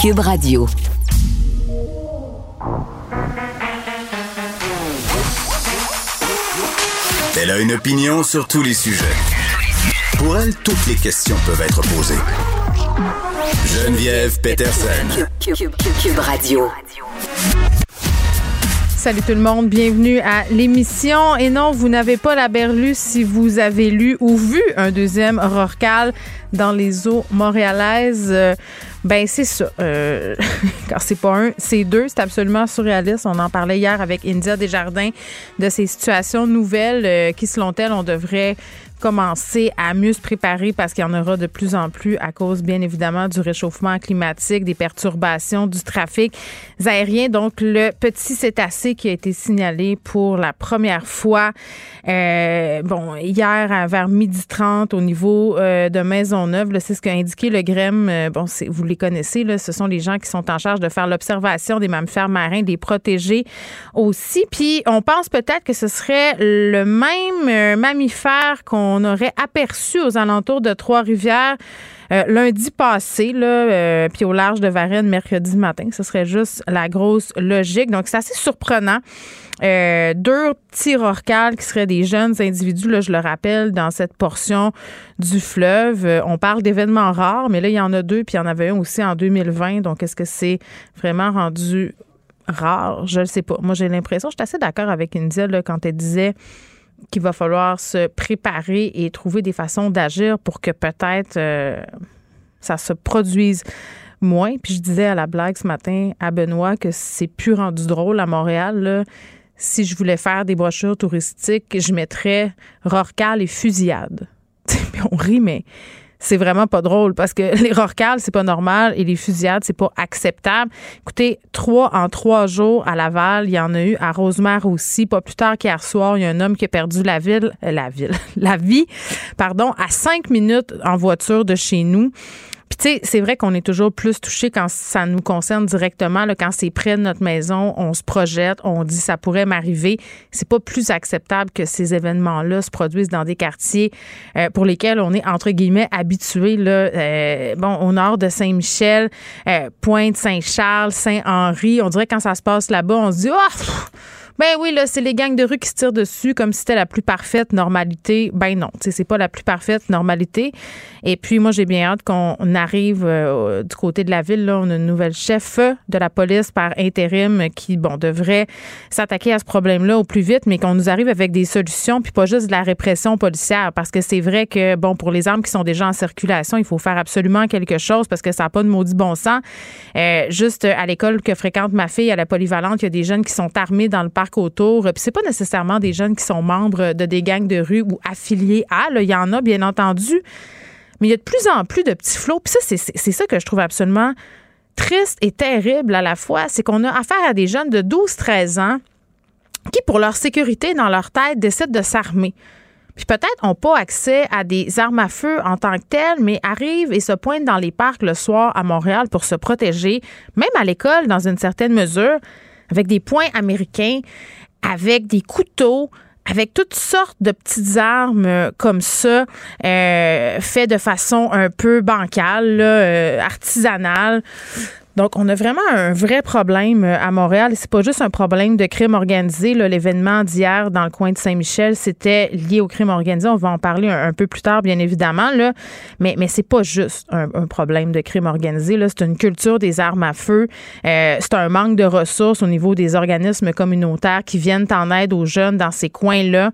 Cube Radio. Elle a une opinion sur tous les sujets. Pour elle, toutes les questions peuvent être posées. Geneviève Peterson. Cube, Radio. Salut tout le monde, bienvenue à l'émission. Et non, vous n'avez pas la berlue si vous avez lu ou vu un deuxième Rorcal dans les eaux montréalaises. Ben c'est ça. Euh, car c'est pas un, c'est deux. C'est absolument surréaliste. On en parlait hier avec India Desjardins de ces situations nouvelles euh, qui, selon elle, on devrait commencer à mieux se préparer parce qu'il y en aura de plus en plus à cause, bien évidemment, du réchauffement climatique, des perturbations du trafic aérien. Donc, le petit cétacé qui a été signalé pour la première fois, euh, bon, hier vers midi 30 au niveau euh, de Maisonneuve, c'est ce qu'a indiqué le GREM. Euh, bon, vous les connaissez, là, ce sont les gens qui sont en charge de faire l'observation des mammifères marins, des protéger aussi. Puis, on pense peut-être que ce serait le même euh, mammifère qu'on on aurait aperçu aux alentours de Trois-Rivières euh, lundi passé, euh, puis au large de Varennes mercredi matin. Ce serait juste la grosse logique. Donc, c'est assez surprenant. Euh, deux petits rorcals qui seraient des jeunes individus, là, je le rappelle, dans cette portion du fleuve. on parle d'événements rares, mais là, il y en a deux, puis il y en avait un aussi en 2020. Donc, est-ce que c'est vraiment rendu rare? Je ne sais pas. Moi, j'ai l'impression, je suis assez d'accord avec India quand elle disait qu'il va falloir se préparer et trouver des façons d'agir pour que peut-être euh, ça se produise moins. Puis je disais à la blague ce matin à Benoît que c'est plus rendu drôle à Montréal. Si je voulais faire des brochures touristiques, je mettrais Rorcal et fusillade. on rit, mais c'est vraiment pas drôle parce que les rorcales, c'est pas normal et les fusillades, c'est pas acceptable. Écoutez, trois en trois jours à Laval, il y en a eu à Rosemère aussi. Pas plus tard qu'hier soir, il y a un homme qui a perdu la ville, euh, la ville, la vie, pardon, à cinq minutes en voiture de chez nous. Puis tu sais, c'est vrai qu'on est toujours plus touché quand ça nous concerne directement, là, quand c'est près de notre maison, on se projette, on dit ça pourrait m'arriver. C'est pas plus acceptable que ces événements-là se produisent dans des quartiers euh, pour lesquels on est entre guillemets habitué. Là, euh, bon, au nord de Saint-Michel, euh, Pointe, Saint-Charles, Saint-Henri, on dirait quand ça se passe là-bas, on se dit oh ben oui, là, c'est les gangs de rue qui se tirent dessus comme si c'était la plus parfaite normalité. Ben non, c'est pas la plus parfaite normalité. Et puis, moi, j'ai bien hâte qu'on arrive euh, du côté de la ville. Là, on a une nouvelle chef de la police par intérim qui, bon, devrait s'attaquer à ce problème-là au plus vite, mais qu'on nous arrive avec des solutions, puis pas juste de la répression policière. Parce que c'est vrai que, bon, pour les armes qui sont déjà en circulation, il faut faire absolument quelque chose parce que ça n'a pas de maudit bon sens. Euh, juste à l'école que fréquente ma fille, à la polyvalente, il y a des jeunes qui sont armés dans le parc autour. Puis c'est pas nécessairement des jeunes qui sont membres de des gangs de rue ou affiliés à. il y en a, bien entendu. Mais il y a de plus en plus de petits flots. Puis ça, c'est ça que je trouve absolument triste et terrible à la fois. C'est qu'on a affaire à des jeunes de 12-13 ans qui, pour leur sécurité dans leur tête, décident de s'armer. Puis peut-être n'ont pas accès à des armes à feu en tant que telles, mais arrivent et se pointent dans les parcs le soir à Montréal pour se protéger, même à l'école dans une certaine mesure avec des points américains, avec des couteaux, avec toutes sortes de petites armes euh, comme ça, euh, de façon un peu bancale, euh, artisanale. Donc, on a vraiment un vrai problème euh, à Montréal. C'est pas juste un problème de crime organisé. L'événement d'hier dans le coin de Saint-Michel, c'était lié au crime organisé. On va en parler un, peu plus tard, bien évidemment. Mais c'est pas juste un, problème de crime organisé. C'est une culture des armes à feu. Euh, c'est un manque de ressources au niveau des organismes communautaires qui viennent en aide aux jeunes dans ces coins-là.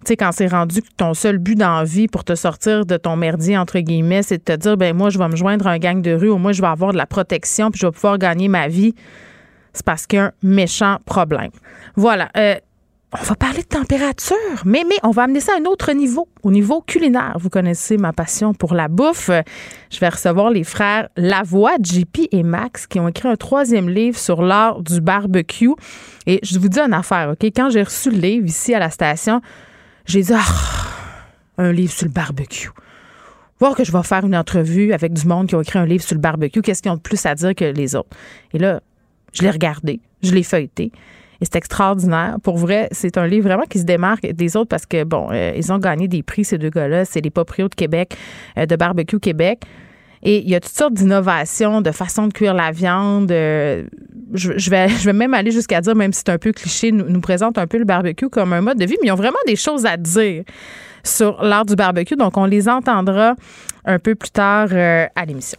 Tu sais, quand c'est rendu que ton seul but dans vie pour te sortir de ton merdier, entre guillemets, c'est de te dire, ben moi, je vais me joindre à un gang de rue, au moins, je vais avoir de la protection, puis je vais pouvoir gagner ma vie. C'est parce qu'il y a un méchant problème. Voilà. Euh, on va parler de température, mais, mais on va amener ça à un autre niveau, au niveau culinaire. Vous connaissez ma passion pour la bouffe. Je vais recevoir les frères Lavoie, JP et Max, qui ont écrit un troisième livre sur l'art du barbecue. Et je vous dis une affaire, OK? Quand j'ai reçu le livre ici à la station, j'ai dit, ah, un livre sur le barbecue. Voir que je vais faire une entrevue avec du monde qui a écrit un livre sur le barbecue, qu'est-ce qu'ils ont de plus à dire que les autres? Et là, je l'ai regardé, je l'ai feuilleté. Et c'est extraordinaire. Pour vrai, c'est un livre vraiment qui se démarque des autres parce que, bon, euh, ils ont gagné des prix, ces deux gars-là. C'est les proprios de Québec, euh, de Barbecue Québec. Et il y a toutes sortes d'innovations, de façons de cuire la viande. Euh, je, vais, je vais même aller jusqu'à dire, même si c'est un peu cliché, nous, présente un peu le barbecue comme un mode de vie, mais ils ont vraiment des choses à dire sur l'art du barbecue. Donc, on les entendra un peu plus tard euh, à l'émission.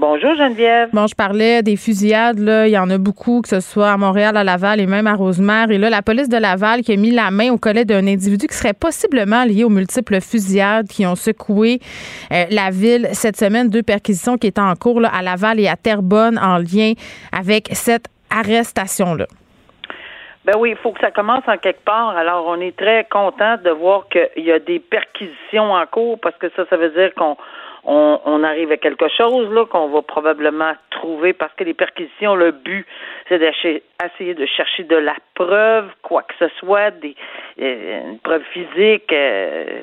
Bonjour Geneviève. Bon, je parlais des fusillades, là. Il y en a beaucoup, que ce soit à Montréal, à Laval et même à Rosemère. Et là, la police de Laval qui a mis la main au collet d'un individu qui serait possiblement lié aux multiples fusillades qui ont secoué euh, la ville cette semaine. Deux perquisitions qui étaient en cours à Laval et à Terrebonne en lien avec cette arrestation-là. Ben oui, il faut que ça commence en quelque part. Alors, on est très content de voir qu'il y a des perquisitions en cours parce que ça, ça veut dire qu'on on, arrive à quelque chose là qu'on va probablement trouver parce que les perquisitions, le but, c'est d'essayer de chercher de la preuve, quoi que ce soit, des euh, une preuve physique, euh,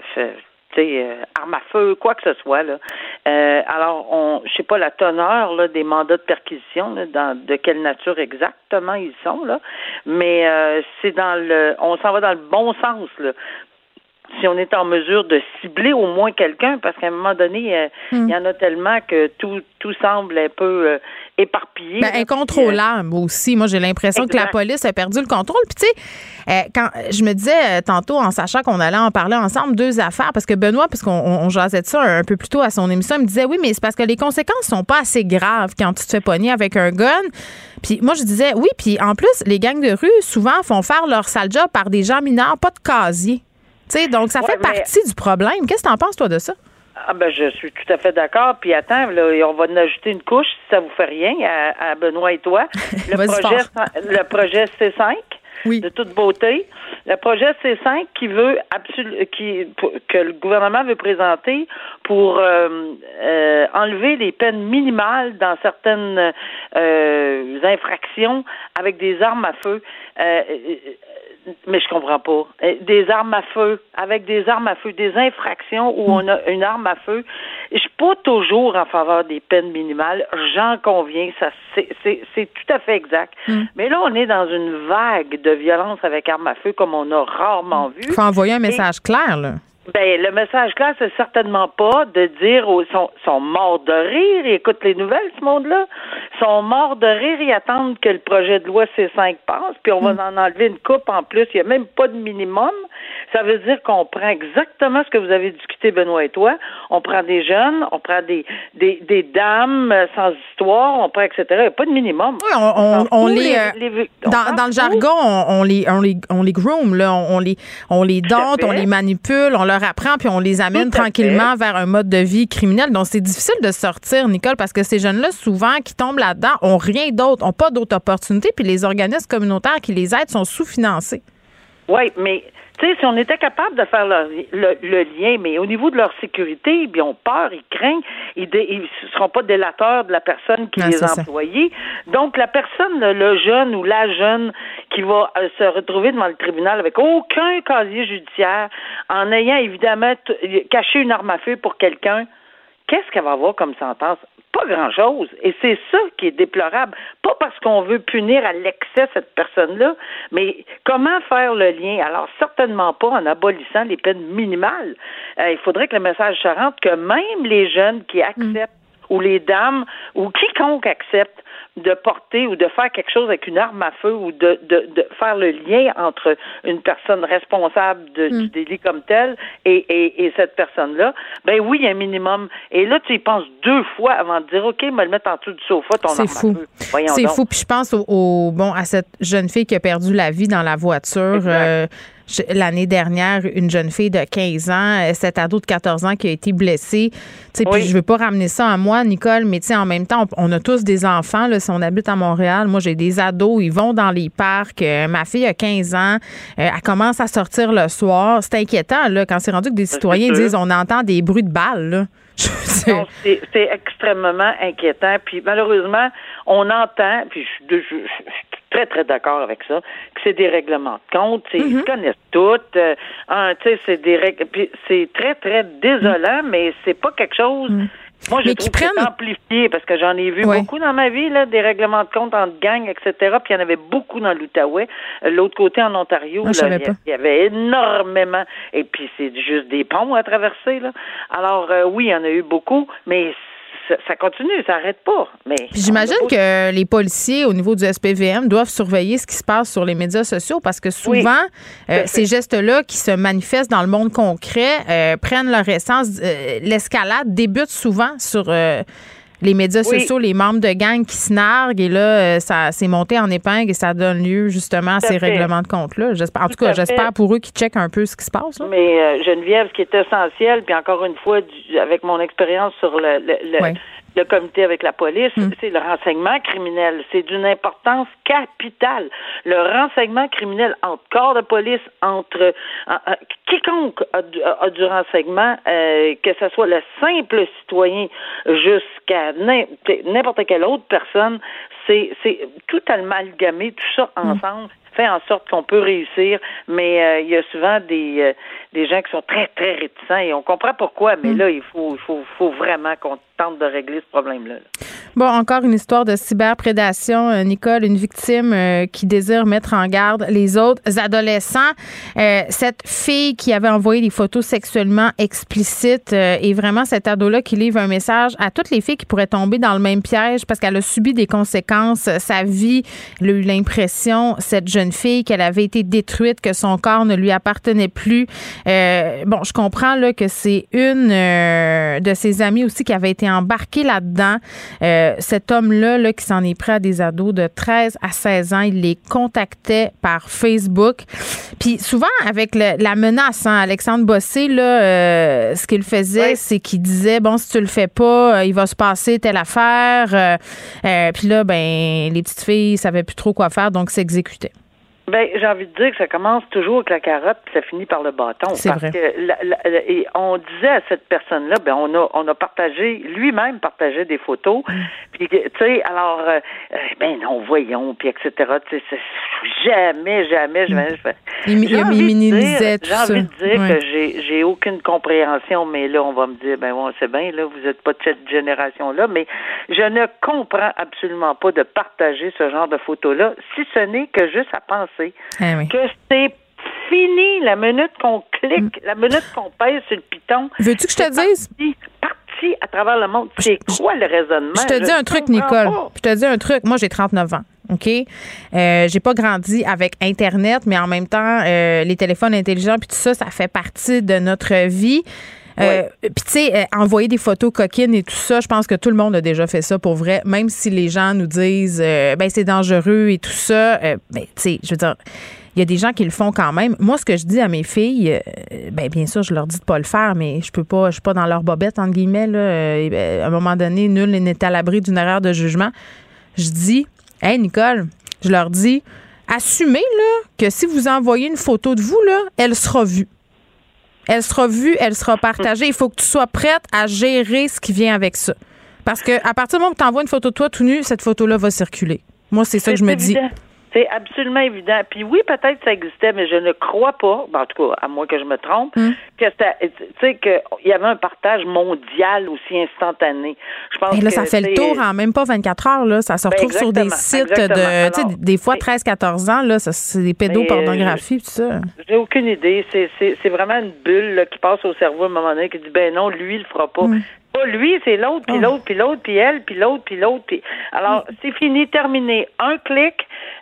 euh, arme à feu, quoi que ce soit. Là. Euh, alors, on, je sais pas la teneur là, des mandats de perquisition, dans, de quelle nature exactement ils sont, là, mais euh, c'est dans le, on s'en va dans le bon sens là, si on est en mesure de cibler au moins quelqu'un, parce qu'à un moment donné, euh, hmm. il y en a tellement que tout, tout semble un peu euh, éparpillé. Ben, incontrôlable aussi. Moi, j'ai l'impression que la police a perdu le contrôle. Puis, tu sais, euh, quand je me disais tantôt, en sachant qu'on allait en parler ensemble, deux affaires, parce que Benoît, puisqu'on on, jasait de ça un, peu plus tôt à son émission, il me disait oui, mais c'est parce que les conséquences sont pas assez graves quand tu te fais pogner avec un gun. Puis moi, je disais oui, puis en plus, les gangs de rue, souvent, font faire leur sale job par des gens mineurs, pas de casier donc, ça fait partie du problème. Qu'est-ce que tu en penses, toi, de ça? Ah ben je suis tout à fait d'accord. Puis attends, là, on va en ajouter une couche si ça vous fait rien à, Benoît et toi. Le projet le projet C5 oui. de toute beauté. Le projet C5 qui veut qui que le gouvernement veut présenter pour euh, euh, enlever les peines minimales dans certaines euh, infractions avec des armes à feu mais je comprends pas. Eh, des armes à feu, avec des armes à feu, des infractions où on a une arme à feu. Je suis pas toujours en faveur des peines minimales. J'en conviens, ça c'est tout à fait exact. Mm. Mais là, on est dans une vague de violence avec armes à feu comme on a rarement vu. Il faut envoyer un message clair, là. Ben, le message clair, c'est certainement pas de dire aux sont, sont morts de rire, ils écoutent les nouvelles, ce monde-là. sont morts de rire, ils attendent que le projet de loi C5 passe, puis on va mm. en enlever une coupe en plus. Il n'y a même pas de minimum. Ça veut dire qu'on prend exactement ce que vous avez discuté, Benoît et toi. On prend des jeunes, on prend des, des, des dames sans histoire, on prend, etc. Il n'y a pas de minimum. Oui, on, on, les, euh, dans, dans, le jargon, on, les, on les, on les groom, là. On, les, on les dente, on les manipule, on leur apprend, puis on les amène tranquillement vers un mode de vie criminel. Donc, c'est difficile de sortir, Nicole, parce que ces jeunes-là, souvent, qui tombent là-dedans, ont rien d'autre, ont pas d'autres opportunités, puis les organismes communautaires qui les aident sont sous-financés. Oui, mais tu sais, si on était capable de faire le, lien, mais au niveau de leur sécurité, ils ont peur, ils craignent, ils ne seront pas délateurs de la personne qui les a employés. Donc, la personne, le jeune ou la jeune qui va euh, se retrouver devant le tribunal avec aucun casier judiciaire, en ayant évidemment caché une arme à feu pour quelqu'un, qu'est-ce qu'elle va avoir comme sentence? Pas grand-chose. Et c'est ça qui est déplorable. Pas parce qu'on veut punir à l'excès cette personne-là, mais comment faire le lien? Alors, certainement pas en abolissant les peines minimales. Euh, il faudrait que le message se rentre que même les jeunes qui acceptent ou les dames ou quiconque accepte de porter ou de faire quelque chose avec une arme à feu ou de, de, de faire le lien entre une personne responsable de, du mm. délit comme tel et, et, et cette personne-là, ben oui, il y a un minimum. Et là, tu y penses deux fois avant de dire, OK, me le mettre en dessous du sofa, ton arme fou. à feu. C'est fou. Puis je pense au, bon à cette jeune fille qui a perdu la vie dans la voiture l'année dernière une jeune fille de 15 ans, euh, cet ado de 14 ans qui a été blessé. Tu sais, je veux pas ramener ça à moi, Nicole, mais tu sais, en même temps, on, a tous des enfants. Là, si on habite à Montréal, moi, j'ai des ados, ils vont dans les parcs. Euh, ma fille a 15 ans, euh, elle commence à sortir le soir. C'est inquiétant, là, quand c'est rendu que des citoyens disent on entend des bruits de balles, là. C'est extrêmement inquiétant. Puis malheureusement, on entend, puis je, je, très, très d'accord avec ça, que c'est des règlements de compte, ils mm-hmm. connaissent toutes. Euh, sais, c'est des c'est très, très désolant, mais c'est pas quelque chose. Mm. Moi, je trouve que c'est amplifié parce que j'en ai vu beaucoup dans ma vie, là, des règlements de compte entre gangs, etc. Puis il y en avait beaucoup dans l'Outaouais. Euh, l'autre côté, en Ontario, il y avait énormément. Et puis, c'est juste des ponts à traverser. Là. Alors, euh, oui, il y en a eu beaucoup, mais ça, continue, ça n'arrête pas. Mais j'imagine que les policiers au niveau du SPVM doivent surveiller ce qui se passe sur les médias sociaux parce que souvent euh, ces gestes-là qui se manifestent dans le monde concret euh, prennent leur essence. Euh, l'escalade débute souvent sur les médias sociaux, les membres de gang qui se narguent et là, ça s'est monté en épingle et ça donne lieu justement à ces règlements de compte-là. En tout, cas, j'espère pour eux qu'ils checkent un peu ce qui se passe. Mais Geneviève, ce qui est essentiel, puis encore une fois, avec mon expérience sur le, le comité avec la police, mm. c'est le renseignement criminel. C'est d'une importance capitale. Le renseignement criminel entre corps de police, entre euh, euh, quiconque a du, renseignement, euh, que ce soit le simple citoyen jusqu'à n'importe quelle autre personne, c'est tout amalgamé, tout ça mm. Fait en sorte qu'on peut réussir, mais il y a souvent des, des gens qui sont très, très réticents et on comprend pourquoi, mais mm. là, il faut, il faut, faut vraiment qu'on tente de régler ce problème-là. Bon, encore une histoire de cyberprédation, euh, Nicole, une victime euh, qui désire mettre en garde les autres adolescents. Euh, cette fille qui avait envoyé des photos sexuellement explicites et vraiment cet ado-là qui livre un message à toutes les filles qui pourraient tomber dans le même piège parce qu'elle a subi des conséquences. Sa vie, elle a eu l'impression, cette jeune fille, qu'elle avait été détruite, que son corps ne lui appartenait plus. bon, je comprends là que c'est une de ses amies aussi qui avait été embarquée là-dedans. Euh, cet homme-là là, qui s'en est pris à des ados de 13 à 16 ans, il les contactait par Facebook. Puis souvent, avec la menace, hein, Alexandre Bossé, là, euh, ce qu'il faisait, c'est qu'il disait, bon, si tu le fais pas, euh, il va se passer telle affaire. puis là, ben, les petites filles ne savaient plus trop quoi faire, donc s'exécutaient. Ben, j'ai envie de dire que ça commence toujours avec la carotte, puis ça finit par le bâton. C'est vrai. que et on disait à cette personne-là, ben on a on a partagé, lui-même partageait des photos, mm. puis tu sais, alors euh, euh, ben non, voyons, puis etc. Tu sais, jamais, jamais, jamais. Mm. Il, il minimisait J'ai envie de dire que j'ai j'ai aucune compréhension, mais là on va me dire, ben bon, c'est bien, là, vous êtes pas de cette génération-là, mais je ne comprends absolument pas de partager ce genre de photos-là, si ce n'est que juste à penser eh que c'est fini la minute qu'on clique, la minute qu'on pèse sur le piton. Veux-tu que je te dise? Parti, à travers le monde. C'est quoi le raisonnement? Je te dis un truc, Nicole. Je te dis un truc. Moi, j'ai 39 ans. OK? Euh, j'ai pas grandi avec Internet, mais en même temps, euh, les téléphones intelligents, puis tout ça, ça fait partie de notre vie. Euh, puis tu sais, euh, envoyer des photos coquines et tout ça, je pense que tout le monde a déjà fait ça pour vrai. Même si les gens nous disent, euh, ben c'est dangereux et tout ça, ben tu sais, je veux dire. Il y a des gens qui le font quand même. Moi, ce que je dis à mes filles, ben bien sûr, je leur dis de pas le faire, mais je peux pas, je suis pas dans leur bobette entre guillemets. Là. Ben, à un moment donné, nul n'est à l'abri d'une erreur de jugement. Je dis, hey Nicole, je leur dis, assumez là que si vous envoyez une photo de vous là, elle sera vue. Elle sera vue, elle sera partagée. Il faut que tu sois prête à gérer ce qui vient avec ça. Parce que à partir du moment où tu envoies une photo de toi tout nu, cette photo-là va circuler. Moi, c'est ça que je me dis. C'est absolument évident. Puis oui, peut-être ça existait, mais je ne crois pas, ben, en tout cas, à moins que je me trompe, hmm. que ça, tu sais, qu'il y avait un partage mondial aussi instantané. Je pense Et là, ça fait le tour en même pas 24 heures, là. Ça se retrouve sur des sites de, tu sais, des fois 13, 14 ans, là. C'est des pédopornographies, tout ça. J'ai aucune idée. C'est vraiment une bulle qui passe au cerveau à un moment donné qui dit, ben non, lui, il le fera pas. Hmm. Pas lui, c'est l'autre, puis oh. l'autre, puis l'autre, puis elle, puis l'autre, puis l'autre. Puis... Alors, hmm. c'est fini, terminé. Un clic,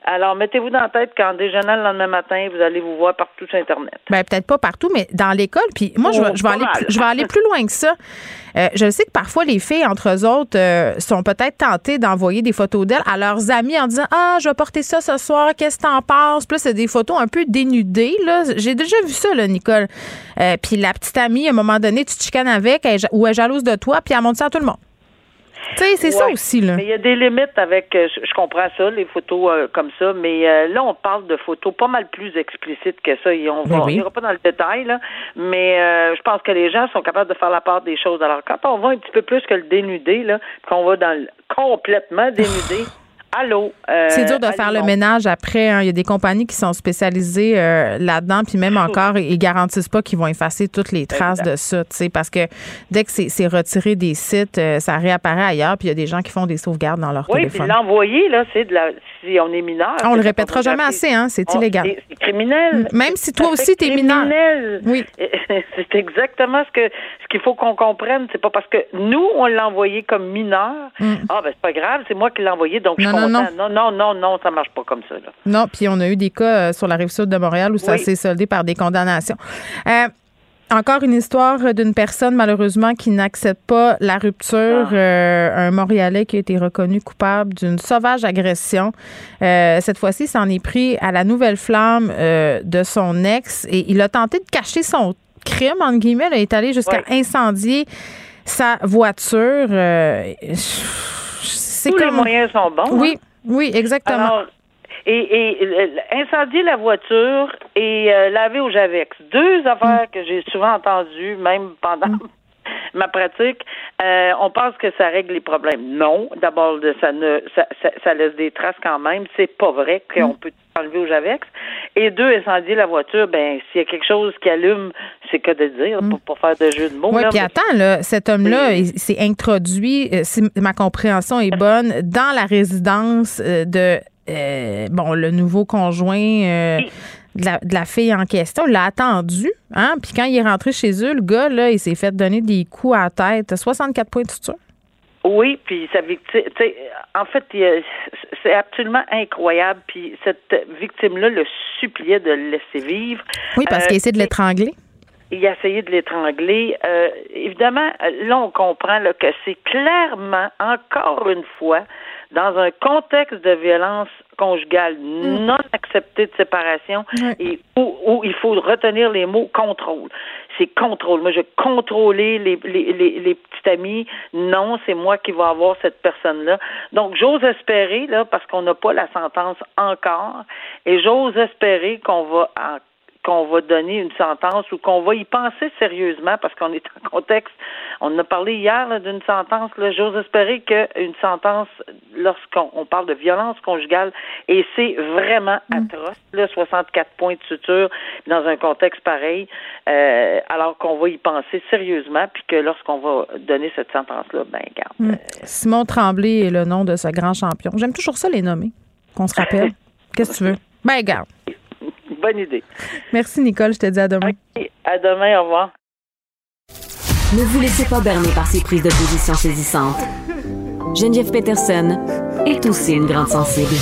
alors, mettez-vous dans la tête qu'en déjeunant le lendemain matin, vous allez vous voir partout sur Internet. Ben, peut-être pas partout, mais dans l'école. Puis moi, je, vais, oh, aller, je vais aller plus loin que ça. Euh, je sais que parfois, les filles, entre autres, euh, sont peut-être tentées d'envoyer des photos d'elles à leurs amis en disant Ah, je vais porter ça ce soir, qu'est-ce que t'en penses? Puis là, c'est des photos un peu dénudées. Là. J'ai déjà vu ça, là, Nicole. Euh, puis la petite amie, à un moment donné, tu te chicanes avec, ou elle est jalouse de toi, puis elle montre ça à tout le monde. Tu sais, c'est ça aussi, là. Mais il y a des limites avec, euh, je, comprends ça, les photos euh, comme ça, mais euh, là, on parle de photos pas mal plus explicites que ça et on ben va, pas dans le détail, là, mais je pense que les gens sont capables de faire la part des choses. Alors, quand on va un petit peu plus que le dénudé, là, qu'on va dans le complètement dénudé, allô. Euh, c'est dur de faire le ménage après. Hein. Il y a des compagnies qui sont spécialisées euh, là-dedans, puis même encore, ils garantissent pas qu'ils vont effacer toutes les traces de ça, tu sais, parce que dès que c'est retiré des sites, euh, ça réapparaît ailleurs, puis il y a des gens qui font des sauvegardes dans leur téléphone. Oui, puis l'envoyer, là, c'est de la. Si on est mineur. On le répétera jamais assez, hein, c'est illégal. C'est criminel. Même si toi aussi, tu es mineur. Oui. c'est exactement ce que ce qu'il faut qu'on comprenne. C'est pas parce que nous, on l'a envoyé comme mineur. Mm. Ah, ben, c'est pas grave, c'est moi qui l'ai envoyé, donc je suis non, non, non, non, non, non, ça marche pas comme ça. Là. Non, puis on a eu des cas euh, sur la rive sud de Montréal où ça s'est soldé par des condamnations. Euh, encore une histoire d'une personne, malheureusement, qui n'accepte pas la rupture. Ah. Euh, un Montréalais qui a été reconnu coupable d'une sauvage agression. cette fois-ci, s'en est pris à la nouvelle flamme de son ex et il a tenté de cacher son crime, entre guillemets. Il est allé jusqu'à incendier sa voiture. c'est Tous les moyens sont bons. Oui, hein? Oui, exactement. Et, incendier la voiture et euh, laver au Javex. Deux affaires que j'ai souvent entendues, même pendant mm. ma pratique. Euh, on pense que ça règle les problèmes. Non. D'abord, ça ne ça, ça, laisse des traces quand même. C'est pas vrai qu'on mm. peut enlever au Javex. Et deux, incendier la voiture, ben s'il y a quelque chose qui allume, c'est que de dire, mm. pour, faire de jeu de mots. Oui, puis attends, là, cet homme-là, il s'est introduit, euh, si ma compréhension est bonne, dans la résidence euh, de euh, bon, le nouveau conjoint de, la, fille en question, l'a attendu, hein? Puis quand il est rentré chez eux, le gars, là, il s'est fait donner des coups à la tête. 64 points de suture. Oui, puis sa victime, en fait, c'est absolument incroyable. Puis cette victime-là le suppliait de le laisser vivre. Oui, parce qu'il essaie de l'étrangler. Il a essayé de l'étrangler. Euh, évidemment, là, on comprend là, que c'est clairement, encore une fois, dans un contexte de violence conjugale mm. non acceptée de séparation et où, il faut retenir les mots contrôle. C'est contrôle. Moi, je contrôler les, les, les, les petits amis. Non, c'est moi qui vais avoir cette personne-là. Donc, j'ose espérer, là, parce qu'on n'a pas la sentence encore, et j'ose espérer qu'on va en qu'on va donner une sentence ou qu'on va y penser sérieusement parce qu'on est en contexte. On a parlé hier d'une sentence. J'ose espérer qu'une sentence, lorsqu'on parle de violence conjugale, et c'est vraiment mm. atroce, là, 64 points de suture dans un contexte pareil, euh, alors qu'on va y penser sérieusement, puis que lorsqu'on va donner cette sentence-là, ben garde. Mm. Euh, Simon Tremblay est le nom de ce grand champion. J'aime toujours ça les nommer, qu'on se rappelle. Qu'est-ce que tu veux? Ben garde bonne idée. Merci, Nicole. Je te dis à demain. À demain. Au revoir. Ne vous laissez pas berner par ces prises de position saisissantes. Geneviève Peterson est aussi une grande sensible.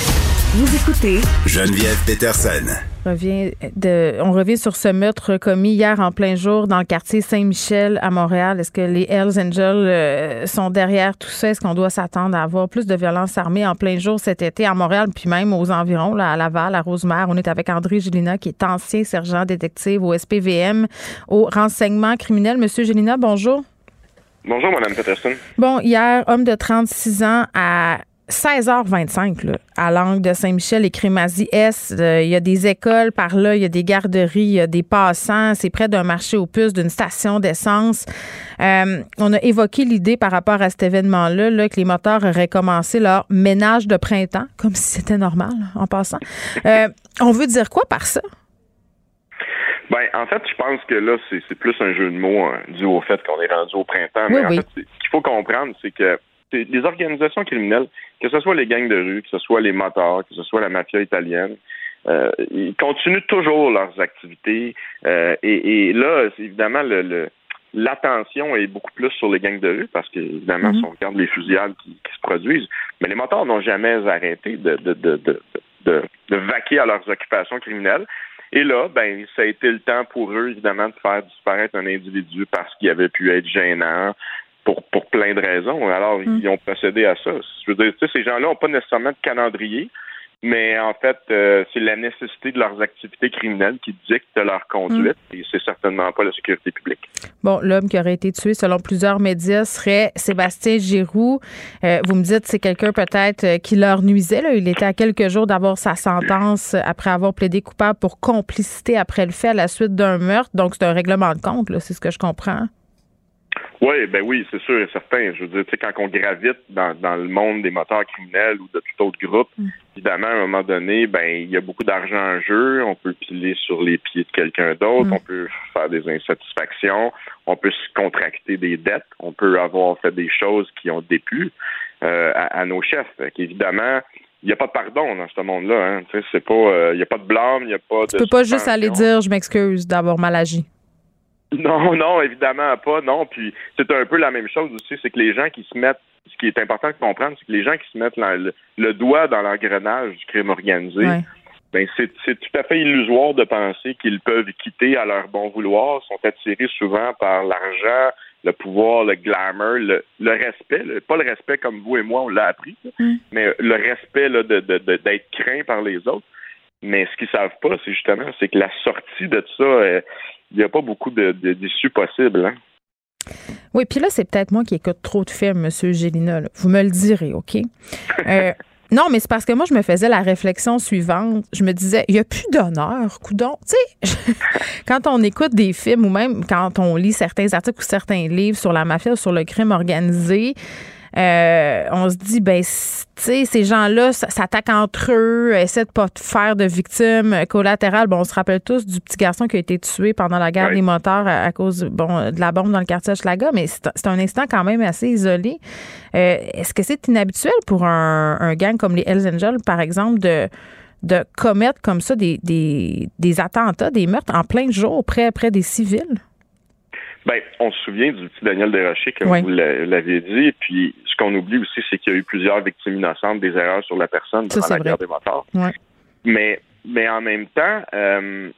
Vous écoutez Geneviève Peterson. Revient de, on revient sur ce meurtre commis hier en plein jour dans le quartier Saint-Michel à Montréal. Est-ce que les Hells Angels euh, sont derrière tout ça? Est-ce qu'on doit s'attendre à avoir plus de violences armées en plein jour cet été à Montréal, puis même aux environs, là, à Laval, à Rosemère? On est avec André Gélina, qui est ancien sergent détective au SPVM, au renseignement criminel. Monsieur Gélina, bonjour. Bonjour, Mme Peterson. Bon, hier, homme de 36 ans à 16h25 là, à l'angle de Saint-Michel et Crémazie-Est. Euh, il y a des écoles par là, il y a des garderies, il y a des passants. C'est près d'un marché aux puces, d'une station d'essence. Euh, on a évoqué l'idée par rapport à cet événement-là là, que les moteurs auraient commencé leur ménage de printemps, comme si c'était normal en passant. Euh, on veut dire quoi par ça? Ben, en fait, je pense que là, c'est plus un jeu de mots hein, dû au fait qu'on est rendu au printemps. Mais en fait, ce qu'il faut comprendre, c'est que les organisations criminelles, que ce soit les gangs de rue, que ce soit les motards, que ce soit la mafia italienne, euh, ils continuent toujours leurs activités. Euh, et, là, évidemment, le, l'attention est beaucoup plus sur les gangs de rue parce qu'évidemment, mm-hmm. si on regarde les fusillades qui, se produisent, mais les motards n'ont jamais arrêté de, de, de, de, de vaquer à leurs occupations criminelles. Et là, ben, ça a été le temps pour eux, évidemment, de faire disparaître un individu parce qu'il avait pu être gênant, pour, pour plein de raisons. Alors, mm. ils ont procédé à ça. Je veux dire, tu sais, ces gens-là n'ont pas nécessairement de calendrier, mais en fait, euh, c'est la nécessité de leurs activités criminelles qui dicte leur conduite mm. et c'est certainement pas la sécurité publique. Bon, l'homme qui aurait été tué, selon plusieurs médias, serait Sébastien Giroux. Euh, vous me dites c'est quelqu'un peut-être euh, qui leur nuisait. Là. Il était à quelques jours d'avoir sa sentence après avoir plaidé coupable pour complicité après le fait à la suite d'un meurtre. Donc, c'est un règlement de compte, c'est ce que je comprends. Oui, ben oui, c'est sûr et certain. Je veux dire, tu sais, quand on gravite dans, dans le monde des moteurs criminels ou de tout autre groupe, mm. évidemment, à un moment donné, ben il y a beaucoup d'argent en jeu. On peut piler sur les pieds de quelqu'un d'autre. Mm. On peut faire des insatisfactions. On peut se contracter des dettes. On peut avoir fait des choses qui ont déplu euh, à, nos chefs. Évidemment, il n'y a pas de pardon dans ce monde-là. Hein. C'est pas, euh, il n'y a pas de blâme, il n'y a pas de. Tu peux pas juste aller dire, je m'excuse d'avoir mal agi. Non, non, évidemment pas, non. Puis c'est un peu la même chose aussi, c'est que les gens qui se mettent, ce qui est important de comprendre, c'est que les gens qui se mettent le, doigt dans l'engrenage du crime organisé, ben c'est, tout à fait illusoire de penser qu'ils peuvent quitter à leur bon vouloir, sont attirés souvent par l'argent, le pouvoir, le glamour, le, respect, pas le respect comme vous et moi on l'a appris, mm. mais le respect là, de, d'être craint par les autres. Mais ce qu'ils savent pas, c'est justement, c'est que la sortie de ça, euh, il n'y a pas beaucoup d'issues possibles. Hein. Oui, puis là, c'est peut-être moi qui écoute trop de films, M. Gélina. Vous me le direz, OK? Euh, non, mais c'est parce que moi, je me faisais la réflexion suivante. Je me disais, il n'y a plus d'honneur, coudon. Tu sais, quand on écoute des films ou même quand on lit certains articles ou certains livres sur la mafia ou sur le crime organisé, euh, on se dit, ben, tu sais, ces gens-là s'attaquent entre eux, essaient de pas faire de victimes collatérales. Bon, on se rappelle tous du petit garçon qui a été tué pendant la guerre des moteurs à, cause bon, de la bombe dans le quartier Schlaga, mais c'est un instant quand même assez isolé. Euh, est-ce que c'est inhabituel pour un, gang comme les Hells Angels, par exemple, de de commettre comme ça des, des, des attentats, des meurtres en plein jour près, près des civils? Ben, on se souvient du petit Daniel Desrochers, comme vous l'avez dit. Puis, ce qu'on oublie aussi, c'est qu'il y a eu plusieurs victimes innocentes des erreurs sur la personne durant la guerre des motards. Mais, mais en même temps, euh,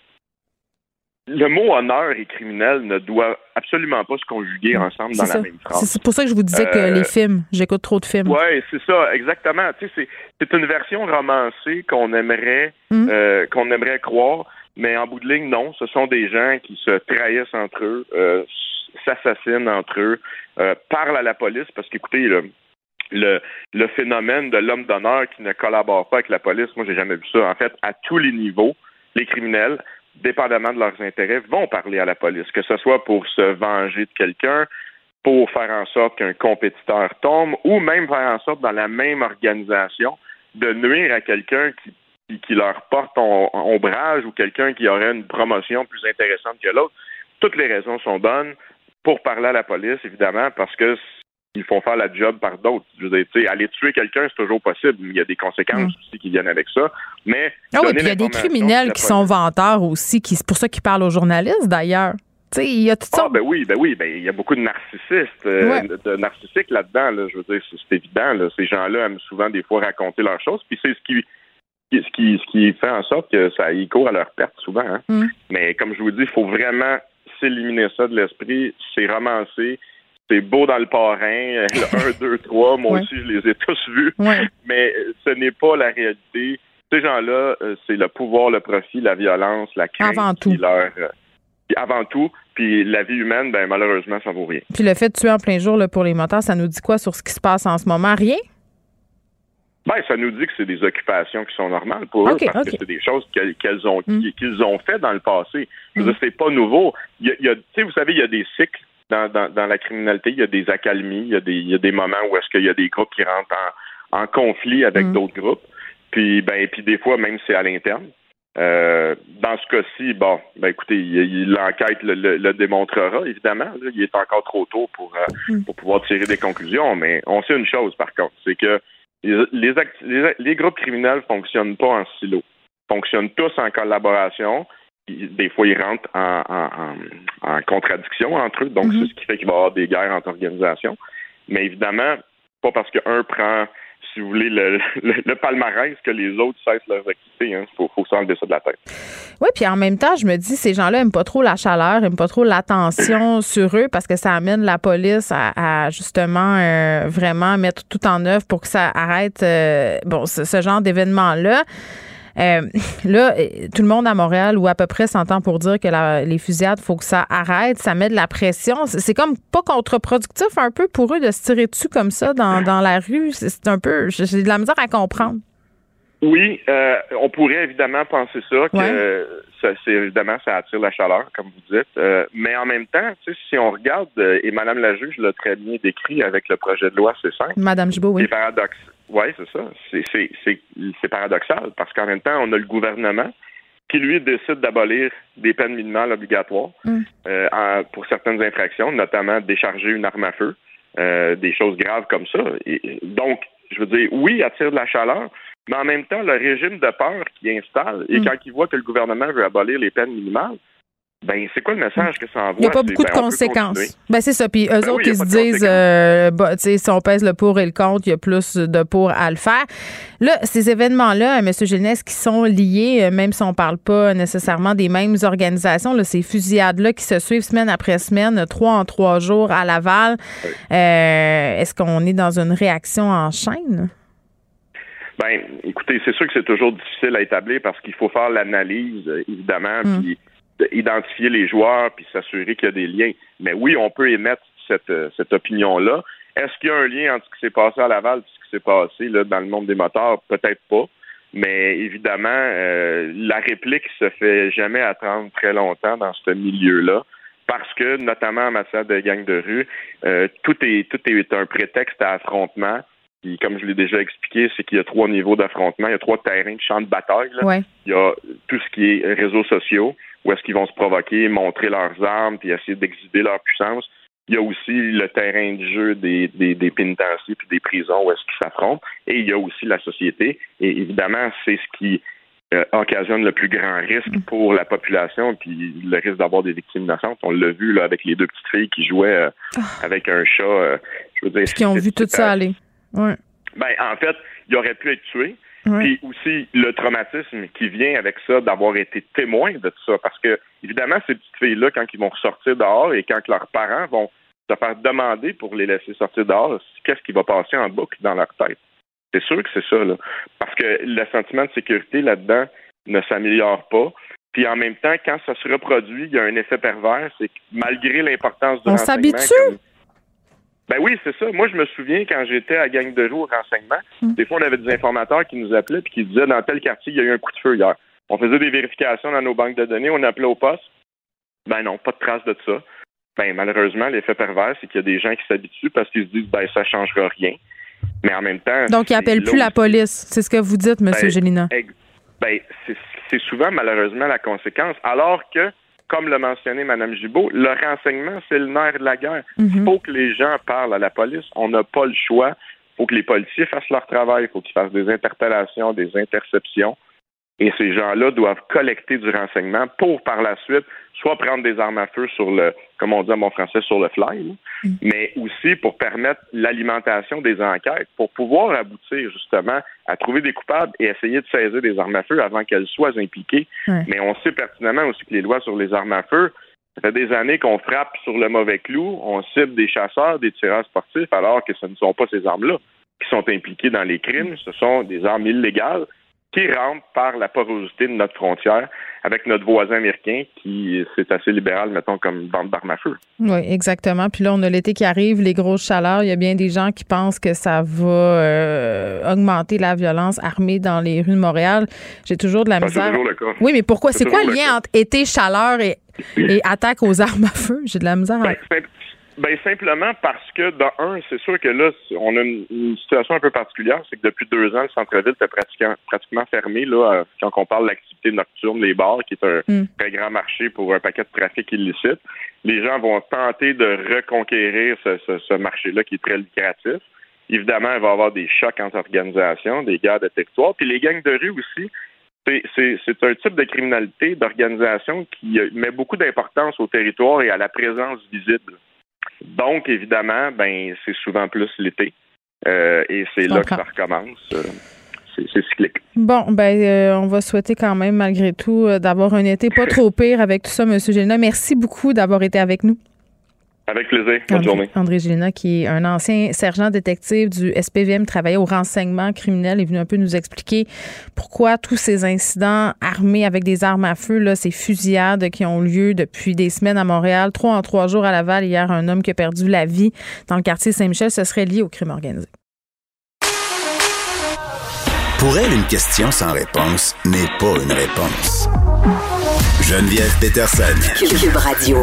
le mot honneur et criminel ne doit absolument pas se conjuguer ensemble dans la même phrase. C'est pour ça que je vous disais que les euh, films, j'écoute trop de films. Oui, c'est ça, exactement. Tu sais, c'est une version romancée qu'on aimerait, hum. euh, qu'on aimerait croire. Mais en bout de ligne, non. Ce sont des gens qui se trahissent entre eux, euh, s'assassinent entre eux, euh, parlent à la police parce qu'écoutez, le, le, le phénomène de l'homme d'honneur qui ne collabore pas avec la police, moi, j'ai jamais vu ça. En fait, à tous les niveaux, les criminels, dépendamment de leurs intérêts, vont parler à la police, que ce soit pour se venger de quelqu'un, pour faire en sorte qu'un compétiteur tombe, ou même faire en sorte dans la même organisation de nuire à quelqu'un qui qui, leur porte ombrage ou quelqu'un qui aurait une promotion plus intéressante que l'autre. Toutes les raisons sont bonnes pour parler à la police, évidemment, parce que ils font faire la job par d'autres. Je veux dire, aller tuer quelqu'un, c'est toujours possible. Il y a des conséquences mm. aussi qui viennent avec ça. Mais ah oui, puis il y a des criminels qui sont vanteurs aussi, qui c'est pour ça qu'ils parlent aux journalistes d'ailleurs. Il y a tout ça. Ah, ben oui, ben oui, ben il y a beaucoup de narcissistes, euh, de, narcissiques là-dedans. Je veux dire, c'est évident. Ces gens-là aiment souvent des fois raconter leurs choses. Puis c'est ce qui ce qui, ce qui fait en sorte que ça y court à leur perte souvent. Hein. Mm. Mais comme je vous dis, il faut vraiment s'éliminer ça de l'esprit. C'est romancé. C'est beau dans le parrain, le 1, 2, 3, moi aussi je les ai tous vus, mais ce n'est pas la réalité. Ces gens-là, euh, c'est le pouvoir, le profit, la violence, la crainte avant tout. leur euh, avant tout, puis la vie humaine, ben malheureusement, ça vaut rien. Puis le fait de tuer en plein jour là, pour les moteurs, ça nous dit quoi sur ce qui se passe en ce moment? Rien? Ben, ça nous dit que c'est des occupations qui sont normales pour eux parce que c'est des choses qu'elles ont mm. qu'ils ont fait dans le passé. Je veux mm. c'est pas nouveau. Il y a, vous savez, il y a des cycles dans, dans, la criminalité. Il y a des accalmies. Il y a des, il y a des moments où est-ce qu'il y a des groupes qui rentrent en, en conflit avec mm. d'autres groupes. Puis, ben, puis des fois, même c'est à l'interne. Euh, dans ce cas-ci, bon, ben écoutez, l'enquête le, le, démontrera, évidemment. il est encore trop tôt pour, euh, pour pouvoir tirer des conclusions, mais on sait une chose, par contre, c'est que les, les, groupes criminels fonctionnent pas en silo. Ils fonctionnent tous en collaboration. Des fois, ils rentrent en, contradiction entre eux. Donc, mm-hmm. c'est ce qui fait qu'il va y avoir des guerres entre organisations. Mais évidemment, pas parce qu'un prend si vous voulez, le, palmarès que les autres cessent leurs activités. Il hein. faut, faut s'enlever ça de la tête. Oui, puis en même temps, je me dis, ces gens-là n'aiment pas trop la chaleur, n'aiment pas trop l'attention sur eux parce que ça amène la police à, justement euh, vraiment mettre tout en œuvre pour que ça arrête euh, bon, ce, genre d'événement-là. Euh, là, tout le monde à Montréal ou à peu près s'entend pour dire que les fusillades, faut que ça arrête, ça met de la pression. C'est comme pas contre-productif un peu pour eux de se tirer dessus comme ça dans, dans la rue. C'est un peu, j'ai de la misère à comprendre. Oui, euh, on pourrait évidemment penser ça, que ça, c'est évidemment ça attire la chaleur, comme vous dites. Euh, mais en même temps, si on regarde, euh, et Madame la juge l'a très bien décrit avec le projet de loi C5. Madame Gibault, oui. C'est. Oui, c'est ça. C'est paradoxal parce qu'en même temps, on a le gouvernement qui, lui, décide d'abolir des peines minimales obligatoires mm. pour certaines infractions, notamment décharger une arme à feu, des choses graves comme ça. Et, donc, je veux dire, oui, attire de la chaleur, mais en même temps, le régime de peur qui installe, et mm. quand il voit que le gouvernement veut abolir les peines minimales, ben, c'est quoi le message que ça envoie? Il n'y a pas beaucoup de ben, conséquences. Ben, c'est ça. Puis eux ben autres, ils se disent, euh, bah, si on pèse le pour et le contre, il y a plus de pour à le faire. Là, ces événements-là, M. Gilles, qui sont liés, euh, même si on ne parle pas nécessairement des mêmes organisations, là, ces fusillades-là qui se suivent semaine après semaine, trois en trois jours à Laval, euh, est-ce qu'on est dans une réaction en chaîne? Ben, écoutez, c'est sûr que c'est toujours difficile à établir parce qu'il faut faire l'analyse, évidemment, puis identifier les joueurs, puis s'assurer qu'il y a des liens. Mais oui, on peut émettre cette, euh, cette opinion-là. Est-ce qu'il y a un lien entre ce qui s'est passé à Laval et ce qui s'est passé là, dans le monde des moteurs? Peut-être pas. Mais évidemment, euh, la réplique se fait jamais attendre très longtemps dans ce milieu-là. Parce que, notamment en matière de gang de rue, euh, tout est tout est un prétexte à affrontement comme je l'ai déjà expliqué, c'est qu'il y a trois niveaux d'affrontement. Il y a trois terrains de champ de bataille. Il y a tout ce qui est réseaux sociaux, où est-ce qu'ils vont se provoquer, montrer leurs armes, puis essayer d'exhiber leur puissance. Il y a aussi le terrain de jeu des, des, des pénitenciers puis des prisons où est-ce qu'ils s'affrontent. Et il y a aussi la société. Et évidemment, c'est ce qui euh, occasionne le plus grand risque pour la population, puis le risque d'avoir des victimes innocentes. On l'a vu là, avec les deux petites filles qui jouaient euh, ah. avec un chat. Euh, je veux dire, qui ont vu tout ça aller. Ouais. Ben, en fait, il aurait pu être tué. Puis aussi le traumatisme qui vient avec ça d'avoir été témoin de tout ça. Parce que, évidemment, ces petites filles-là, quand ils vont ressortir dehors et quand leurs parents vont se faire demander pour les laisser sortir dehors, qu'est-ce qui va passer en boucle dans leur tête? C'est sûr que c'est ça, là. Parce que le sentiment de sécurité là-dedans ne s'améliore pas. Puis en même temps, quand ça se reproduit, il y a un effet pervers, c'est que malgré l'importance de On s'habitue? Ben oui, c'est ça. Moi, je me souviens quand j'étais à Gang de jour au renseignement, hmm. des fois, on avait des informateurs qui nous appelaient et qui disaient dans tel quartier, il y a eu un coup de feu hier. On faisait des vérifications dans nos banques de données, on appelait au poste. Ben non, pas de trace de ça. Ben malheureusement, l'effet pervers, c'est qu'il y a des gens qui s'habituent parce qu'ils se disent ben ça changera rien. Mais en même temps. Donc ils appellent plus la police. C'est ce que vous dites, M. Ben, Gélina. Ben, c'est souvent malheureusement la conséquence. Alors que comme l'a mentionné Mme Gibault, le renseignement, c'est le nerf de la guerre. Il mhm. faut que les gens parlent à la police. On n'a pas le choix. Il faut que les policiers fassent leur travail. Il faut qu'ils fassent des interpellations, des interceptions. Et ces gens-là doivent collecter du renseignement pour par la suite soit prendre des armes à feu sur le, comme on dit en bon français, sur le fly, mm. mais aussi pour permettre l'alimentation des enquêtes, pour pouvoir aboutir justement à trouver des coupables et essayer de saisir des armes à feu avant qu'elles soient impliquées. Mais on sait pertinemment aussi que les lois sur les armes à feu, ça fait des années qu'on frappe sur le mauvais clou, on cible des chasseurs, des tireurs sportifs, alors que ce ne sont pas ces armes-là qui sont impliquées dans les crimes, ce sont des armes illégales qui rentrent par la porosité de notre frontière avec notre voisin américain qui c'est assez libéral, mettons, comme bande d'armes à feu. Oui, exactement. Puis là, on a l'été qui arrive, les grosses chaleurs. Il y a bien des gens qui pensent que ça va euh, augmenter la violence armée dans les rues de Montréal. J'ai toujours de la misère. Toujours le cas. Oui, mais pourquoi? C'est quoi le lien entre été, chaleur et, attaque aux armes à feu? J'ai de la misère. Ben, ben simplement parce que dans un, c'est sûr que là, on a une, situation un peu particulière, c'est que depuis deux ans, le centre-ville était pratiquement, pratiquement fermé là, euh, quand on parle de l'activité nocturne, les bars, qui est un hmm. très grand marché pour un paquet de trafic illicite. Les gens vont tenter de reconquérir ce, ce, marché-là qui est très lucratif. Évidemment, il va y avoir des chocs entre organisations, des guerres de territoire, puis les gangs de rue aussi. C'est un type de criminalité, d'organisation qui met beaucoup d'importance au territoire et à la présence visible. Donc, évidemment, ben c'est souvent plus l'été. Euh, et c'est là que ça recommence. Euh, c'est cyclique. Bon, ben, euh, on va souhaiter quand même, malgré tout, d'avoir un été pas trop pire avec tout ça, M. Gélina. Merci beaucoup d'avoir été avec nous. Avec plaisir. Bonne journée. André Gélina, qui est un ancien sergent détective du SPVM, travaillait au renseignement criminel, est venu un peu nous expliquer pourquoi tous ces incidents armés avec des armes à feu, là, ces fusillades qui ont lieu depuis des semaines à Montréal, trois en trois jours à Laval. Hier, un homme qui a perdu la vie dans le quartier Saint-Michel, ce serait lié au crime organisé. Pour elle, une question sans réponse n'est pas une réponse. Geneviève Peterson. Cube Radio.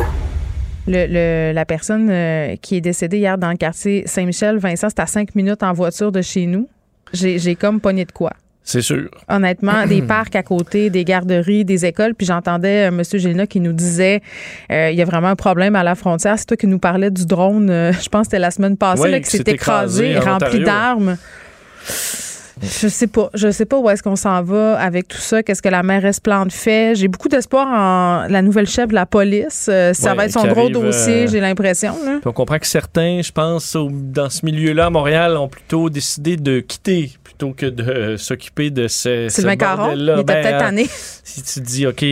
Le, la personne euh, qui est décédée hier dans le quartier Saint-Michel, Vincent, c'est à cinq minutes en voiture de chez nous. J'ai comme pogné de quoi. C'est sûr. Honnêtement, des parcs à côté, des garderies, des écoles. Puis j'entendais euh, M. Gélina qui nous disait euh, il y a vraiment un problème à la frontière. C'est toi qui nous parlais du drone, je pense que c'était la semaine passée, là, qui s'est écrasé, rempli d'armes. Je sais pas. Je sais pas où est-ce qu'on s'en va avec tout ça. Qu'est-ce que la mairesse Plante fait? J'ai beaucoup d'espoir en la nouvelle chef de la police. Euh, ça va être son gros dossier, euh, j'ai l'impression. On comprend que certains, je pense, dans ce milieu-là à Montréal, ont plutôt décidé de quitter plutôt que de s'occuper de ce, Sylvain Caron, il était ben, peut-être tanné. Si tu te dis, OK,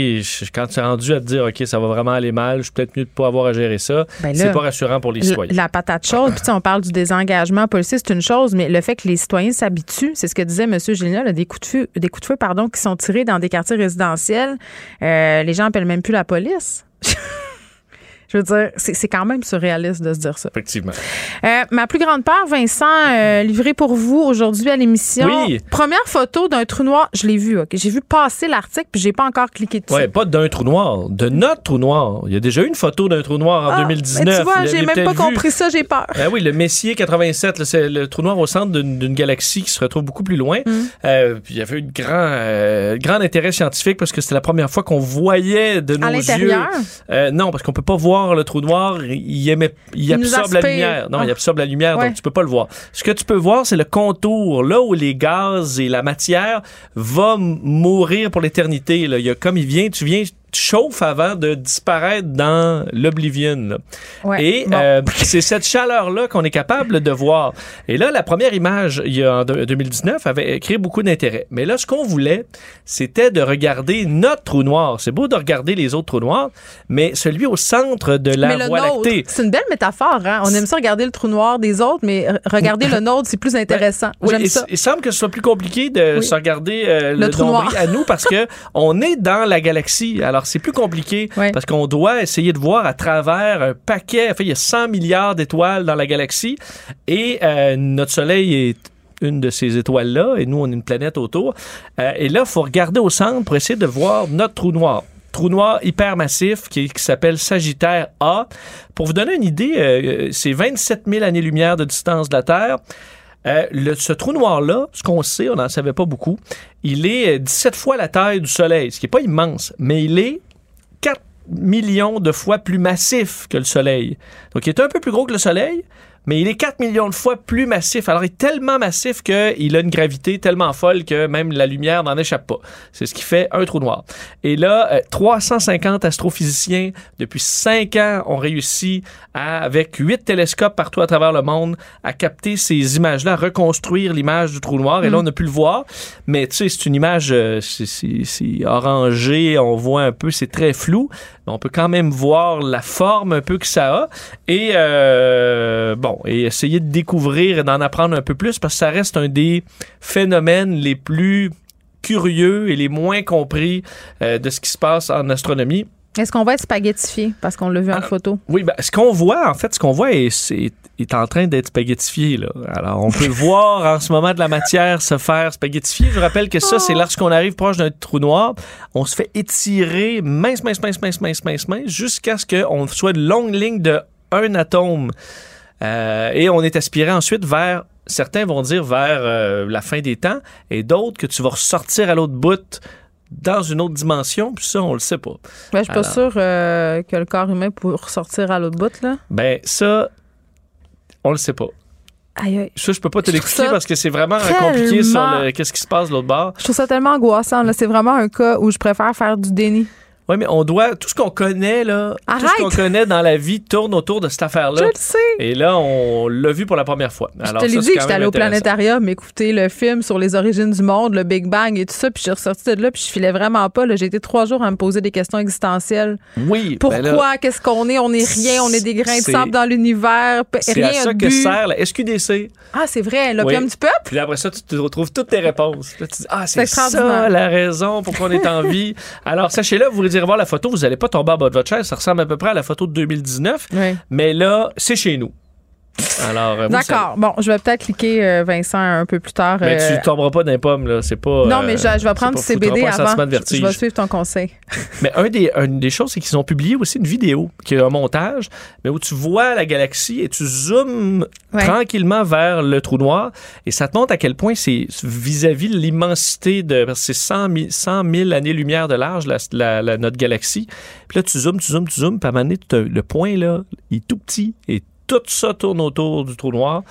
quand tu es rendu à te dire, OK, ça va vraiment aller mal, je suis peut-être mieux de pas avoir à gérer ça, ben c'est pas rassurant pour les citoyens. La patate chaude, puis on parle du désengagement policier, c'est une chose, mais le fait que les citoyens s'habituent, c'est ce que disait M. Génial, des coups de feu, des coups de feu pardon, qui sont tirés dans des quartiers résidentiels. Euh, les gens appellent même plus la police. Je veux dire, c'est quand même surréaliste de se dire ça. Effectivement. Euh, ma plus grande peur, Vincent, euh, livré pour vous aujourd'hui à l'émission. Oui. Première photo d'un trou noir. Je l'ai vu, OK. J'ai vu passer l'article, puis j'ai pas encore cliqué dessus. Oui, pas d'un trou noir, de notre trou noir. Il y a déjà eu une photo d'un trou noir en 2019. Ah, tu vois, j'ai même pas compris ça, j'ai peur. Ben oui, le Messier 87, c'est le trou noir au centre d'une galaxie qui se retrouve beaucoup plus loin. Mm. Euh, puis il y avait eu un grand, euh, grand intérêt scientifique parce que c'était la première fois qu'on voyait de nos à yeux. Euh, non, parce qu'on peut pas voir le trou noir, il, émet, il, absorbe la lumière. Non, il ah. absorbe la lumière, donc tu peux pas le voir. Ce que tu peux voir, c'est le contour, là où les gaz et la matière vont mourir pour l'éternité. Il y a comme il vient, tu viens chauffe avant de disparaître dans l'oblivion. Et euh, c'est cette chaleur-là qu'on est capable de voir. Et là, la première image, il y a en 2019, avait créé beaucoup d'intérêt. Mais là, ce qu'on voulait, c'était de regarder notre trou noir. C'est beau de regarder les autres trous noirs, mais celui au centre de la Voie lactée. C'est une belle métaphore. Hein? On aime ça regarder le trou noir des autres, mais regarder le nôtre, c'est plus intéressant. J'aime ça. Il semble que ce soit plus compliqué de se regarder euh, le, trou noir à nous parce que on est dans la galaxie. Alors alors, c'est plus compliqué parce qu'on doit essayer de voir à travers un paquet. Enfin, il y a 100 milliards d'étoiles dans la galaxie et euh, notre Soleil est une de ces étoiles-là, et nous, on est une planète autour. Euh, et là, il faut regarder au centre pour essayer de voir notre trou noir trou noir hypermassif qui, qui s'appelle Sagittaire A. Pour vous donner une idée, euh, c'est 27 000 années-lumière de distance de la Terre. Le, ce trou noir-là, ce qu'on sait, on n'en savait pas beaucoup, il est 17 fois la taille du Soleil, ce qui n'est pas immense, mais il est 4 millions de fois plus massif que le Soleil. Donc, il est un peu plus gros que le Soleil, mais il est 4 millions de fois plus massif. Alors, il est tellement massif qu'il a une gravité tellement folle que même la lumière n'en échappe pas. C'est ce qui fait un trou noir. Et là, 350 euh, astrophysiciens, depuis 5 ans, ont réussi, à, avec 8 télescopes partout à travers le monde, à capter ces images-là, à reconstruire l'image du trou noir. Et là, mm. on a pu le voir. Mais tu sais, c'est une image, euh, c'est orangé, on voit un peu, c'est très flou. On peut quand même voir la forme un peu que ça a. Et euh, bon, et essayer de découvrir et d'en apprendre un peu plus parce que ça reste un des phénomènes les plus curieux et les moins compris euh, de ce qui se passe en astronomie. Est-ce qu'on va être spaghettifié parce qu'on l'a vu en ah, photo? Oui, ben, ce qu'on voit, en fait, ce qu'on voit est, est, en train d'être spaghettifié. Là. Alors, on peut voir en ce moment de la matière se faire spaghettifier. Je rappelle que ça, c'est oh! lorsqu'on arrive proche d'un trou noir, on se fait étirer mince, mince, mince, mince, mince, mince, mince, jusqu'à ce qu'on soit une longue ligne de un atome euh, et on est aspiré ensuite vers, certains vont dire vers euh, la fin des temps, et d'autres que tu vas ressortir à l'autre bout dans une autre dimension, puis ça, on le sait pas. Ben, je suis pas sûr euh, que le corps humain peut ressortir à l'autre bout, là. Ben, ça, on le sait pas. Aïe, Ça, je peux pas te l'expliquer parce que c'est vraiment compliqué sur qu'est-ce qui se passe de l'autre bord. Je trouve ça tellement angoissant. C'est vraiment un cas où je préfère faire du déni. Oui, mais on doit. Tout ce qu'on connaît, là. Tout ce qu'on connaît dans la vie tourne autour de cette affaire-là. Je le sais. Et là, on l'a vu pour la première fois. je te l'ai dit que j'étais allé au planétarium écouter le film sur les origines du monde, le Big Bang et tout ça. Puis je suis ressortie de là, puis je filais vraiment pas. J'ai été trois jours à me poser des questions existentielles. Oui. Ben Pourquoi? Qu'est-ce qu'on est? On est rien. On est des grains de sable dans l'univers. C'est à ça que sert la SQDC. Ah, c'est vrai. L'opium du peuple? Puis après ça, tu te retrouves toutes tes réponses. tu dis, ah, c'est ça la raison pour qu'on est en vie. Alors, sachez-le, vous dire voir la photo, vous allez pas tomber en bas de votre chaise. Ça ressemble à peu près à la photo de 2019. Mais là, c'est chez nous. Alors, euh, D'accord. Bon, je vais peut-être cliquer euh, Vincent un peu plus tard. Mais tu tomberas pas d'un pomme, là. C'est pas. Non, mais je, vais prendre du CBD avant. Je, je, vais suivre ton conseil. mais un des, une des choses, c'est qu'ils ont publié aussi une vidéo qui est un montage, mais où tu vois la galaxie et tu zoomes tranquillement vers le trou noir et ça te montre à quel point c'est vis-à-vis de l'immensité de. C'est 100 000, 100 000 années-lumière de large, la, la, notre galaxie. Puis là, tu zoomes, tu zoomes, tu zoomes, puis à un moment donné, le point, là, il est tout petit et tout ça tourne autour du trou noir.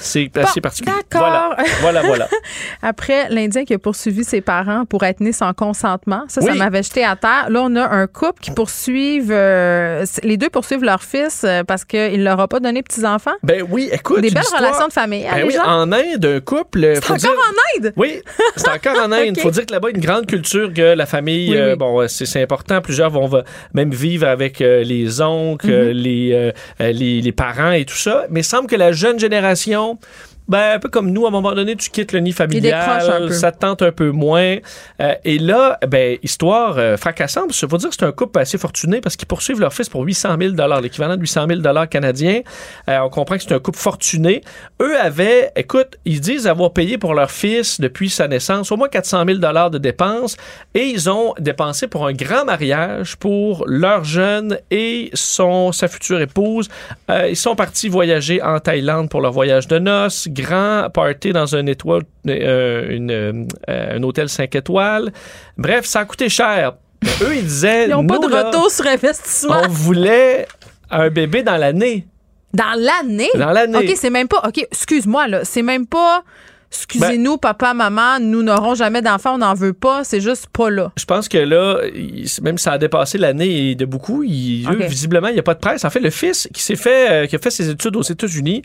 C'est assez particulier. D'accord. Voilà, voilà, Après, l'Indien qui a poursuivi ses parents pour être né sans consentement, ça, ça m'avait jeté à terre. Là, on a un couple qui poursuivent, euh, les deux poursuivent leur fils euh, parce qu'il ne leur a pas donné petits-enfants. Ben oui, écoute. Des belles relations de famille. Ben oui, en Inde, un couple. C'est encore en Inde? Oui, c'est encore en Inde. Il faut dire que là-bas, une grande culture que la famille, euh, bon, c'est important. Plusieurs vont même vivre avec les oncles, mm-hmm. les, les, les parents et tout ça, mais il semble que la jeune génération ben, un peu comme nous, à un moment donné, tu quittes le nid familial, ça te tente un peu moins. Euh, et là, ben, histoire euh, fracassante. Il faut dire que c'est un couple assez fortuné parce qu'ils poursuivent leur fils pour 800 000 l'équivalent de 800 000 canadiens. Euh, on comprend que c'est un couple fortuné. Eux avaient, écoute, ils disent avoir payé pour leur fils depuis sa naissance au moins 400 000 de dépenses et ils ont dépensé pour un grand mariage pour leur jeune et son, sa future épouse. ils sont partis voyager en Thaïlande pour leur voyage de noces grand party dans un, étoile, euh, une, euh, un hôtel 5 étoiles. Bref, ça a coûté cher. Eux, ils disaient. Ils n'ont pas de retour sur investissement. On voulait un bébé dans l'année. Dans l'année? Dans l'année. OK, c'est même pas. OK, excuse-moi, là. C'est même pas excusez-nous, ben, papa, maman, nous n'aurons jamais d'enfants, on n'en veut pas, c'est juste pas là. Je pense que là, même si ça a dépassé l'année de beaucoup, il, visiblement, il n'y a pas de presse. En fait, le fils qui s'est fait, euh, qui a fait ses études aux États-Unis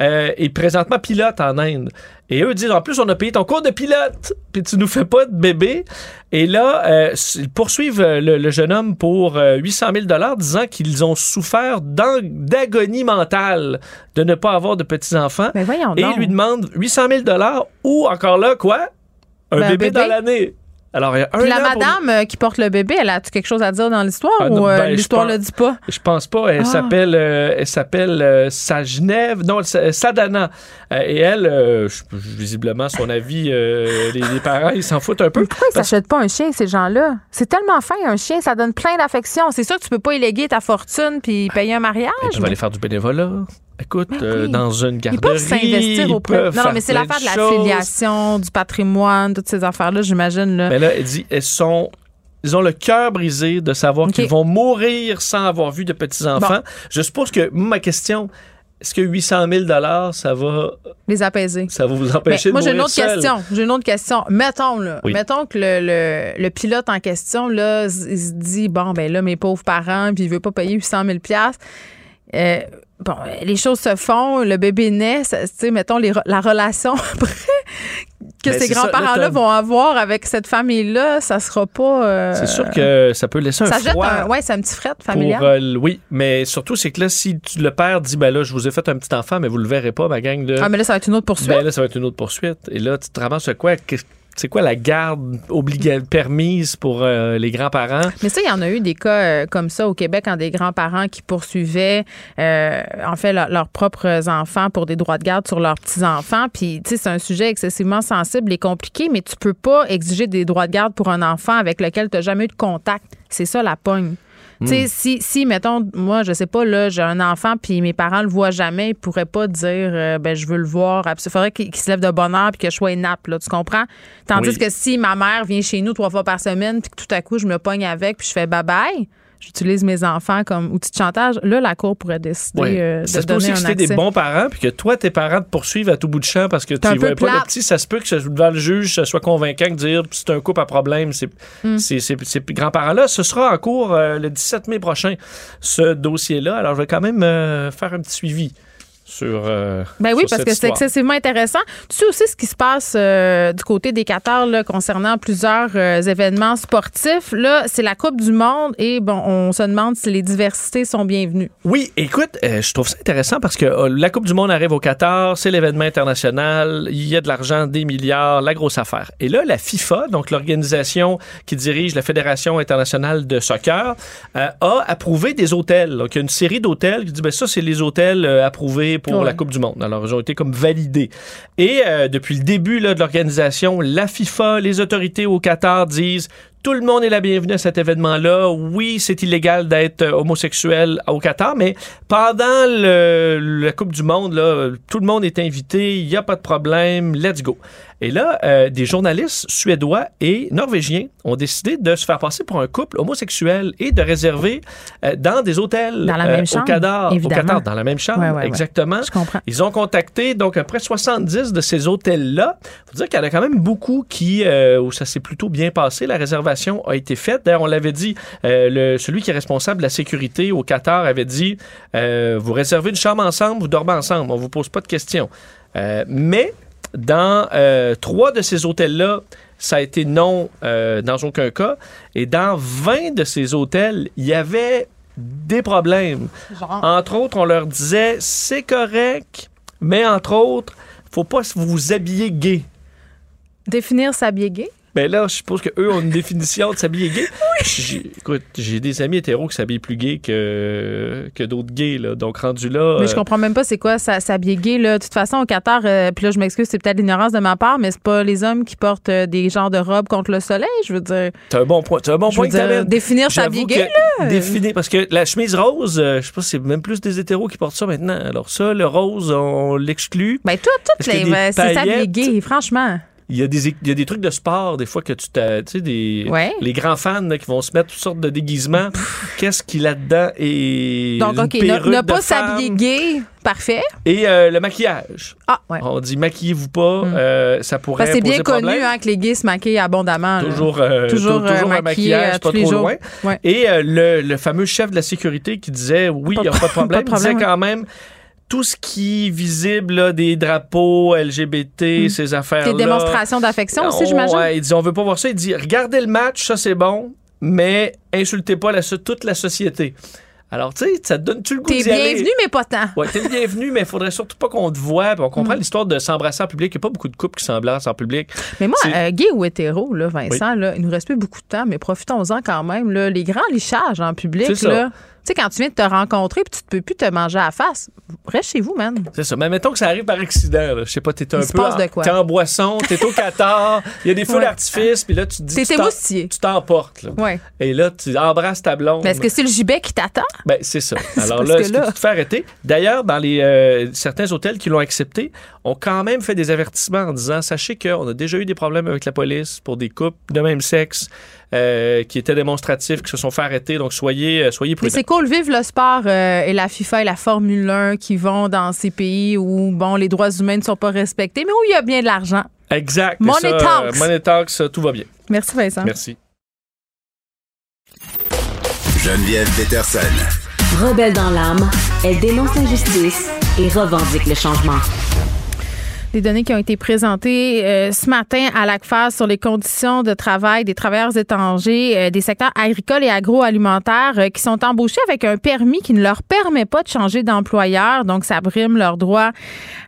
euh, est présentement pilote en Inde. Et eux disent, en plus, on a payé ton cours de pilote, puis tu nous fais pas de bébé. Et là, euh, ils poursuivent euh, le, jeune homme pour 800 000 disant qu'ils ont souffert d'agonie mentale de ne pas avoir de petits-enfants. Ben et ils lui demandent 800 000 ou, encore là, quoi? Un, ben, bébé, dans l'année. Alors, il y a un la madame euh, qui porte le bébé, elle a quelque chose à dire dans l'histoire ah, ou euh, ben, l'histoire ne le dit pas? Je pense pas. Elle ah. s'appelle euh, elle s'appelle Sajnev, non, Sadana. et elle, visiblement, son avis, les, parents, ils s'en foutent un peu. pourquoi ils s'achètent pas un chien, ces gens-là? C'est tellement fin, un chien, ça donne plein d'affection. C'est sûr que tu peux pas éléguer ta fortune puis payer un mariage. Tu vas aller faire du bénévolat. Écoute, euh, dans une garderie, ils peuvent s'investir auprès. Non, mais c'est l'affaire de la filiation, du patrimoine, toutes ces affaires-là, j'imagine. Là. Mais là, elle dit, elles sont ils ont le cœur brisé de savoir qu'ils vont mourir sans avoir vu de petits-enfants. Je suppose que ma question, est-ce que 800 000 ça va... Les apaiser. Ça va vous empêcher de moi, mourir Moi, j'ai une autre question. J'ai une autre question. Mettons, là, mettons que le, le, pilote en question, là, il se dit, bon, ben là, mes pauvres parents, puis il veut pas payer 800 000 euh, bon, les choses se font, le bébé naît, tu sais, mettons la relation après que ben, ces grands-parents-là vont avoir avec cette famille-là, ça sera pas. Euh, c'est sûr que ça peut laisser un ça froid. Jette ouais, c'est un petit fret familial. Euh, oui, mais surtout, c'est que là, si le père dit, ben là, je vous ai fait un petit enfant, mais vous le verrez pas, ma gang. Là, ah, mais là, ça va être une autre poursuite. Ben là, ça va être une autre poursuite. Et là, tu te ramasses quoi? C'est quoi la garde obligatoire permise pour euh, les grands-parents? Mais ça, il y en a eu des cas euh, comme ça au Québec, en des grands-parents qui poursuivaient, euh, en fait, leurs propres enfants pour des droits de garde sur leurs petits-enfants. Puis, tu sais, c'est un sujet excessivement sensible et compliqué, mais tu peux pas exiger des droits de garde pour un enfant avec lequel tu n'as jamais eu de contact. C'est ça la pogne. Tu sais, hmm. si, si, mettons, moi, je sais pas, là, j'ai un enfant, puis mes parents le voient jamais, ils pourraient pas dire, euh, ben, je veux le voir. Il faudrait qu'il se lève de bonne heure, puis que je sois nappe, là, tu comprends? Tandis que si ma mère vient chez nous trois fois par semaine, puis que tout à coup, je me pogne avec, puis je fais bye-bye, j'utilise mes enfants comme outil de chantage, là, la Cour pourrait décider euh, de ça donner aussi que des bons parents, puis que toi, tes parents te poursuivent à tout bout de champ parce que tu ne vois pas le petit. Ça se peut que devant le juge, ça soit convaincant de dire c'est un couple à problème. Ces, mm. ces, grands-parents-là, ce sera en cours euh, le 17 mai prochain, ce dossier-là. Alors, je vais quand même euh, faire un petit suivi sur. Euh, ben oui, parce que c'est excessivement intéressant. Tu sais aussi ce qui se passe euh, du côté des Qatars là, concernant plusieurs euh, événements sportifs. Là, c'est la Coupe du Monde et bon, on se demande si les diversités sont bienvenues. Oui, écoute, je trouve ça intéressant parce que la Coupe du Monde arrive au Qatar, c'est l'événement international, il y a de l'argent, des milliards, la grosse affaire. Et là, la FIFA, donc l'organisation qui dirige la Fédération internationale de soccer, a approuvé des hôtels. Donc, il y a une série d'hôtels qui dit ben ça, c'est les hôtels approuvés pour la Coupe du Monde. Alors, ils ont été comme validés. Et euh, depuis le début là, de l'organisation, la FIFA, les autorités au Qatar disent tout le monde est la bienvenue à cet événement-là. Oui, c'est illégal d'être euh, homosexuel au Qatar, mais pendant le, la Coupe du Monde, là, tout le monde est invité, il n'y a pas de problème, let's go. Et là, euh, des journalistes suédois et norvégiens ont décidé de se faire passer pour un couple homosexuel et de réserver euh, dans des hôtels dans la même chambre, au, Qatar, au Qatar, dans la même chambre, exactement. Je comprends. Ils ont contacté donc près 70 de ces hôtels-là. Faut dire qu'il y en a quand même beaucoup qui où ça s'est plutôt bien passé la réservation a été faite. D'ailleurs, on l'avait dit, euh, le, celui qui est responsable de la sécurité au Qatar avait dit euh, vous réservez une chambre ensemble, vous dormez ensemble, on vous pose pas de questions. Euh, mais dans trois de ces hôtels-là, ça a été non dans aucun cas. Et dans 20 de ces hôtels, il y avait des problèmes. Entre autres, on leur disait c'est correct, mais entre autres, faut pas vous habiller gay. Définir s'habiller gay? Ben là, je suppose qu'eux ont une définition de s'habiller gay. Oui. Écoute, j'ai des amis hétéros qui s'habillent plus gay que, que d'autres gays, là. Donc, rendu là. Mais je euh, comprends même pas c'est quoi s'habiller gay, là. De toute façon, au Qatar, euh, puis là, je m'excuse, c'est peut-être l'ignorance de ma part, mais c'est pas les hommes qui portent euh, des genres de robes contre le soleil, je veux dire. C'est un bon point. C'est un bon point dire, Définir s'habiller gay, là. Définir, parce que la chemise rose, je sais pas, c'est même plus des hétéros qui portent ça maintenant. Alors, ça, le rose, on l'exclut. Ben, tout, tout, les, c'est s'habiller gay, franchement. Il y, a des, il y a des trucs de sport, des fois, que tu Tu sais, des, les grands fans qui vont se mettre toutes sortes de déguisements. Qu'est-ce qu'il y a là-dedans? Et Donc, OK, ne, pas s'habiller gay. Parfait. Et euh, le maquillage. Ah, ouais. On dit maquillez-vous pas, hmm. euh, ça pourrait C'est bien connu hein, que les gays se maquillent abondamment. Toujours, euh, toujours, toujours un maquillage pas trop loin. Et le, le, fameux chef de la sécurité qui disait oui, il n'y a pas de problème, il disait quand même tout ce qui est visible, des drapeaux LGBT, hmm. ces affaires-là. Des démonstrations d'affection aussi, j'imagine? Ouais, il dit on veut pas voir ça. Il dit regardez le match, ça c'est bon, mais insultez pas la, toute la société. Alors, tu sais, ça te donne-tu le goût T'es bienvenu, mais pas tant. Ouais, t'es bienvenu, mais il faudrait surtout pas qu'on te voie. on comprend hmm. l'histoire de s'embrasser en public. Il n'y a pas beaucoup de couples qui s'embrassent en public. Mais moi, euh, gay ou hétéro, là, Vincent, là, il nous reste plus beaucoup de temps, mais profitons-en quand même. Là, les grands lichages en public, là. Tu sais, quand tu viens de te rencontrer puis tu ne peux plus te manger à la face, reste chez vous, man. C'est ça. Mais mettons que ça arrive par accident. Je sais pas, t'es un peu. En, T'es en boisson, t'es au Qatar, il y a des feux d'artifice, puis là, tu te dis. T'es Tu t'emportes. Ouais. Et là, tu embrasses ta blonde. Mais est-ce que c'est le gibet qui t'attend? Ben, c'est ça. Alors là, est-ce que, tu te fais arrêter? D'ailleurs, dans les euh, certains hôtels qui l'ont accepté, ont quand même fait des avertissements en disant sachez qu'on a déjà eu des problèmes avec la police pour des couples de même sexe. Euh, qui étaient démonstratifs, qui se sont fait arrêter. Donc, soyez, euh, soyez prudents. Mais c'est cool, vive le sport euh, et la FIFA et la Formule 1 qui vont dans ces pays où, bon, les droits humains ne sont pas respectés, mais où il y a bien de l'argent. Exact. Money Talks. Money Talks, tout va bien. Merci, Vincent. Merci. Geneviève Peterson. Rebelle dans l'âme, elle dénonce l'injustice et revendique le changement. Des données qui ont été présentées euh, ce matin à l'ACFAS sur les conditions de travail des travailleurs étrangers euh, des secteurs agricoles et agroalimentaires euh, qui sont embauchés avec un permis qui ne leur permet pas de changer d'employeur. Donc, ça brime leur droit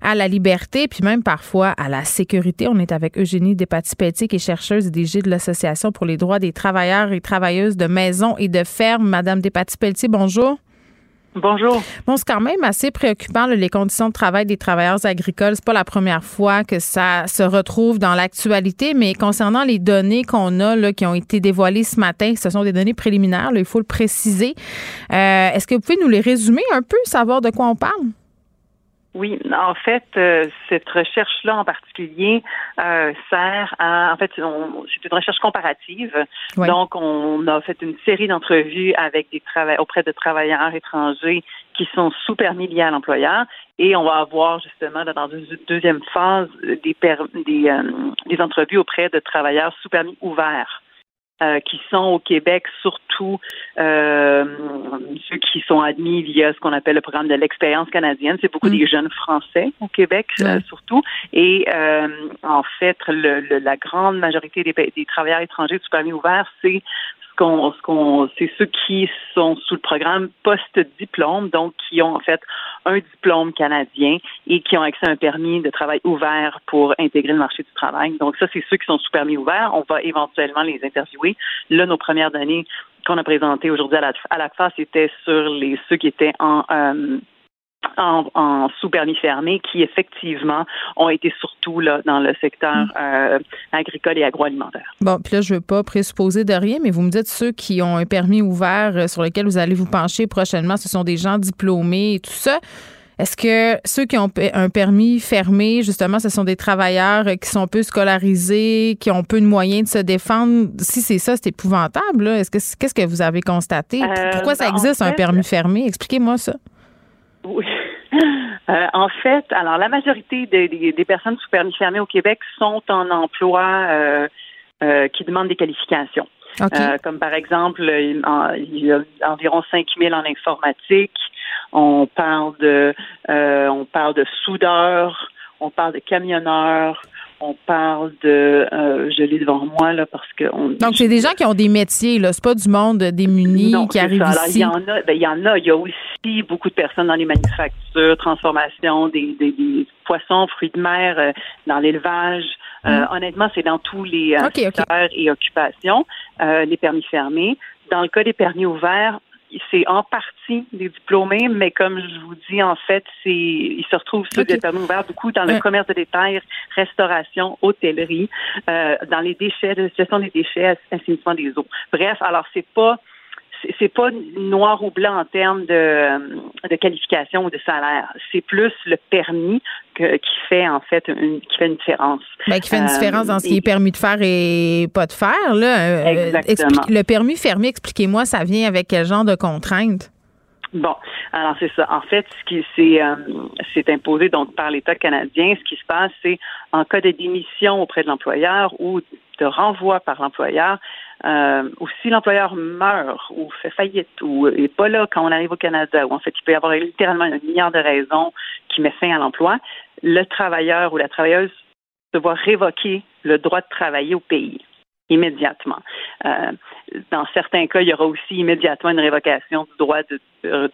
à la liberté, puis même parfois à la sécurité. On est avec Eugénie Despatie-Pelletier, qui est chercheuse et DG de l'Association pour les droits des travailleurs et travailleuses de maisons et de fermes. Madame Despatie-Pelletier, bonjour. Bonjour. Bon, c'est quand même assez préoccupant les conditions de travail des travailleurs agricoles. C'est pas la première fois que ça se retrouve dans l'actualité, mais concernant les données qu'on a là, qui ont été dévoilées ce matin, ce sont des données préliminaires, il faut le préciser. Euh, est-ce que vous pouvez nous les résumer un peu, savoir de quoi on parle? Oui, en fait, euh, cette recherche-là en particulier euh, sert à, en fait, c'est une recherche comparative. Donc, on a fait une série d'entrevues avec des travailleurs auprès de travailleurs étrangers qui sont sous permis liés à l'employeur, et on va avoir justement dans une deuxième phase des, des, euh, des entrevues auprès de travailleurs sous permis ouverts. Euh, qui sont au Québec, surtout euh, ceux qui sont admis via ce qu'on appelle le programme de l'expérience canadienne. C'est beaucoup mm. des jeunes Français au Québec, euh, surtout. Et en fait, le, la grande majorité des, des travailleurs étrangers du permis ouvert, c'est ce qu'on, c'est ceux qui sont sous le programme post-diplôme, donc qui ont en fait un diplôme canadien et qui ont accès à un permis de travail ouvert pour intégrer le marché du travail. Donc ça, c'est ceux qui sont sous permis ouvert. On va éventuellement les interviewer. Là, nos premières données qu'on a présentées aujourd'hui à la, à la sur les ceux qui étaient en euh, en, sous-permis fermé qui effectivement ont été surtout là dans le secteur mm. euh, agricole et agroalimentaire. Bon, puis là je veux pas présupposer de rien, mais vous me dites ceux qui ont un permis ouvert euh, sur lequel vous allez vous pencher prochainement, ce sont des gens diplômés et tout ça. Est-ce que ceux qui ont un permis fermé, justement, ce sont des travailleurs qui sont peu scolarisés, qui ont peu de moyens de se défendre? Si c'est ça, c'est épouvantable. Est-ce que qu'est-ce que vous avez constaté? Euh, Pourquoi ça ben, existe un permis fermé? Expliquez-moi ça. Oui. Euh, en fait, alors la majorité des, personnes sous permis fermé au Québec sont en emploi euh, euh, qui demandent des qualifications. comme par exemple, il y a environ 5 000 en informatique. On parle de, on parle de soudeurs, on parle de camionneurs, on parle de, euh, je l'ai devant moi là parce que on, donc c'est des gens qui ont des métiers là, c'est pas du monde démuni qui arrive ici. il y en a, ben, il y en a, il y a aussi beaucoup de personnes dans les manufactures, transformation des, des, poissons, fruits de mer, euh, dans l'élevage. Euh, hum. honnêtement, c'est dans tous les secteurs et occupations, les permis fermés. Dans le cas des permis ouverts, c'est en partie des diplômés, mais comme je vous dis, en fait, c'est ils se retrouvent sur des permis ouverts beaucoup dans le commerce de détail, restauration, hôtellerie, euh, dans les déchets, de gestion des déchets, assainissement des eaux. Bref, alors c'est pas c'est pas noir ou blanc en termes de, de qualification ou de salaire. C'est plus le permis que, qui fait en fait une, qui fait une différence. Ben, qui fait une différence dans ce qui est permis de faire et pas de faire. Là. Euh, Exactement. le permis fermé, expliquez-moi, ça vient avec quel genre de contraintes? Bon, alors c'est ça. En fait, ce qui s'est euh, imposé donc par l'État canadien, ce qui se passe, c'est en cas de démission auprès de l'employeur ou de renvoi par l'employeur, euh, ou si l'employeur meurt ou fait faillite ou n'est pas là quand on arrive au Canada, ou en fait il peut y avoir littéralement un milliard de raisons qui met fin à l'emploi, le travailleur ou la travailleuse se voit révoquer le droit de travailler au pays immédiatement. Euh, dans certains cas, il y aura aussi immédiatement une révocation du droit de,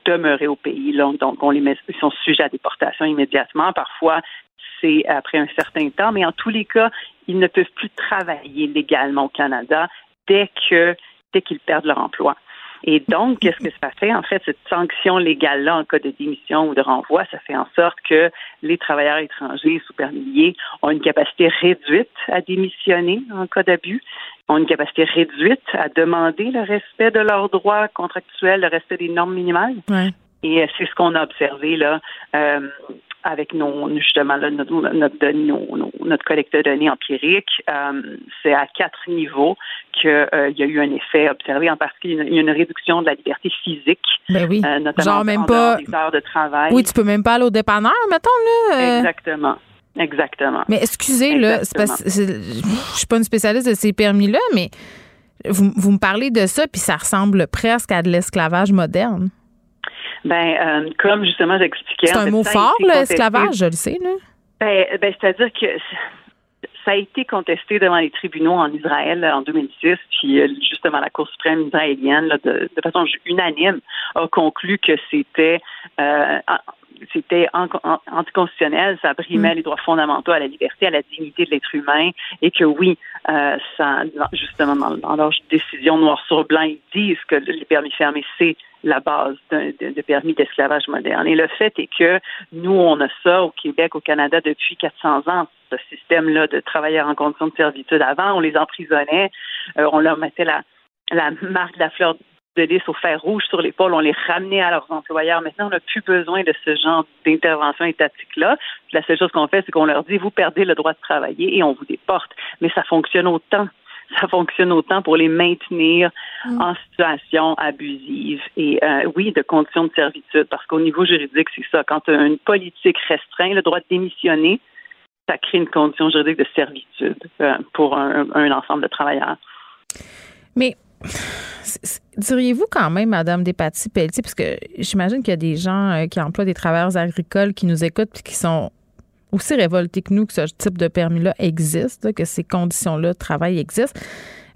demeurer au pays. donc, on les met, ils sont sujets à déportation immédiatement. Parfois, c'est après un certain temps, mais en tous les cas, ils ne peuvent plus travailler légalement au Canada dès que dès qu'ils perdent leur emploi. Et donc, qu'est-ce que ça fait? En fait, cette sanction légale-là en cas de démission ou de renvoi, ça fait en sorte que les travailleurs étrangers sous permis ont une capacité réduite à démissionner en cas d'abus, ont une capacité réduite à demander le respect de leurs droits contractuels, le respect des normes minimales. Et c'est ce qu'on a observé là. Euh, avec nos justement notre, notre, collecte de données empirique, euh, c'est à quatre niveaux qu'il euh, y a eu un effet observé. En particulier, il y a une réduction de la liberté physique, ben oui. Euh, notamment Genre même pas des heures de travail. Oui, tu peux même pas aller au dépanneur, mettons là. Exactement. Exactement. Mais excusez, là, je suis pas une spécialiste de ces permis-là, mais vous, vous me parlez de ça, puis ça ressemble presque à de l'esclavage moderne. Ben, euh, comme justement j'expliquais. C'est un mot fort, l'esclavage, je le sais, là. Ben, ben c'est-à-dire que ça a été contesté devant les tribunaux en Israël en 2006, puis euh, justement la Cour suprême israélienne, de, façon unanime, a conclu que c'était euh, c'était anticonstitutionnel, ça brimait mm. les droits fondamentaux à la liberté, à la dignité de l'être humain, et que oui, euh, ça, justement, dans, dans leur décision noir sur blanc, ils disent que les permis fermés, c'est la base de, permis d'esclavage moderne. Et le fait est que nous, on a ça au Québec, au Canada depuis 400 ans, ce système-là de travailleurs en condition de servitude. Avant, on les emprisonnait, euh, on leur mettait la, la marque de la fleur lys au fer rouge sur l'épaule, on les ramenait à leurs employeurs. Maintenant, on n'a plus besoin de ce genre d'intervention étatique-là. La seule chose qu'on fait, c'est qu'on leur dit, vous perdez le droit de travailler et on vous déporte. Mais ça fonctionne autant ça fonctionne autant pour les maintenir mm. en situation abusive et euh, oui, de conditions de servitude, parce qu'au niveau juridique, c'est ça. Quand une politique restreint le droit de démissionner, ça crée une condition juridique de servitude euh, pour un, un ensemble de travailleurs. Mais Diriez-vous quand même, Madame Despatie-Pelletier, parce que j'imagine qu'il y a des gens euh, qui emploient des travailleurs agricoles qui nous écoutent et qui sont aussi révoltés que nous que ce type de permis-là existe, que ces conditions-là de travail existent.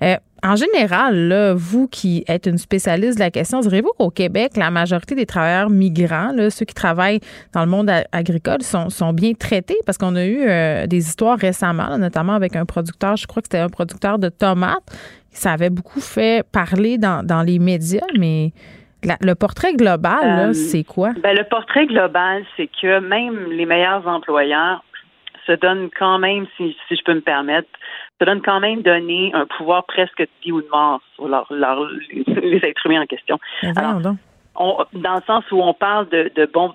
Euh, en général, vous qui êtes une spécialiste de la question, diriez-vous qu'au Québec, la majorité des travailleurs migrants, ceux qui travaillent dans le monde agricole, sont, bien traités? Parce qu'on a eu euh, des histoires récemment, notamment avec un producteur, je crois que c'était un producteur de tomates, ça avait beaucoup fait parler dans, les médias, mais le portrait global, euh, c'est quoi? Ben, le portrait global, c'est que même les meilleurs employeurs se donnent quand même, si, si je peux me permettre, se donnent quand même donner un pouvoir presque de vie ou de mort sur leur, les êtres humains en question. Alors, dans le sens où on parle de, de bon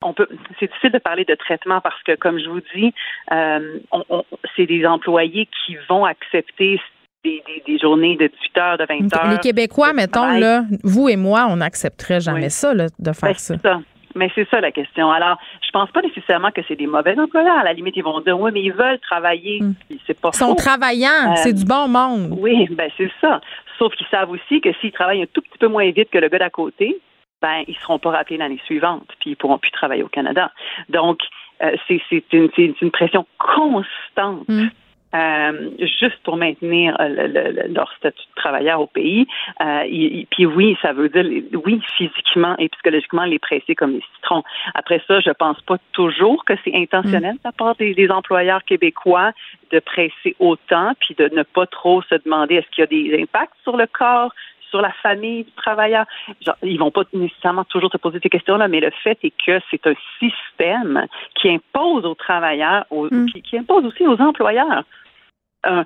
on peut c'est difficile de parler de traitement parce que comme je vous dis euh, on, c'est des employés qui vont accepter des, des, journées de 18 heures, de 20 heures. Les Québécois, mettons, là, vous et moi, on n'accepterait jamais ça, là, de faire ben, ça. ça. Mais c'est ça la question. Alors, je pense pas nécessairement que c'est des mauvais employeurs. À la limite, ils vont dire oui, mais ils veulent travailler. Hmm. C'est pas Ils sont travaillants, c'est du bon monde. Oui, ben c'est ça. Sauf qu'ils savent aussi que s'ils travaillent un tout petit peu moins vite que le gars d'à côté, ben ils seront pas rappelés l'année suivante, puis ils pourront plus travailler au Canada. Donc euh, c'est une, une, pression constante. Mm. Euh, juste pour maintenir euh, leur statut de travailleur au pays. puis oui, ça veut dire, oui, physiquement et psychologiquement, les presser comme des citrons. Après ça, je pense pas toujours que c'est intentionnel mm. de la part des, des, employeurs québécois de presser autant, puis de ne pas trop se demander est-ce qu'il y a des impacts sur le corps sur la famille du travailleur. Genre, ils vont pas nécessairement toujours se poser ces questions-là, mais le fait est que c'est un système qui impose aux travailleurs, mm. qui, impose aussi aux employeurs un,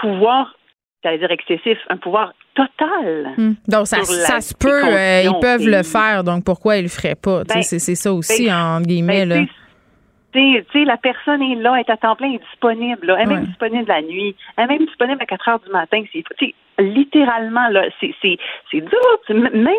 pouvoir, j'allais dire excessif, un pouvoir total. Mm. Donc, ça, se peut, euh, ils peuvent le faire, donc pourquoi ils le feraient pas? Ben, c'est ça aussi, ben, en guillemets. Ben, là tu sais, la personne est là, est à temps plein, est disponible. Elle est même disponible la nuit. Elle est même disponible à 4 heures du matin. C'est, littéralement, là, c'est, c'est, c'est dur. Même,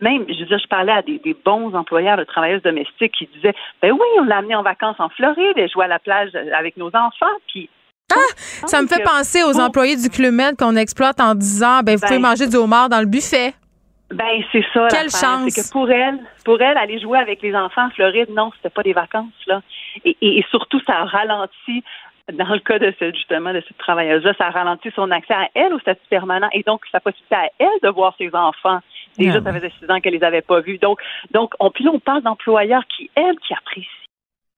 même, je veux dire, je parlais à des, bons employeurs de travailleuses domestiques qui disaient, ben oui, on l'a amené en vacances en Floride, elle jouait à la plage avec nos enfants, puis ah, ça me fait penser aux employés du Club qu'on exploite en disant, ben, vous pouvez ben manger du homard dans le buffet. Ben c'est ça. Quelle chance. C'est que pour elle, pour elle, aller jouer avec les enfants en Floride, non, c'était pas des vacances là. Et, et, surtout, ça a ralenti dans le cas de cette, justement de cette travailleuse-là, ça a ralenti son accès à elle au statut permanent et donc sa possibilité à elle de voir ses enfants. Déjà, ah ça faisait six ans qu'elle les avait pas vus. Donc, donc, on, puis là, on parle d'employeurs qui, elle, qui apprécient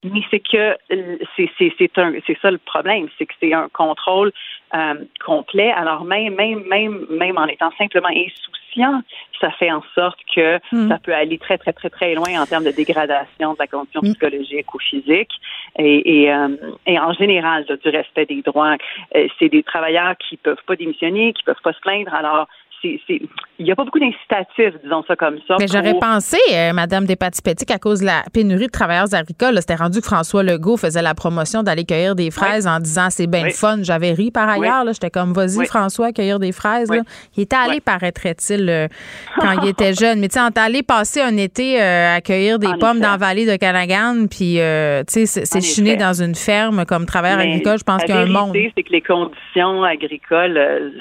mais c'est que euh, c'est c'est un c'est ça le problème, c'est que c'est un contrôle euh, complet. Alors même même même même en étant simplement insouciant, ça fait en sorte que hmm. ça peut aller très très très très loin en termes de dégradation de la condition hmm. psychologique ou physique et et, euh, et en général du respect des droits. c'est des travailleurs qui peuvent pas démissionner, qui peuvent pas se plaindre. Alors il n'y a pas beaucoup d'incitatifs, disons ça comme ça. Mais j'aurais pensé, euh, Madame qu'à cause de la pénurie de travailleurs agricoles, c'était rendu que François Legault faisait la promotion d'aller cueillir des fraises en disant c'est bien fun. J'avais ri par ailleurs. J'étais comme, vas-y, François, cueillir des fraises. Il était allé, paraîtrait-il, euh, quand il était jeune. Mais tu sais, allé passer un été euh, à cueillir des pommes dans la vallée de Canagan, puis, tu sais, c'est chiner dans une ferme comme travailleur agricole. Je pense qu'il y a un monde. c'est que les conditions agricoles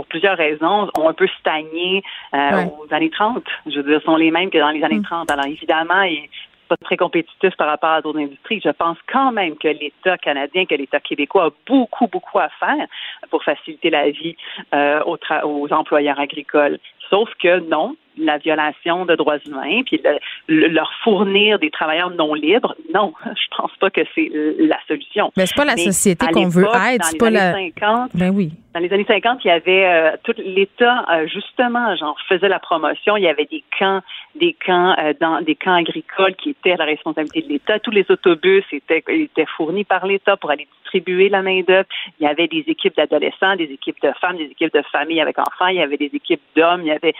pour plusieurs raisons, ont un peu stagné euh, aux années 30. Je veux dire, sont les mêmes que dans les années 30. Mm. Alors évidemment, ils pas très compétitifs par rapport à d'autres industries. Je pense quand même que l'État canadien, que l'État québécois a beaucoup, beaucoup à faire pour faciliter la vie euh, aux, aux employeurs agricoles. Sauf que non, la violation de droits humains, puis leur fournir des travailleurs non libres, non, je pense pas que c'est la solution. Mais c'est pas la société qu'on veut être, c'est pas la. 50, ben oui. Dans les années 50, il y avait euh, tout l'État euh, justement, genre faisait la promotion. Il y avait des camps, des camps euh, dans des camps agricoles qui étaient à la responsabilité de l'État. Tous les autobus étaient, étaient fournis par l'État pour aller distribuer la main d'œuvre. Il y avait des équipes d'adolescents, des équipes de femmes, des équipes de familles avec enfants. Il y avait des équipes d'hommes. Il y avait,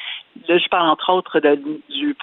là, je entre autres de, du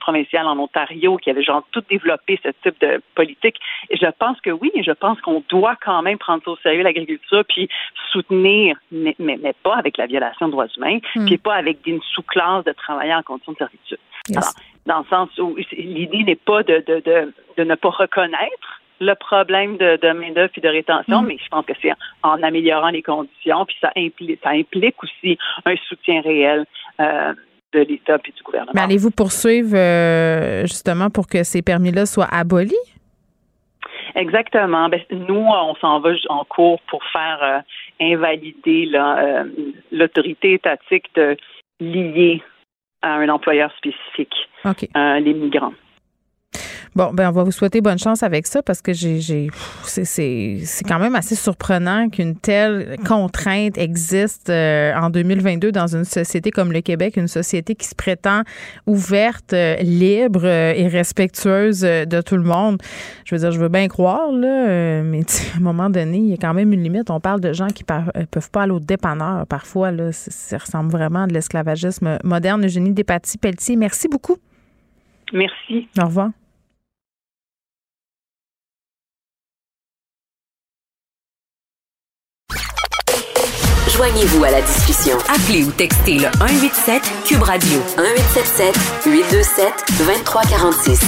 provincial en Ontario qui avait genre tout développé ce type de politique. Et je pense que oui, je pense qu'on doit quand même prendre au sérieux l'agriculture puis soutenir, mais, mais, pas avec la violation de droits humains, hmm. puis pas avec une sous-classe de travailleurs en conditions de servitude. Alors, dans le sens où l'idée n'est pas de, de, de, de ne pas reconnaître le problème de, de main-d'œuvre et de rétention, hmm. mais je pense que c'est en améliorant les conditions, puis ça implique, ça implique aussi un soutien réel euh, de l'État et du gouvernement. Mais allez-vous poursuivre euh, justement pour que ces permis-là soient abolis? Exactement. Ben, nous, on s'en va en cours pour faire euh, invalider euh, l'autorité étatique de lier à un employeur spécifique les migrants. Bon, ben on va vous souhaiter bonne chance avec ça parce que j'ai, c'est, quand même assez surprenant qu'une telle contrainte existe euh, en 2022 dans une société comme le Québec, une société qui se prétend ouverte, euh, libre euh, et respectueuse de tout le monde. Je veux dire, je veux bien croire là, mais à un moment donné, il y a quand même une limite. On parle de gens qui peuvent pas aller au dépanneur parfois là, ça ressemble vraiment à de l'esclavagisme moderne. Eugénie Despatie-Pelletier, merci beaucoup. Merci. Au revoir. Joignez-vous à la discussion. Appelez ou textez le 187 Cube Radio 1877 827 2346.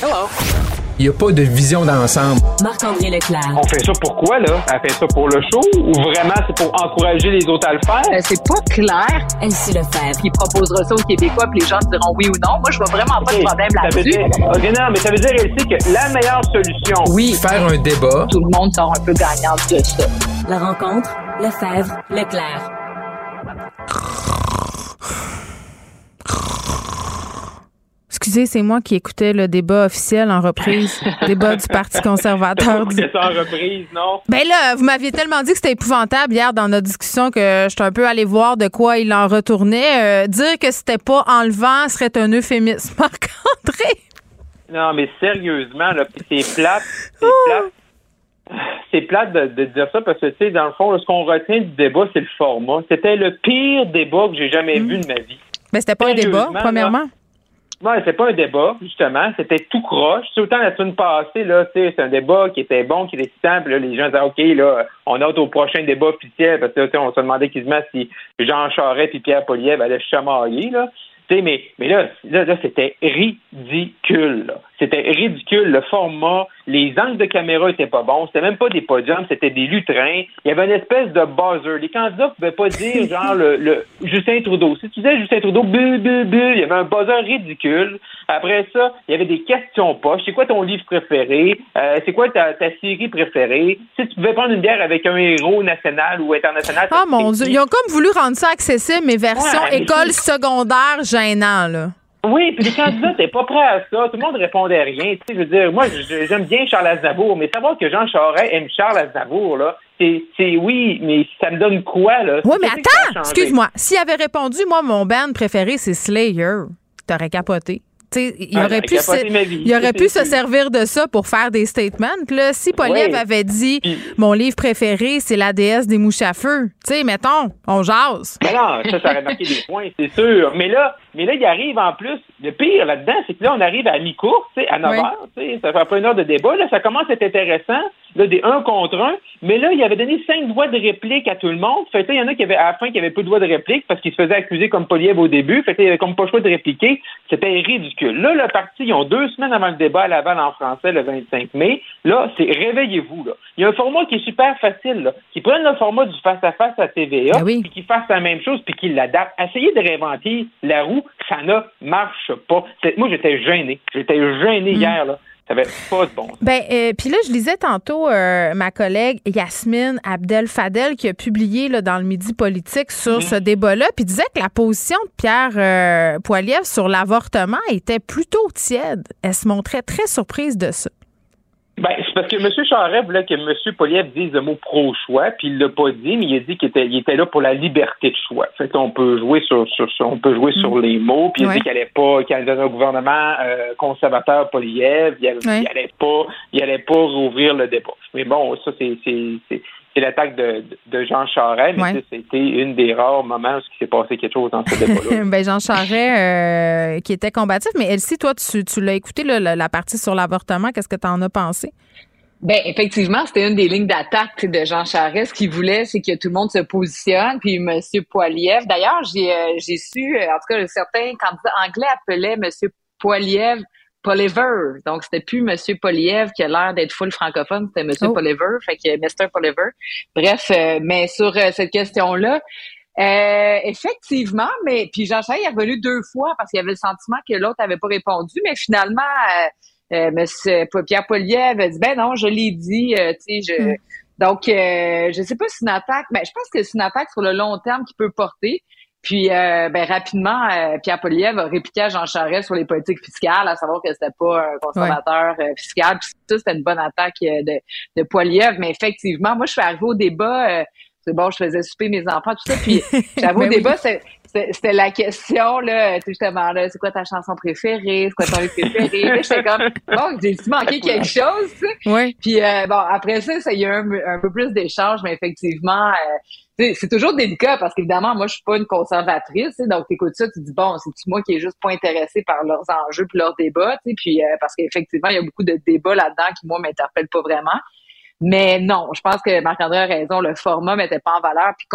Hello. Il n'y a pas de vision d'ensemble. Marc-André Leclerc. On fait ça pourquoi, là? Elle fait ça pour le show ou vraiment c'est pour encourager les autres à le faire? Euh, c'est pas clair. Ainsi le faire. Il proposera ça aux Québécois puis les gens diront oui ou non. Moi, je vois vraiment pas de problème là-dessus. non, mais ça veut dire, elle sait que la meilleure solution. Oui. Faire un débat. Tout le monde sort un peu gagnant de ça. La rencontre, Lefebvre, Leclerc. Excusez, c'est moi qui écoutais le débat officiel en reprise, débat du Parti conservateur. Du... ça en reprise, non? Ben là, vous m'aviez tellement dit que c'était épouvantable hier dans notre discussion que j'étais un peu allé voir de quoi il en retournait. Euh, dire que c'était pas enlevant serait un euphémisme. Marc-André! Non, mais sérieusement, là, c'est plate, c'est oh! plate. C'est plate de, dire ça parce que, tu sais, dans le fond, ce qu'on retient du débat, c'est le format. C'était le pire débat que j'ai jamais hmm. vu de ma vie. Mais c'était pas un débat, premièrement. Non, c'est pas un débat, justement. C'était tout croche. C'est autant la semaine passée, là, c'est un débat qui était bon, qui était simple. les gens disaient, OK, là, on note au prochain débat officiel, parce que, on se demandait quasiment si Jean Charest et Pierre Poliev allaient chamailler, là. mais, mais là, là, là c'était ridicule. Là. C'était ridicule. Le format, les angles de caméra étaient pas bons. C'était même pas des podiums, c'était des lutrins. Il y avait une espèce de buzzer. Les candidats pouvaient pas dire genre le, Justin Trudeau. Si tu disais Justin Trudeau, bu, bu, bu, il y avait un buzzer ridicule. Après ça, il y avait des questions poches. C'est quoi ton livre préféré? Euh, c'est quoi ta, ta, série préférée? Si tu pouvais prendre une bière avec un héros national ou international. Ah mon Dieu, ils ont comme voulu rendre ça accessible, mais version école secondaire gênant, là. Oui, puis les candidats n'étaient pas prêts à ça. Tout le monde répondait rien. Tu sais, je veux dire, moi, j'aime bien Charles Aznavour, mais savoir que Jean Charest aime Charles Aznavour, là, c'est oui, mais ça me donne quoi, là? Oui, mais attends, excuse-moi. S'il avait répondu, moi, mon band préféré, c'est Slayer, t'aurais capoté il aurait pu, se, il aurait pu se servir de ça pour faire des statements. Là, si Poliev avait dit mon livre préféré, c'est la déesse des mouches à feu, tu sais, mettons, on jase. Mais non, ça, ça aurait marqué des points, c'est sûr. Mais là, mais là, il arrive en plus. Le pire là-dedans, c'est que là, on arrive à mi-course, à 9 h, ça fait pas une heure de débat. Là, ça commence à être intéressant, là, des un contre un. Mais là, il avait donné cinq voix de réplique à tout le monde. Fait il y en a qui avaient, à la fin, qui avaient peu de voix de réplique parce qu'ils se faisaient accuser comme Poliev au début. Fait il avait comme pas le choix de répliquer. C'était ridicule. Là, le parti, ils ont deux semaines avant le débat à Laval en français, le 25 mai. Là, c'est réveillez-vous, là. Il y a un format qui est super facile, là. Qui prenne le format du face-à-face -à, TVA, ben puis qui fasse la même chose, puis qui l'adapte. Essayez de réinventer la roue, ça ne marche pas. Moi, j'étais gêné. J'étais gêné hmm. hier, là. Ça avait pas de bon sens. Ben, euh, puis là, je lisais tantôt euh, ma collègue Yasmine Abdel Fadel qui a publié là, dans le Midi politique sur hmm. ce débat-là, puis disait que la position de Pierre euh, Poilievre sur l'avortement était plutôt tiède. Elle se montrait très surprise de ça. Ben, c'est parce que M. Charest voulait que M. Poliev dise le mot pro-choix, puis il l'a pas dit, mais il a dit qu'il était, il était là pour la liberté de choix. Fait on peut jouer sur, sur, on peut jouer sur mm. les mots, puis il a dit qu'il allait pas, qu'il allait donner un gouvernement euh, conservateur Poliev, il, allait, allait pas, il allait pas rouvrir le débat. Mais bon, ça c'est, c'est c'est l'attaque de, de, Jean Charest, mais c'était une des rares moments où il s'est passé quelque chose dans ce débat-là. ben Jean Charest, euh, qui était combatif, mais Elsie, toi, tu, tu l'as écouté, la, partie sur l'avortement, qu'est-ce que tu en as pensé? Ben effectivement, c'était une des lignes d'attaque de Jean Charest. Ce qu'il voulait, c'est que tout le monde se positionne. Puis M. Poiliev, d'ailleurs, j'ai euh, j'ai su, en tout cas, certains candidats anglais appelaient M. Poiliev Poliver. Donc, c'était plus Monsieur Poliev qui a l'air d'être full francophone, c'était Monsieur oh. Poliver, fait que Mr. Poliver. Bref, euh, mais sur euh, cette question-là, euh, effectivement, mais puis Jean Charest est revenu deux fois parce qu'il y avait le sentiment que l'autre avait pas répondu, mais finalement, euh, Monsieur Pierre Poliev a dit ben non, je l'ai dit, tu sais, je. Mm. Donc, je sais pas si une attaque, ben je pense que c'est une attaque sur le long terme qui peut porter. Puis, euh, ben, rapidement, euh, Pierre Poliev a répliqué à Jean Charest sur les politiques fiscales, à savoir que c'était pas un conservateur euh, fiscal. Puis ça, c'était une bonne attaque de, de Poliev. Mais effectivement, moi, je suis arrivée au débat. c'est bon, je faisais souper mes enfants, tout ça. Puis, j'avoue, au ben débat, c'était la question, là, justement, là, c'est quoi ta chanson préférée? C'est quoi ton livre préféré? j'étais comme, bon, j'ai-tu manqué quelque chose? Oui. Puis, bon, après ça, ça y a eu un, un peu plus d'échanges, mais effectivement, c'est toujours délicat parce qu'évidemment, moi, je suis pas une conservatrice. Donc, tu écoutes ça, tu dis, bon, c'est moi qui est juste pas intéressé par leurs enjeux puis leurs débats. Puis, euh, parce qu'effectivement, il y a beaucoup de débats là-dedans qui, moi, m'interpellent pas vraiment. Mais non, je pense que Marc-André a raison, le format mettait pas en valeur. Puis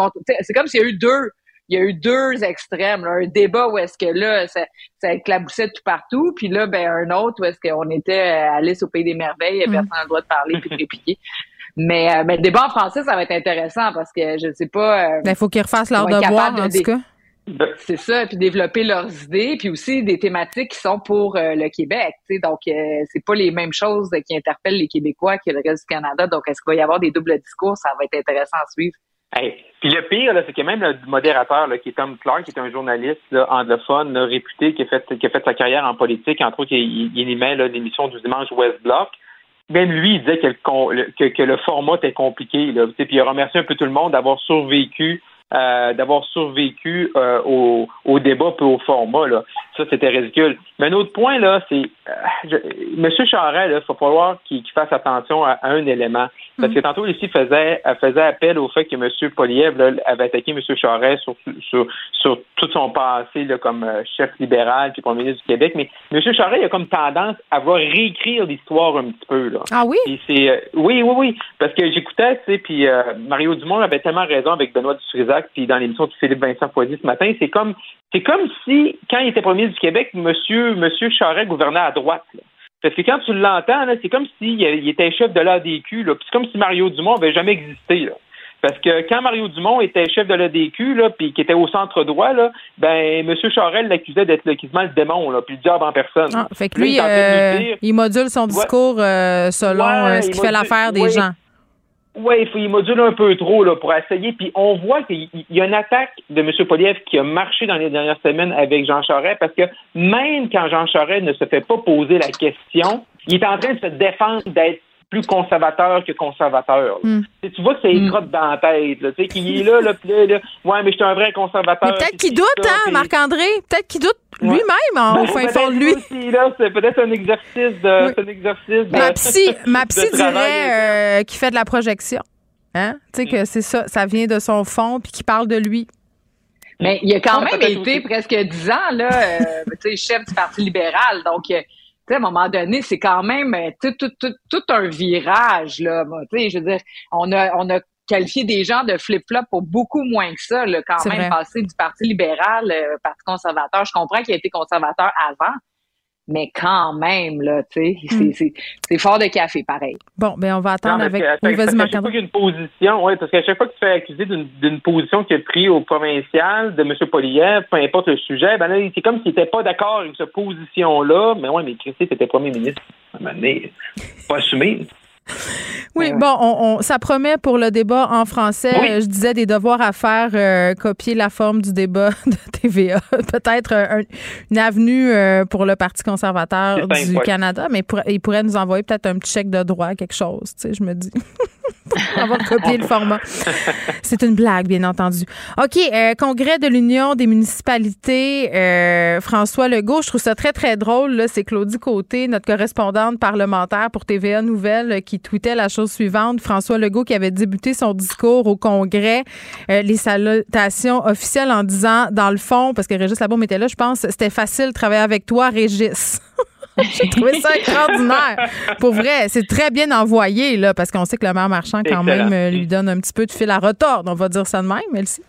c'est comme s'il y a eu deux, il y a eu deux extrêmes. Un débat où est-ce que là, ça, ça éclaboussait tout partout, puis là, ben un autre où est-ce qu'on était à Alice au Pays des merveilles, et personne n'a le droit de parler puis de répliquer. Mais, euh, mais le débat en français, ça va être intéressant parce que je ne sais pas. Euh, ben, il faut qu'ils refassent leur devoir, en tout cas. C'est ça, puis développer leurs idées, puis aussi des thématiques qui sont pour euh, le Québec. sais Donc, c'est pas les mêmes choses qui interpellent les Québécois que le reste du Canada. Donc, est-ce qu'il va y avoir des doubles discours? Ça va être intéressant à suivre. Puis le pire, c'est que même le modérateur, là, qui est Tom Clark, qui est un journaliste anglophone réputé, qui a, fait, qui a fait sa carrière en politique, entre autres, il, il animait l'émission du dimanche West Block même lui, il disait que le, que, que le format était compliqué. Là, puis il a remercié un peu tout le monde d'avoir survécu euh, d'avoir survécu euh, au, au, débat peu au format. Là. Ça, c'était ridicule. Mais un autre point, là, c'est euh, Monsieur Charest, il va falloir qu'il fasse attention à, un élément. Parce que mm. tantôt, ici, faisait, faisait appel au fait que M. Poliev avait attaqué M. Charest sur, sur, sur tout son passé là, comme chef libéral puis premier ministre du Québec. Mais M. Charest, il a comme tendance à vouloir réécrire l'histoire un petit peu. Là. Ah oui? oui, oui, oui. Parce que j'écoutais, tu sais, puis Mario Dumont avait tellement raison avec Benoît Dutrisac puis dans l'émission de Philippe Vincent Foisy ce matin, c'est comme c'est comme si, quand il était premier du Québec, monsieur, monsieur Charest gouvernait à droite. Parce que quand tu l'entends, c'est comme s'il il était chef de l'ADQ, puis c'est comme si Mario Dumont n'avait jamais existé. Parce que quand Mario Dumont était chef de l'ADQ, puis qui était au centre droit, là, ben M. Charest l'accusait d'être quasiment le démon, là, puis le diable en personne. Ah, fait que lui, euh, il, module son discours euh, selon euh, ce qui fait l'affaire des gens. Oui, il, faut, module un peu trop là, pour essayer. Puis on voit qu'il y a une attaque de M. Poliev qui a marché dans les dernières semaines avec Jean Charest parce que même quand Jean Charest ne se fait pas poser la question, il est en train de se défendre d'être plus conservateur que conservateur. Hmm. Tu vois que c'est une crotte dans la tête. Tu sais, qu'il est là, là, là, ouais, mais je suis un vrai conservateur. Peut-être qu'il doute, hein, Marc-André? Peut-être qu'il doute lui-même en ben, fin fond de lui. C'est peut-être un exercice de. Un exercice ma psy, ma psy dirait euh, qu'il fait de la projection. Hein? Tu sais, que c'est ça, ça vient de son fond, puis qu'il parle de lui. Mais il a quand même été presque dix ans, là, euh, chef du Parti libéral. Donc, euh, à un moment donné, c'est quand même euh, tout, tout, tout, tout, un virage. Là. je veux dire, on a, on a qualifié des gens de flip-flop pour beaucoup moins que ça, là, quand même, passer du Parti libéral au Parti conservateur. Je comprends qu'il a été conservateur avant, mais quand même, là, tu sais, hmm. c'est fort de café, pareil. Bon, ben on va attendre avec. oui, vas-y, a une position, oui, parce qu'à chaque fois que tu fais accuser d'une position qu'il a pris au provincial de M. Poliev, peu importe le sujet, ben là, c'est comme s'il n'était pas d'accord avec cette position-là. Mais ouais, mais Christy, c'était premier ministre. À un moment donné, pas assumé. Oui, bon, on, ça promet pour le débat en français. Je disais des devoirs à faire, euh, copier la forme du débat de TVA. Peut-être une avenue euh, pour le Parti conservateur du Canada, mais il pourrait nous envoyer peut-être un petit chèque de droit, quelque chose, tu sais, je me dis. On va copier le format. C'est une blague, bien entendu. OK, euh, congrès de l'Union des municipalités, François Legault, je trouve ça très, très drôle. C'est Claudie Côté, notre correspondante parlementaire pour TVA Nouvelle, qui tweetait la chose suivante. François Legault qui avait débuté son discours au Congrès, euh, les salutations officielles en disant, dans le fond, parce que Régis Labaume était là, je pense, c'était facile de travailler avec toi, Régis. J'ai trouvé ça extraordinaire. Pour vrai, c'est très bien envoyé, là, parce qu'on sait que le maire marchand, quand même, euh, lui donne un petit peu de fil à retordre. On va dire ça de même, Elsie.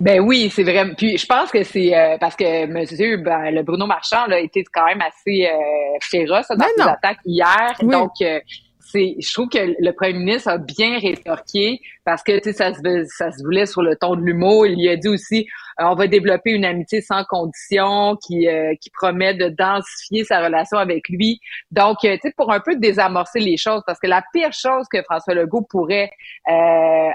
Ben oui, c'est vrai. Puis je pense que c'est euh, parce que monsieur ben, le Bruno Marchand là, était quand même assez féroce dans ben ses attaques hier. Donc je trouve que le premier ministre a bien rétorqué parce que, tu sais, ça se, voulait sur le ton de l'humour. Il a dit aussi, euh, on va développer une amitié sans condition qui, euh, qui promet de densifier sa relation avec lui. Donc, euh, tu sais, pour un peu désamorcer les choses, parce que la pire chose que François Legault pourrait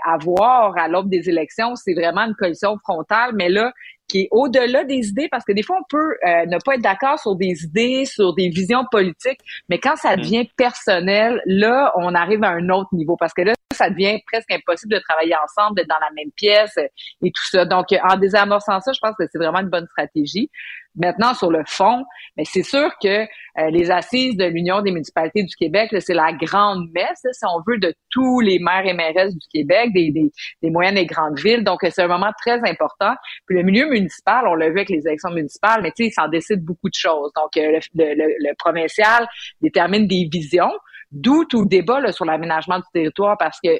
avoir à l'aube des élections, c'est vraiment une coalition frontale. Mais là, qui est au-delà des idées, parce que des fois, on peut euh, ne pas être d'accord sur des idées, sur des visions politiques, mais quand ça mm. devient personnel, là, on arrive à un autre niveau, parce que là, ça devient presque impossible de travailler ensemble, d'être dans la même pièce et tout ça. Donc, en désamorçant ça, je pense que c'est vraiment une bonne stratégie. Maintenant, sur le fond, mais c'est sûr que euh, les assises de l'Union des municipalités du Québec, c'est la grande messe, si on veut, de tous les maires et mairesses du Québec, des, des, des moyennes et grandes villes. Donc, c'est un moment très important. Puis le milieu municipal, on l'a vu avec les élections municipales, mais tu sais, il s'en décide beaucoup de choses. Donc, euh, le, le, le, provincial détermine des visions, d'où tout le débat là, sur l'aménagement du territoire, parce que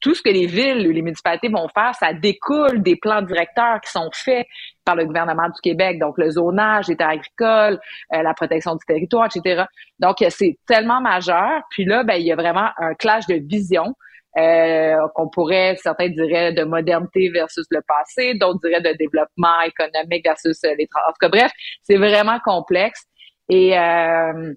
tout ce que les villes ou les municipalités vont faire, ça découle des plans directeurs qui sont faits le gouvernement du Québec, donc le zonage, l'état agricole, euh, la protection du territoire, etc. Donc, c'est tellement majeur. Puis là, ben, il y a vraiment un clash de vision. Euh, qu'on pourrait, certains diraient de modernité versus le passé, d'autres diraient de développement économique versus euh, les En bref, c'est vraiment complexe. Et euh,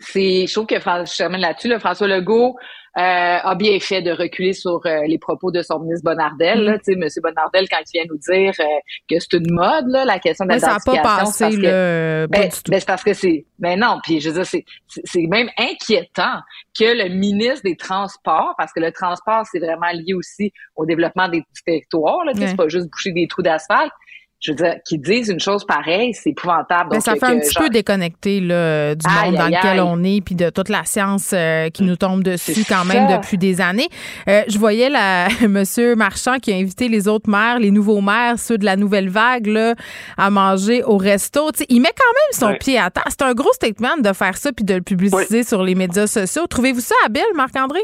c'est, je trouve que je termine là-dessus, là, François Legault euh, a bien fait de reculer sur euh, les propos de son ministre Bonardel. Là, mm. Monsieur Bonardel, quand il vient nous dire euh, que c'est une mode, là, la question de la Ça n'a pas passé, ben, ben, c'est parce que c'est... Mais ben non, puis je veux dire, c'est, c'est même inquiétant que le ministre des Transports, parce que le transport, c'est vraiment lié aussi au développement des territoires, là, c'est pas juste boucher des trous d'asphalte, je veux dire, qu'ils disent une chose pareille, c'est épouvantable. Ben, ça fait un petit peu déconnecté là, du monde dans lequel on est, puis de toute la science euh, qui nous tombe dessus quand même depuis des années. Euh, je voyais la Monsieur Marchand qui a invité les autres maires, les nouveaux maires, ceux de la nouvelle vague, là, à manger au resto. il met quand même son pied à terre. C'est un gros statement de faire ça puis de le publiciser sur les médias sociaux. Trouvez-vous ça habile, Marc-André?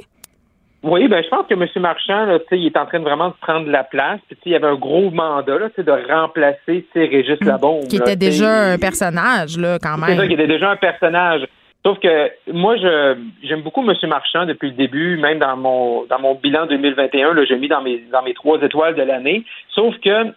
Oui, ben je pense que M. Marchand, là, il est en train de vraiment de prendre la place. Puis, il y avait un gros mandat là, de remplacer Régis. Labombe. Qui était déjà un personnage, là, quand même. C'est ça, qui était déjà un personnage. Sauf que moi, je j'aime beaucoup M. Marchand depuis le début, même dans mon dans mon bilan 2021, là, j'ai mis dans mes dans mes trois étoiles de l'année. Sauf que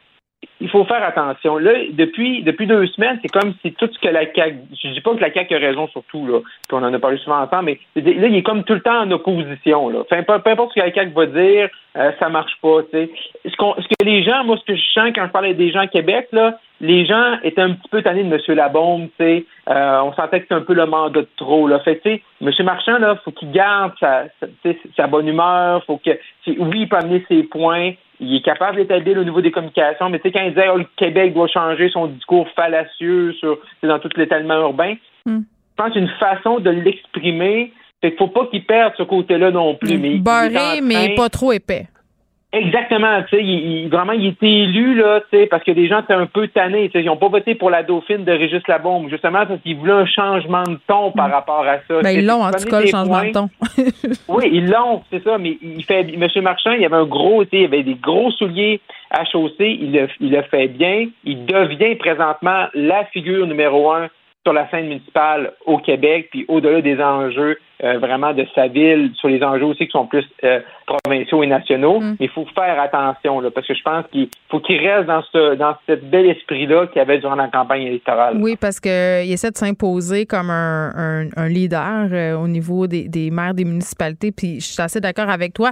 il faut faire attention. Là, depuis, depuis deux semaines, c'est comme si tout ce que la CAQ, je dis pas que la CAQ a raison sur tout, là, puis on en a parlé souvent ensemble, mais là, il est comme tout le temps en opposition, là. peu, importe ce que la CAQ va dire, euh, ça marche pas. Ce, ce que les gens, moi, ce que je sens quand je parlais des gens à Québec, là, les gens étaient un petit peu tannés de M. Labombe, tu sais. Euh, on sentait que c'était un peu le mandat de trop, là. Fait tu sais, M. Marchand, là, faut qu'il garde sa, sa, sa bonne humeur, faut que, oui, il peut amener ses points, il est capable d'établir au niveau des communications, mais tu sais, quand il dit oh, le Québec doit changer son discours fallacieux sur dans tout l'étalement urbain, hmm. je pense une façon de l'exprimer, c'est qu'il faut pas qu'il perde ce côté-là non plus. Mais Barré, mais pas trop épais. Exactement, tu sais, il, vraiment, il était élu, là, tu sais, parce que des gens étaient un peu tannés, tu sais, ils n'ont pas voté pour la Dauphine de Régis Labombe, justement parce qu'ils voulaient un changement de ton par mm. rapport à ça. Ben, ils l'ont, en tout cas, le changement de ton. oui, ils l'ont, c'est ça, mais il fait, M. Marchand, il avait un gros, tu sais, il avait des gros souliers à chausser, il le, il le fait bien, il devient présentement la figure numéro un sur la scène municipale au Québec, puis au-delà des enjeux euh, vraiment de sa ville, sur les enjeux aussi qui sont plus euh, provinciaux et nationaux. Mm. Mais il faut faire attention, là, parce que je pense qu'il faut qu'il reste dans ce dans cet bel esprit-là qu'il avait durant la campagne électorale. Oui, parce qu'il essaie de s'imposer comme un, un, leader euh, au niveau des, des, maires des municipalités. Puis je suis assez d'accord avec toi.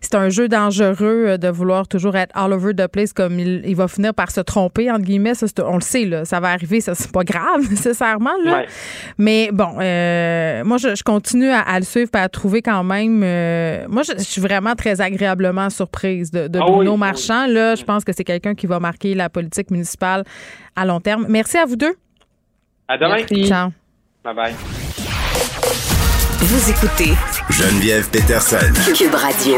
C'est un jeu dangereux de vouloir toujours être all over the place comme il, il va finir par se tromper, entre guillemets. Ça, on le sait, là, ça va arriver, ça c'est pas grave nécessairement. Là. Mais bon, moi je, je continue à, le suivre et à trouver quand même. Euh, moi, je, suis vraiment très agréablement surprise de, de ah Bruno ah Marchand. Là, je pense que c'est quelqu'un qui va marquer la politique municipale à long terme. Merci à vous deux. À demain. Merci. Ciao. Bye bye. Vous écoutez Geneviève Peterson. Cube Radio.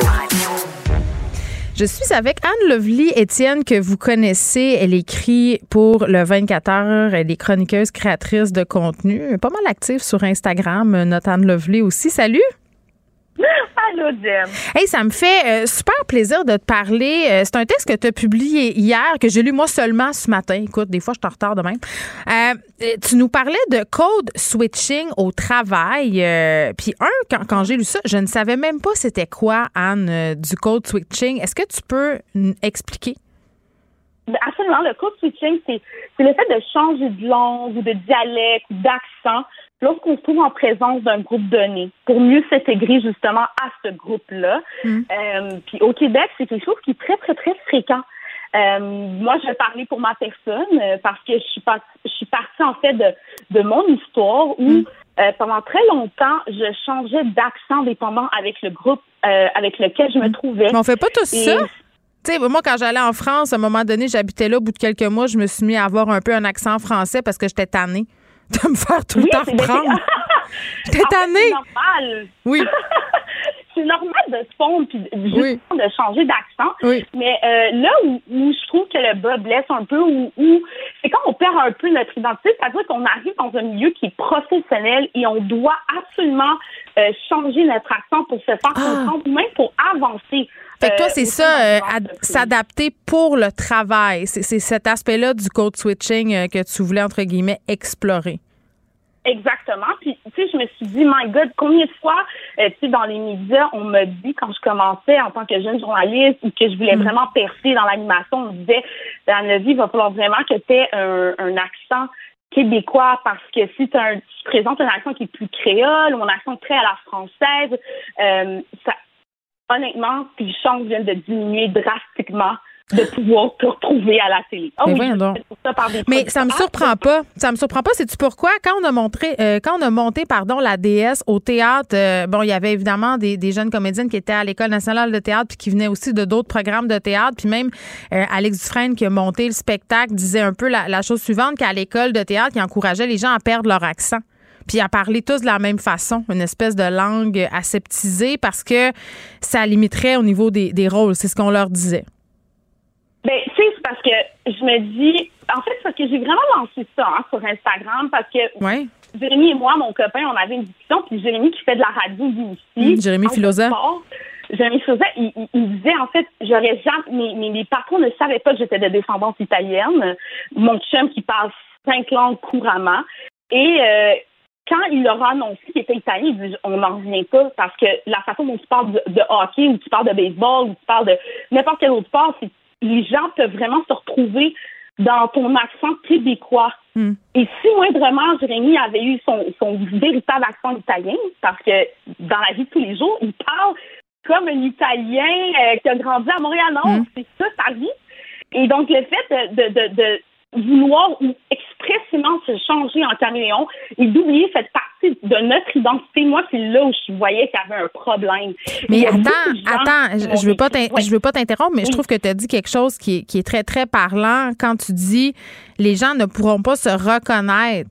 Je suis avec Anne Lovely Étienne que vous connaissez. Elle écrit pour le 24 heures. Elle est chroniqueuse, créatrice de contenu, pas mal active sur Instagram. Notre Anne Lovely aussi. Salut. Allô, Jen. Hey, ça me fait euh, super plaisir de te parler. Euh, c'est un texte que tu as publié hier, que j'ai lu moi seulement ce matin. Écoute, des fois, je te retard de même. Euh, tu nous parlais de code switching au travail. Puis, un, quand, j'ai lu ça, je ne savais même pas c'était quoi, Anne, du code switching. Est-ce que tu peux expliquer? Ben, absolument. Le code switching, c'est le fait de changer de langue ou de dialecte ou d'accent lorsqu'on se trouve en présence d'un groupe donné, pour mieux s'intégrer justement à ce groupe-là. Mm. Euh, puis au Québec, c'est quelque chose qui est très, très, très fréquent. Euh, moi, je vais parler pour ma personne euh, parce que je suis, pas, je suis partie en fait de, de mon histoire où mm. pendant très longtemps, je changeais d'accent dépendant avec le groupe avec lequel je me mm. trouvais. Mais on fait pas tout ça? sais, moi, quand j'allais en France, à un moment donné, j'habitais là, au bout de quelques mois, je me suis mis à avoir un peu un accent français parce que j'étais tannée de me faire tout le temps reprendre. j'étais tannée. C'est normal. Oui. c'est normal de se fondre puis de changer d'accent. Mais euh, là où, je trouve que le bas blesse un peu, où, c'est quand on perd un peu notre identité, c'est-à-dire qu'on arrive dans un milieu qui est professionnel et on doit absolument euh, changer notre accent pour se faire ah. comprendre ou même pour avancer. Fait que toi, euh, c'est ça, s'adapter pour le travail. C'est cet aspect-là du code switching que tu voulais, entre guillemets, explorer. Exactement. Puis, tu sais, je me suis dit, my God, combien de fois, euh, tu sais, dans les médias, on m'a dit quand je commençais en tant que jeune journaliste ou que je voulais mm. vraiment percer dans l'animation, on me disait, dans la vie, il va falloir vraiment que tu aies un, accent québécois parce que si tu présentes un accent qui est plus créole ou un accent très à la française, euh, ça, honnêtement, tes chances viennent de diminuer drastiquement de pouvoir te retrouver à la télé. Oh, mais Ça mais ça me surprend pas. Ça me surprend pas. C'est-tu pourquoi? Quand on a montré, euh, quand on a monté, pardon, la DS au théâtre, euh, bon, il y avait évidemment des, des, jeunes comédiennes qui étaient à l'École nationale de théâtre puis qui venaient aussi de d'autres programmes de théâtre. Puis même euh, Alex Dufresne qui a monté le spectacle disait un peu la, la chose suivante qu'à l'école de théâtre, il encourageait les gens à perdre leur accent puis à parler tous de la même façon, une espèce de langue aseptisée parce que ça limiterait au niveau des, des rôles. C'est ce qu'on leur disait. Ben, tu sais, c'est parce que je me dis, en fait, parce que j'ai vraiment lancé ça hein, sur Instagram parce que Jérémy et moi, mon copain, on avait une discussion, puis Jérémy qui fait de la radio ici. Mmh, Jérémy Philosophe. Jérémy Philosophe, il, il, disait en fait, j'aurais jamais, mes, mes, patrons ne savaient pas que j'étais de descendance italienne. Mon chum qui parle cinq langues couramment. Et euh, quand il leur a annoncé qu'il était italien, il dit on n'en revient pas parce que la façon dont tu parles de, de, hockey ou tu parles de baseball ou tu parles de n'importe quel autre sport, c'est les gens peuvent vraiment se retrouver dans ton accent québécois. Hmm. Et si moindrement Jérémy avait eu son, son véritable accent italien, parce que dans la vie de tous les jours, il parle comme un Italien euh, qui a grandi à Montréal. Non, hmm. c'est ça sa vie. Et donc, le fait de, de, de, vouloir expressément se changer en caméléon et d'oublier cette partie de notre identité. Moi, c'est là où je voyais qu'il y avait un problème. Mais attends, attends, je, veux pas je veux pas t'interrompre, mais je trouve que tu as dit quelque chose qui est, qui est très, très parlant quand tu dis les gens ne pourront pas se reconnaître.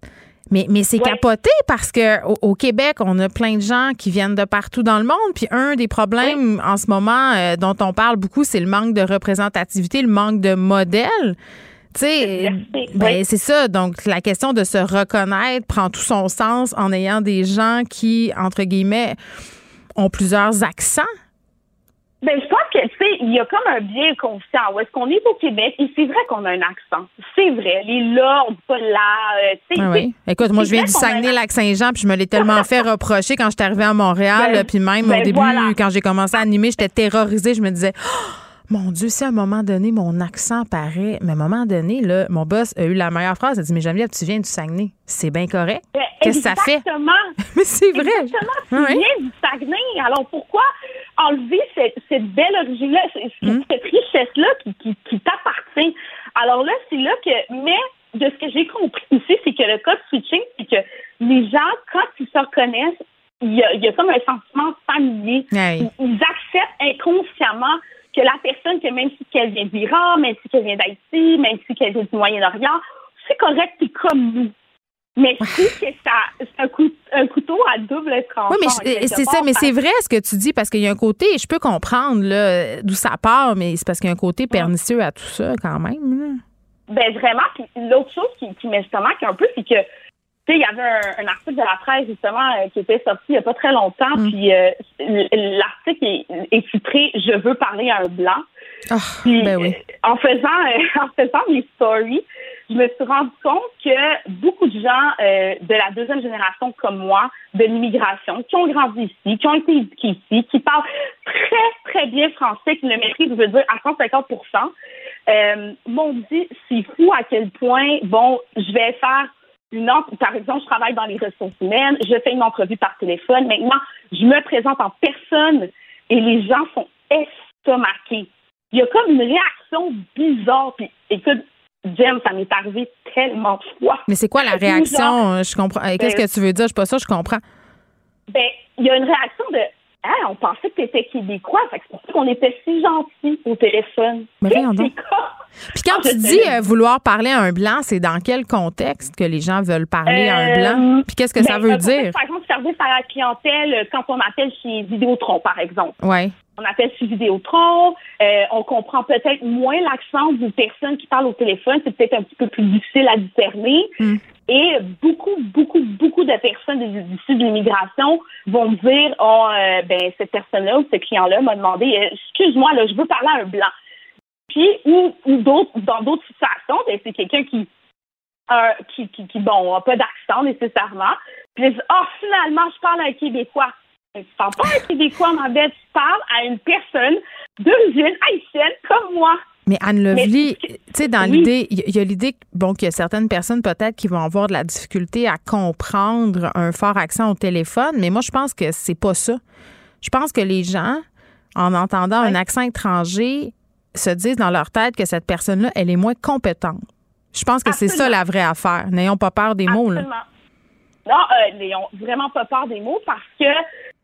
Mais, mais c'est capoté parce que au, Québec, on a plein de gens qui viennent de partout dans le monde. Puis un des problèmes en ce moment euh, dont on parle beaucoup, c'est le manque de représentativité, le manque de modèles. Tu sais, ben, c'est ça. Donc, la question de se reconnaître prend tout son sens en ayant des gens qui, entre guillemets, ont plusieurs accents. Ben, je pense que, tu sais, il y a comme un biais conscient. Où est-ce qu'on est au Québec? Et c'est vrai qu'on a un accent. C'est vrai. Les là, on dit pas là. Euh, ah oui. Écoute, moi, je viens du Saguenay-Lac-Saint-Jean, puis je me l'ai tellement fait reprocher quand je suis arrivée à Montréal. Ben, puis même au ben, début, quand j'ai commencé à animer, j'étais terrorisée. Je me disais, oh, mon Dieu, si à un moment donné, mon accent paraît, mais à un moment donné, là, mon boss a eu la meilleure phrase. Il a dit, mais Geneviève, tu viens du Saguenay. C'est bien correct. Ben, Qu'est-ce que ça fait? mais c'est vrai. Exactement. Tu viens du Saguenay. Alors, pourquoi enlever cette, belle origine-là, hmm. cette, richesse-là qui, qui, t'appartient? Alors là, c'est là que, mais de ce que j'ai compris ici, c'est que le code switching, c'est que les gens, quand ils se reconnaissent, il y a, il y a comme un sentiment familier. ils acceptent inconsciemment que la personne, que même si elle vient d'Iran, même si elle vient d'Haïti, même si elle vient du Moyen-Orient, c'est correct, c'est comme nous. Mais je trouve que c'est un, couteau à double tranchant. Oui, mais c'est ça, mais c'est vrai ce que tu dis parce qu'il y a un côté, je peux comprendre d'où ça part, mais c'est parce qu'il y a un côté pernicieux à tout ça quand même. Ben vraiment. Puis l'autre chose qui, qui m'estomaque un peu, c'est que il y avait un, article de la presse, justement, euh, qui était sorti il n'y a pas très longtemps, mm. puis euh, l'article est, est, titré Je veux parler à un blanc. Ah, ben oui. Euh, en faisant en faisant mes stories, je me suis rendu compte que beaucoup de gens de la deuxième génération comme moi, de l'immigration, qui ont grandi ici, qui ont été éduqués ici, qui parlent très, très bien français, qui le maîtrisent, je veux dire, à 150% m'ont dit, c'est fou à quel point, bon, je vais faire une par exemple, je travaille dans les ressources humaines, je fais une entrevue par téléphone. Maintenant, je me présente en personne et les gens sont estomaqués. il y a comme une réaction bizarre. Puis, écoute, Jen, ça m'est arrivé tellement de fois. Mais c'est quoi la réaction? Je comprends. Qu'est-ce ben que tu veux dire? Je suis pas ça, je comprends. Ben, il y a une réaction de ah, on pensait que tu étais québécois. c'est pour ça qu'on était si gentils au téléphone. Mais Puis quand tu dis euh, vouloir parler à un blanc, c'est dans quel contexte que les gens veulent parler à un euh, blanc? Puis qu'est-ce que ça ben, veut dire? Par exemple, service à la clientèle, euh, quand on appelle chez Vidéotron, par exemple. Oui. On appelle chez Vidéotron, on comprend peut-être moins l'accent d'une personne qui parle au téléphone. C'est peut-être un petit peu plus difficile à discerner. Hmm. Et beaucoup, beaucoup, beaucoup de personnes issues de l'immigration vont me dire, oh, ben cette personne-là ou ce client-là m'a demandé, excuse-moi, là, je veux parler à un blanc. Puis ou, ou d'autres, dans d'autres situations, ben, c'est quelqu'un qui, euh, qui, qui, bon, n'a pas d'accent nécessairement. Puis oh, finalement, je parle à un Québécois. Tu parles pas à un Québécois, ma belle, tu parles à une personne d'origine haïtienne comme moi. Mais Anne Lovely, tu sais, dans l'idée, il y, a l'idée bon, qu'il y a certaines personnes peut-être qui vont avoir de la difficulté à comprendre un fort accent au téléphone, mais moi, je pense que c'est pas ça. Je pense que les gens, en entendant un accent étranger, se disent dans leur tête que cette personne-là, elle est moins compétente. Je pense que c'est ça la vraie affaire. N'ayons pas peur des mots. Là. Non, euh, n'ayons vraiment pas peur des mots parce que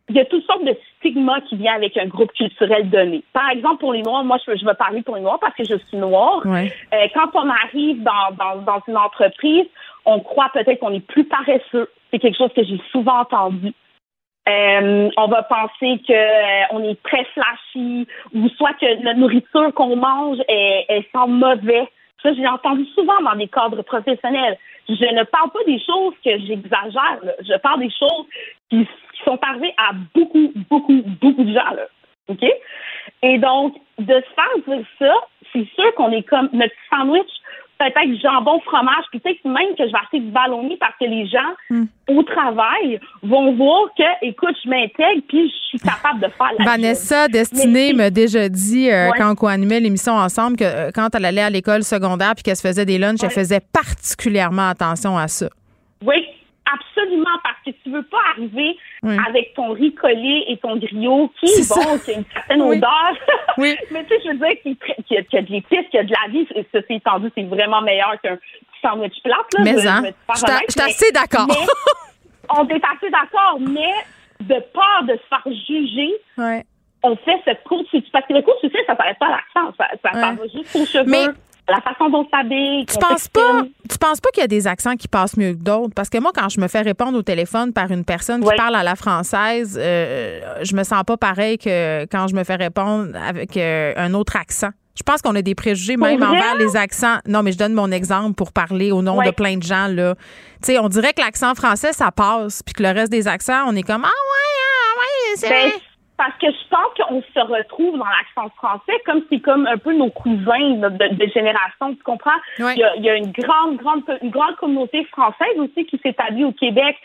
il y a toutes sortes de stigmas qui viennent avec un groupe culturel donné. Par exemple, pour les Noirs, moi, je, je veux parler pour les Noirs parce que je suis Noire. Euh, quand on arrive dans, dans, dans une entreprise, on croit peut-être qu'on est plus paresseux. C'est quelque chose que j'ai souvent entendu. Euh, on va penser que euh, on est très flashy ou soit que la nourriture qu'on mange est sent mauvais. Ça, j'ai entendu souvent dans des cadres professionnels. Je ne parle pas des choses que j'exagère. Je parle des choses qui, sont arrivées à beaucoup, beaucoup, beaucoup de gens. Là. OK? Et donc, de se faire dire ça, c'est sûr qu'on est comme notre sandwich peut-être jambon, fromage, puis peut-être même que je vais acheter du ballonné parce que les gens hmm. au travail vont voir que, écoute, je m'intègre puis je suis capable de faire la Vanessa Destinée m'a déjà dit, euh, quand on animait l'émission ensemble, que euh, quand elle allait à l'école secondaire puis qu'elle se faisait des lunchs, elle faisait particulièrement attention à ça. Oui, absolument, parce que tu veux pas arriver avec ton riz collé et ton griot qui est, bon, qui a une certaine odeur. Oui. Mais tu sais, je veux dire qu'il y, a, de l'épice, qu'il y a de la vie. Ça, c'est étendu, c'est vraiment meilleur qu'un sandwich plate. Là, mais, hein, je suis assez d'accord. on est assez d'accord, mais de peur de se faire juger, on fait cette course. Parce que le cours, tu sais, ça s'arrête pas à l'accent. Ça, ça va juste aux cheveux la façon dont s'habille. Tu penses pas, tu penses pas qu'il y a des accents qui passent mieux que d'autres? Parce que moi, quand je me fais répondre au téléphone par une personne qui parle à la française, euh, je me sens pas pareil que quand je me fais répondre avec euh, un autre accent. Je pense qu'on a des préjugés même envers les accents. Non, mais je donne mon exemple pour parler au nom de plein de gens là. Tu sais, on dirait que l'accent français ça passe, puis que le reste des accents, on est comme ah ouais, ah ouais, c'est ben, parce que je pense qu'on se retrouve dans l'accent français comme c'est comme un peu nos cousins de, génération, tu comprends? Il, y a, une grande, grande, une grande communauté française aussi qui s'établit au Québec.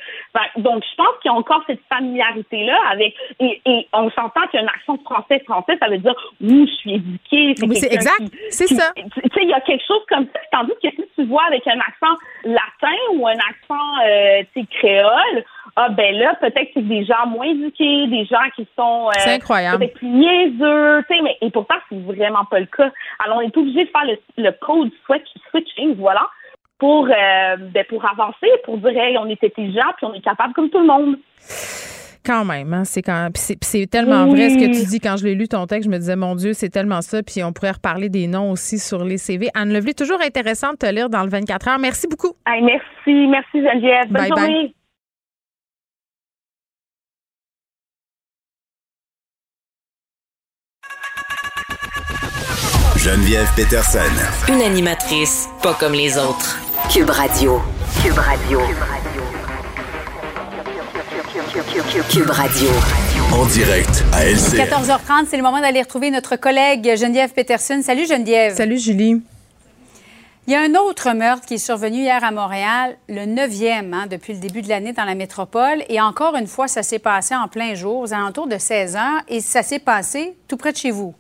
donc, je pense qu'il y a encore cette familiarité-là avec, et, on s'entend qu'un accent français français, ça veut dire, oui, je suis éduqué. Oui, c'est exact. C'est ça. Tu sais, il y a quelque chose comme ça. Tandis que si tu vois avec un accent latin ou un accent, euh, tu sais, créole, ah ben là, peut-être que c'est des gens moins éduqués, des gens qui sont euh, incroyable. peut-être plus niaiseux, tu sais, mais et pourtant c'est vraiment pas le cas. Alors on est obligé de faire le, le code switch, switching, voilà, pour euh, ben, pour avancer, pour dire hey, on est intelligent puis on est capable comme tout le monde. Quand même, hein, c'est quand c'est tellement vrai ce que tu dis. Quand je l'ai lu ton texte, je me disais mon Dieu, c'est tellement ça. Puis on pourrait reparler des noms aussi sur les CV. Anne Levely, toujours intéressant de te lire dans le 24 heures. Merci beaucoup. merci, merci Geneviève. Bonne journée. Geneviève Peterson. Une animatrice pas comme les autres. Cube Radio. Cube Radio. Cube Radio. En direct à LC. 14h30, c'est le moment d'aller retrouver notre collègue Geneviève Peterson. Salut Geneviève. Salut Julie. Il y a un autre meurtre qui est survenu hier à Montréal, le neuvième hein, depuis le début de l'année dans la métropole. Et encore une fois, ça s'est passé en plein jour, aux alentours de 16 heures, et ça s'est passé tout près de chez vous.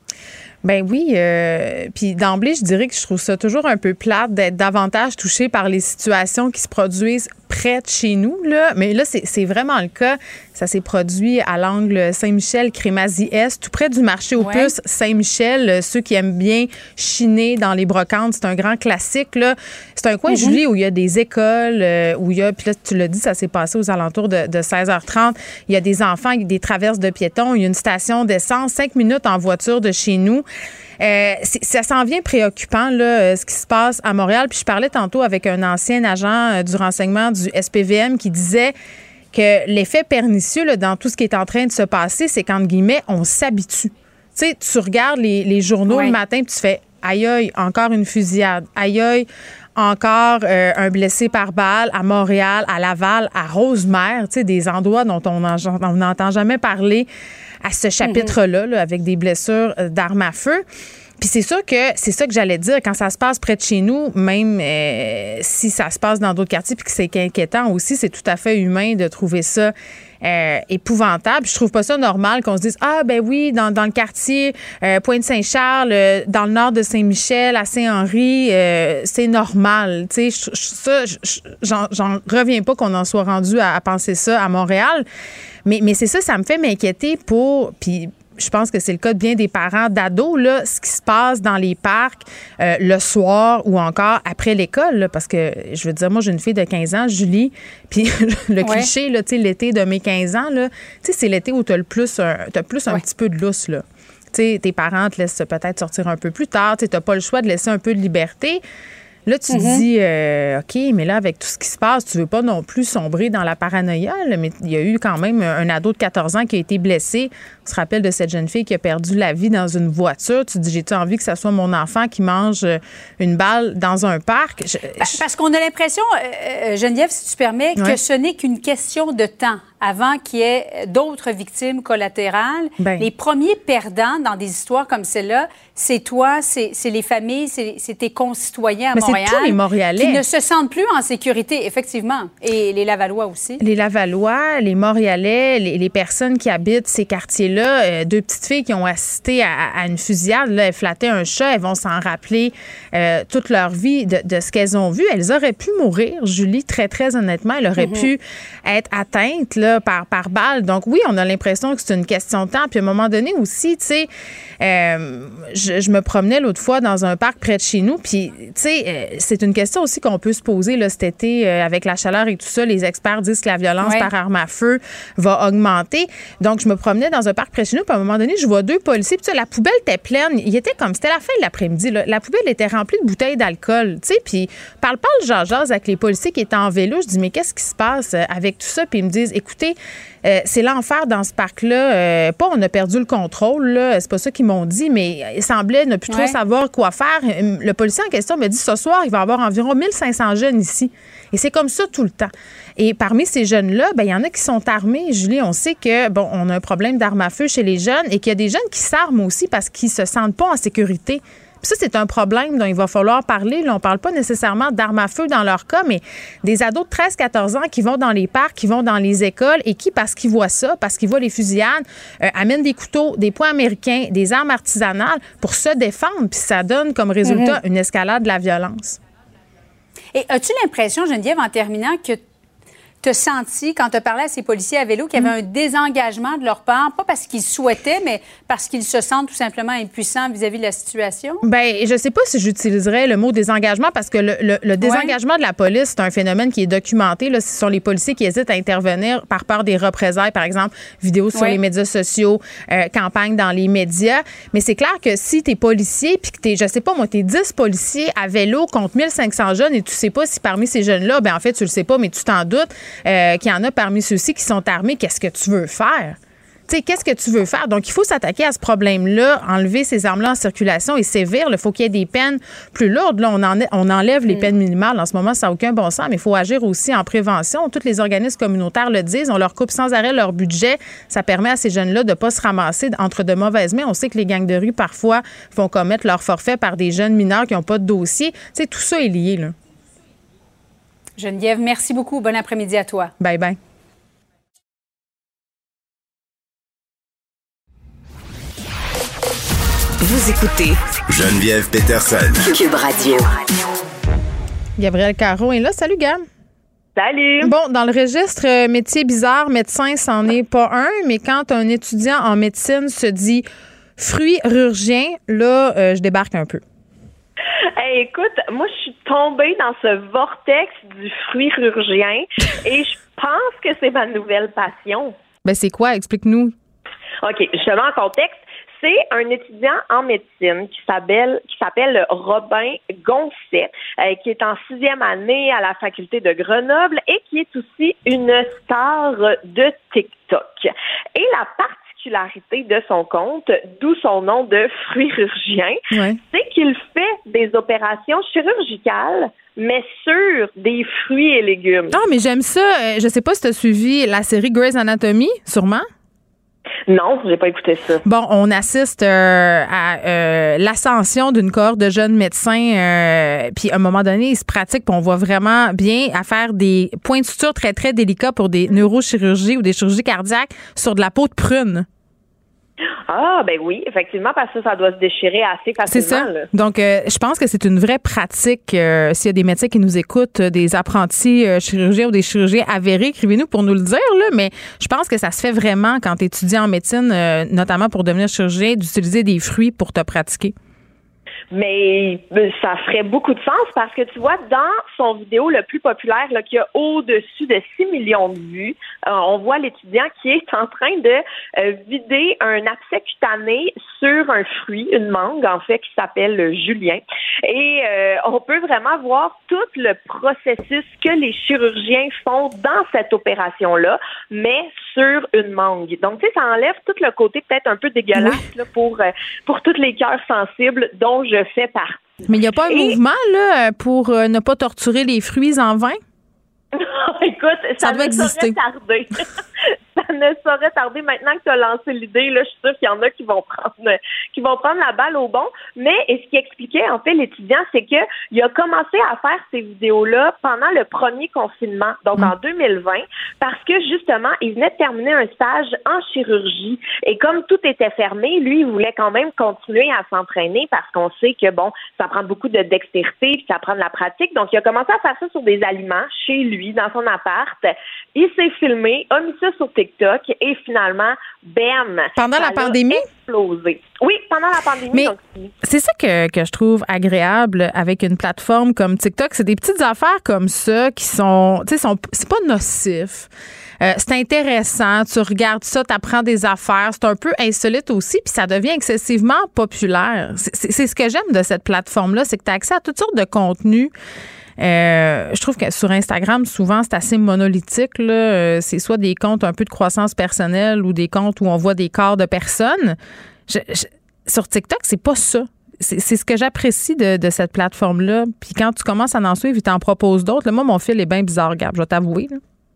Ben oui, euh, puis d'emblée, je dirais que je trouve ça toujours un peu plate d'être davantage touché par les situations qui se produisent près de chez nous. Là. Mais là, c'est vraiment le cas. Ça s'est produit à l'angle Saint-Michel-Crémazie-Est, tout près du marché aux puces Saint-Michel. Ceux qui aiment bien chiner dans les brocantes, c'est un grand classique. Là. C'est un coin, mm-hmm. Julie, où il y a des écoles, euh, où il y a, puis là, tu l'as dit, ça s'est passé aux alentours de, 16h30. Il y a des enfants, des traverses de piétons, il y a une station d'essence, cinq minutes en voiture de chez nous. Euh, ça s'en vient préoccupant, là, euh, ce qui se passe à Montréal. Puis je parlais tantôt avec un ancien agent du renseignement du SPVM qui disait que l'effet pernicieux dans tout ce qui est en train de se passer, c'est qu'entre guillemets, on s'habitue. Tu sais, tu regardes les, journaux le matin, puis tu fais aïe aïe, encore une fusillade, aïe aïe, encore euh, un blessé par balle à Montréal, à Laval, à Rosemère, tu sais, des endroits dont on n'entend jamais parler à ce chapitre-là, là, avec des blessures euh, d'armes à feu. Puis c'est sûr que c'est ça que j'allais dire quand ça se passe près de chez nous, même euh, si ça se passe dans d'autres quartiers, puis que c'est inquiétant aussi, c'est tout à fait humain de trouver ça euh, épouvantable. Je trouve pas ça normal qu'on se dise ah ben oui dans, dans le quartier euh, Pointe-Saint-Charles, euh, dans le nord de Saint-Michel, à Saint-Henri, c'est normal. Tu sais, ça, j'en reviens pas qu'on en soit rendu à, à, penser ça à Montréal. Mais, mais c'est ça, ça me fait m'inquiéter pour puis je pense que c'est le cas de bien des parents d'ados, là, ce qui se passe dans les parcs euh, le soir ou encore après l'école, parce que je veux dire, moi, j'ai une fille de 15 ans, Julie, puis le cliché, là, l'été de mes 15 ans, là, c'est l'été où tu as le plus, un, as plus un petit peu de lousse, là. tes parents te laissent peut-être sortir un peu plus tard, tu n'as pas le choix de laisser un peu de liberté. Là, tu te mm-hmm. dis, euh, OK, mais là, avec tout ce qui se passe, tu veux pas non plus sombrer dans la paranoïa. mais il y a eu quand même un ado de 14 ans qui a été blessé. Se rappelle de cette jeune fille qui a perdu la vie dans une voiture? Tu te dis, j'ai-tu envie que ce soit mon enfant qui mange euh, une balle dans un parc? Parce qu'on a l'impression, euh, Geneviève, si tu permets, que ce n'est qu'une question de temps avant qu'il y ait d'autres victimes collatérales. Ben. Les premiers perdants dans des histoires comme celle-là, c'est toi, c'est les familles, c'est tes concitoyens à Montréal. Tous les Montréalais. Qui ne se sentent plus en sécurité, effectivement. Et les Lavallois aussi. Les Lavallois, les Montréalais, les, personnes qui habitent ces quartiers-là, euh, deux petites filles qui ont assisté à, une fusillade, là, elles flattaient un chat, elles vont s'en rappeler euh, toute leur vie de, de ce qu'elles ont vu. Elles auraient pu mourir, Julie, très, très honnêtement. Elles auraient mm-hmm. pu être atteintes là, par, par balle. Donc oui, on a l'impression que c'est une question de temps. Puis à un moment donné aussi, tu sais, euh, je, me promenais l'autre fois dans un parc près de chez nous. Puis, tu sais, c'est une question aussi qu'on peut se poser là, cet été avec la chaleur et tout ça. Les experts disent que la violence par arme à feu va augmenter. Donc, je me promenais dans un parc chez nous. Puis à un moment donné, je vois deux policiers. Puis la poubelle était pleine. Il était comme, c'était la fin de l'après-midi. La poubelle était remplie de bouteilles d'alcool. Tu sais, puis parle, parle, jase avec les policiers qui étaient en vélo. Je dis, mais qu'est-ce qui se passe avec tout ça? Puis ils me disent, écoutez, euh, c'est l'enfer dans ce parc-là. Euh, pas on a perdu le contrôle, là, c'est pas ça qu'ils m'ont dit, mais il semblait ne plus trop savoir quoi faire. Euh, le policier en question m'a dit ce soir, il va y avoir environ 1500 jeunes ici. Et c'est comme ça tout le temps. Et parmi ces jeunes-là, ben, il y en a qui sont armés. Julie, on sait que, bon, on a un problème d'armes à feu chez les jeunes et qu'il y a des jeunes qui s'arment aussi parce qu'ils se sentent pas en sécurité ça, c'est un problème dont il va falloir parler. Là, on parle pas nécessairement d'armes à feu dans leur cas, mais des ados de 13-14 ans qui vont dans les parcs, qui vont dans les écoles et qui, parce qu'ils voient ça, parce qu'ils voient les fusillades, euh, amènent des couteaux, des poings américains, des armes artisanales pour se défendre. Puis ça donne comme résultat mhm. une escalade de la violence. Et as-tu l'impression, Geneviève, en terminant, que te senti, quand tu as parlé à ces policiers à vélo, qu'il y avait mm. un désengagement de leur part, pas parce qu'ils souhaitaient, mais parce qu'ils se sentent tout simplement impuissants vis-à-vis de la situation? Bien, je sais pas si j'utiliserais le mot désengagement parce que le, désengagement de la police, c'est un phénomène qui est documenté. Là, ce sont les policiers qui hésitent à intervenir par peur des représailles, par exemple, vidéos sur les médias sociaux, euh, campagnes dans les médias. Mais c'est clair que si tu es policier, puis que tu es, je sais pas moi, tu es 10 policiers à vélo contre 1500 jeunes et tu sais pas si parmi ces jeunes-là, ben en fait, tu le sais pas, mais tu t'en doutes, euh, qu'il y en a parmi ceux-ci qui sont armés, qu'est-ce que tu veux faire? sais, qu'est-ce que tu veux faire? Donc, il faut s'attaquer à ce problème-là, enlever ces armes-là en circulation et sévir. Il faut qu'il y ait des peines plus lourdes. Là, on, on enlève les mm. peines minimales. En ce moment, ça n'a aucun bon sens, mais il faut agir aussi en prévention. Tous les organismes communautaires le disent. On leur coupe sans arrêt leur budget. Ça permet à ces jeunes-là de ne pas se ramasser entre de mauvaises mains. On sait que les gangs de rue, parfois, font commettre leur forfait par des jeunes mineurs qui n'ont pas de dossier. Tu sais, tout ça est lié, là. Geneviève, merci beaucoup. Bon après-midi à toi. Bye bye. Vous écoutez Geneviève Peterson. Cube Radio. Gabriel Caron est là. Salut, Gab. Salut. Bon, dans le registre euh, métier bizarre, médecin, c'en est pas un, mais quand un étudiant en médecine se dit fruit rurgien, là, euh, je débarque un peu. écoute, moi, je suis tombée dans ce vortex du fruit rurgien et je pense que c'est ma nouvelle passion. Ben, c'est quoi? Explique-nous. OK, je te mets en contexte c'est un étudiant en médecine qui s'appelle qui s'appelle Robin Goncet, euh, qui est en sixième année à la faculté de Grenoble et qui est aussi une star de TikTok. Et la particularité de son compte, d'où son nom de fruirurgien, c'est qu'il fait des opérations chirurgicales mais sur des fruits et légumes. Ah, mais j'aime ça. Euh, je sais pas si tu as suivi la série Grey's Anatomy, sûrement. Non, j'ai pas écouté ça. Bon, on assiste euh, à euh, l'ascension d'une cohorte de jeunes médecins, euh, puis à un moment donné, ils se pratiquent, puis on voit vraiment bien à faire des points de suture très, très délicats pour des neurochirurgies ou des chirurgies cardiaques sur de la peau de prune. Ah, ben oui, effectivement, parce que ça doit se déchirer assez facilement. C'est ça. Donc, euh, je pense que c'est une vraie pratique. Euh, s'il y a des médecins qui nous écoutent, euh, des apprentis chirurgiens ou des chirurgiens avérés, écrivez-nous pour nous le dire, là, mais je pense que ça se fait vraiment quand tu étudies en médecine, notamment pour devenir chirurgien, d'utiliser des fruits pour te pratiquer. Mais euh, ça ferait beaucoup de sens parce que tu vois, dans son vidéo le plus populaire, là, qui a au-dessus de 6 millions de vues, euh, on voit l'étudiant qui est en train de euh, vider un abcès cutané sur un fruit, une mangue en fait, qui s'appelle Julien. Et on peut vraiment voir tout le processus que les chirurgiens font dans cette opération-là, mais sur une mangue. Donc, tu sais, ça enlève tout le côté peut-être un peu dégueulasse là, pour, pour tous les cœurs sensibles dont je fais partie. Mais il n'y a pas un mouvement là, pour euh, ne pas torturer les fruits en vin? Écoute, ça, ça doit exister. Tarder. ça ne saurait tarder maintenant que tu as lancé l'idée. Là, je suis sûre qu'il y en a qui vont prendre qui vont prendre la balle au bon. Mais et ce qui expliquait en fait l'étudiant, c'est que il a commencé à faire ces vidéos-là pendant le premier confinement, donc en 2020, parce que justement, il venait de terminer un stage en chirurgie et comme tout était fermé, lui, il voulait quand même continuer à s'entraîner parce qu'on sait que bon, ça prend beaucoup de dextérité puis ça prend de la pratique. Donc, il a commencé à faire ça sur des aliments chez lui, dans son appart. Il s'est filmé, a mis ça sur TikTok et finalement, bam! Pendant la pandémie? Explosé. Oui, pendant la pandémie. Mais c'est ça que, que, je trouve agréable avec une plateforme comme TikTok. C'est des petites affaires comme ça qui sont, tu sais, sont, c'est pas nocif. Euh, c'est intéressant, tu regardes ça, tu apprends des affaires, c'est un peu insolite aussi, puis ça devient excessivement populaire. C'est ce que j'aime de cette plateforme-là, c'est que tu as accès à toutes sortes de contenus euh, je trouve que sur Instagram, souvent, c'est assez monolithique. Euh, c'est soit des comptes un peu de croissance personnelle ou des comptes où on voit des corps de personnes. sur TikTok, c'est pas ça. C'est ce que j'apprécie de, cette plateforme-là. Puis quand tu commences à en suivre, il t'en propose d'autres. Moi, mon fil est bien bizarre, Gab, je vais t'avouer.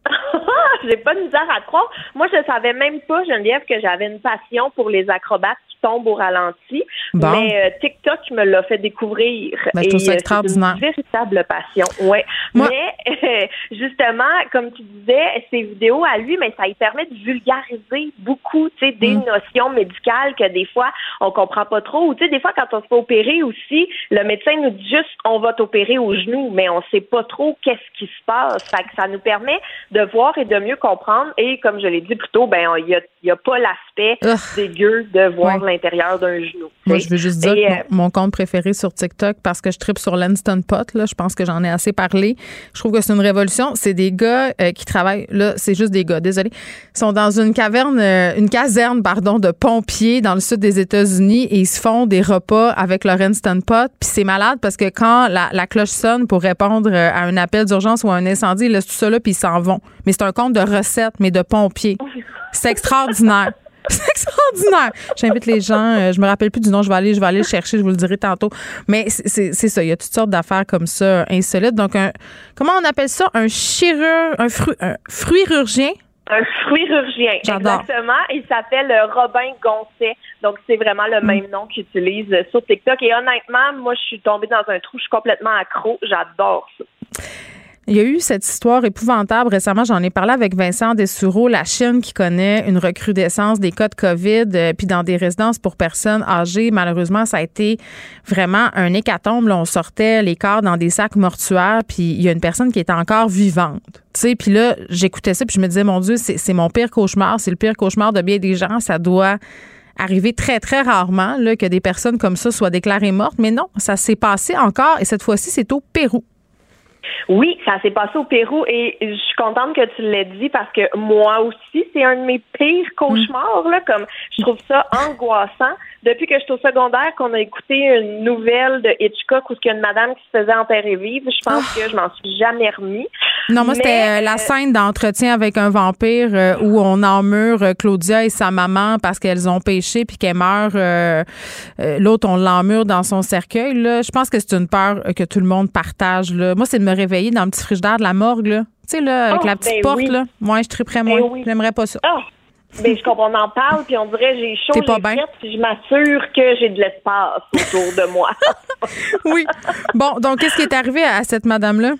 J'ai pas de misère à croire. Moi, je savais même pas, Geneviève, que j'avais une passion pour les acrobates tombe au ralenti. Mais euh, TikTok me l'a fait découvrir. Ben, je trouve ça euh, extraordinaire. C'est une véritable passion. Ouais. Mais justement, comme tu disais, ces vidéos à lui, mais ça lui permet de vulgariser beaucoup, tu sais, des mm. notions médicales que des fois on comprend pas trop. Ou tu sais, des fois quand on se fait opérer aussi, le médecin nous dit juste on va t'opérer au genou, mais on sait pas trop qu'est-ce qui se passe. Fait que ça nous permet de voir et de mieux comprendre. Et comme je l'ai dit plus tôt, ben il y a, y a pas l'aspect dégueu de voir l'intérieur d'un genou. Moi, je veux juste dire que euh, mon, compte préféré sur TikTok, parce que je tripe sur l'Instant Pot, là, je pense que j'en ai assez parlé. Je trouve que c'est une révolution. C'est des gars euh, qui travaillent, là, c'est juste des gars, désolé. Ils sont dans une caverne, euh, une caserne, pardon, de pompiers dans le sud des États-Unis et ils se font des repas avec leur Instant Pot. Puis c'est malade parce que quand la, cloche sonne pour répondre à un appel d'urgence ou à un incendie, ils laissent tout ça là puis ils s'en vont. Mais c'est un compte de recettes, mais de pompiers. C'est extraordinaire. C'est extraordinaire. J'invite les gens. Euh, je me rappelle plus du nom. Je vais aller, je vais aller le chercher. Je vous le dirai tantôt. Mais c'est ça. Il y a toutes sortes d'affaires comme ça insolites. Donc, un, comment on appelle ça? Un chirurgien, un, fru, un fruirurgien? Un fruirurgien, exactement. Il s'appelle euh, Robin Goncet. Donc, c'est vraiment le même nom qu'il utilise sur TikTok. Et honnêtement, moi, je suis tombée dans un trou. Je suis complètement accro. J'adore ça. Il y a eu cette histoire épouvantable récemment. J'en ai parlé avec Vincent Dessureau, la Chine qui connaît une recrudescence des cas de COVID, euh, puis dans des résidences pour personnes âgées. Malheureusement, ça a été vraiment un hécatombe. On sortait les corps dans des sacs mortuaires, puis il y a une personne qui est encore vivante. Puis là, j'écoutais ça, puis je me disais, mon Dieu, c'est mon pire cauchemar. C'est le pire cauchemar de bien des gens. Ça doit arriver très, très rarement là, que des personnes comme ça soient déclarées mortes. Mais non, ça s'est passé encore et cette fois-ci, c'est au Pérou. Oui, ça s'est passé au Pérou et je suis contente que tu l'aies dit parce que moi aussi, c'est un de mes pires cauchemars, là, comme je trouve ça angoissant. Depuis que je suis au secondaire, qu'on a écouté une nouvelle de Hitchcock où il y a une madame qui se faisait enterrer vive, je pense ah. que je m'en suis jamais remis. Non, moi, c'était euh, la euh, scène d'entretien avec un vampire euh, où on emmure Claudia et sa maman parce qu'elles ont péché puis qu'elle meurt. L'autre, on l'emmure dans son cercueil. Là. Je pense que c'est une peur que tout le monde partage. Là. Moi, c'est de me réveiller dans le petit frigidaire de la morgue. Là. Tu sais, là, avec oh, la petite ben porte. Là. Moi, je triperais ben moins. J'aimerais pas ça. Oh. Ben, je comprends, on en parle, puis on dirait j'ai chaud, j'ai bien? puis je m'assure que j'ai de l'espace autour de moi. oui. Bon, donc, qu'est-ce qui est arrivé à cette madame-là?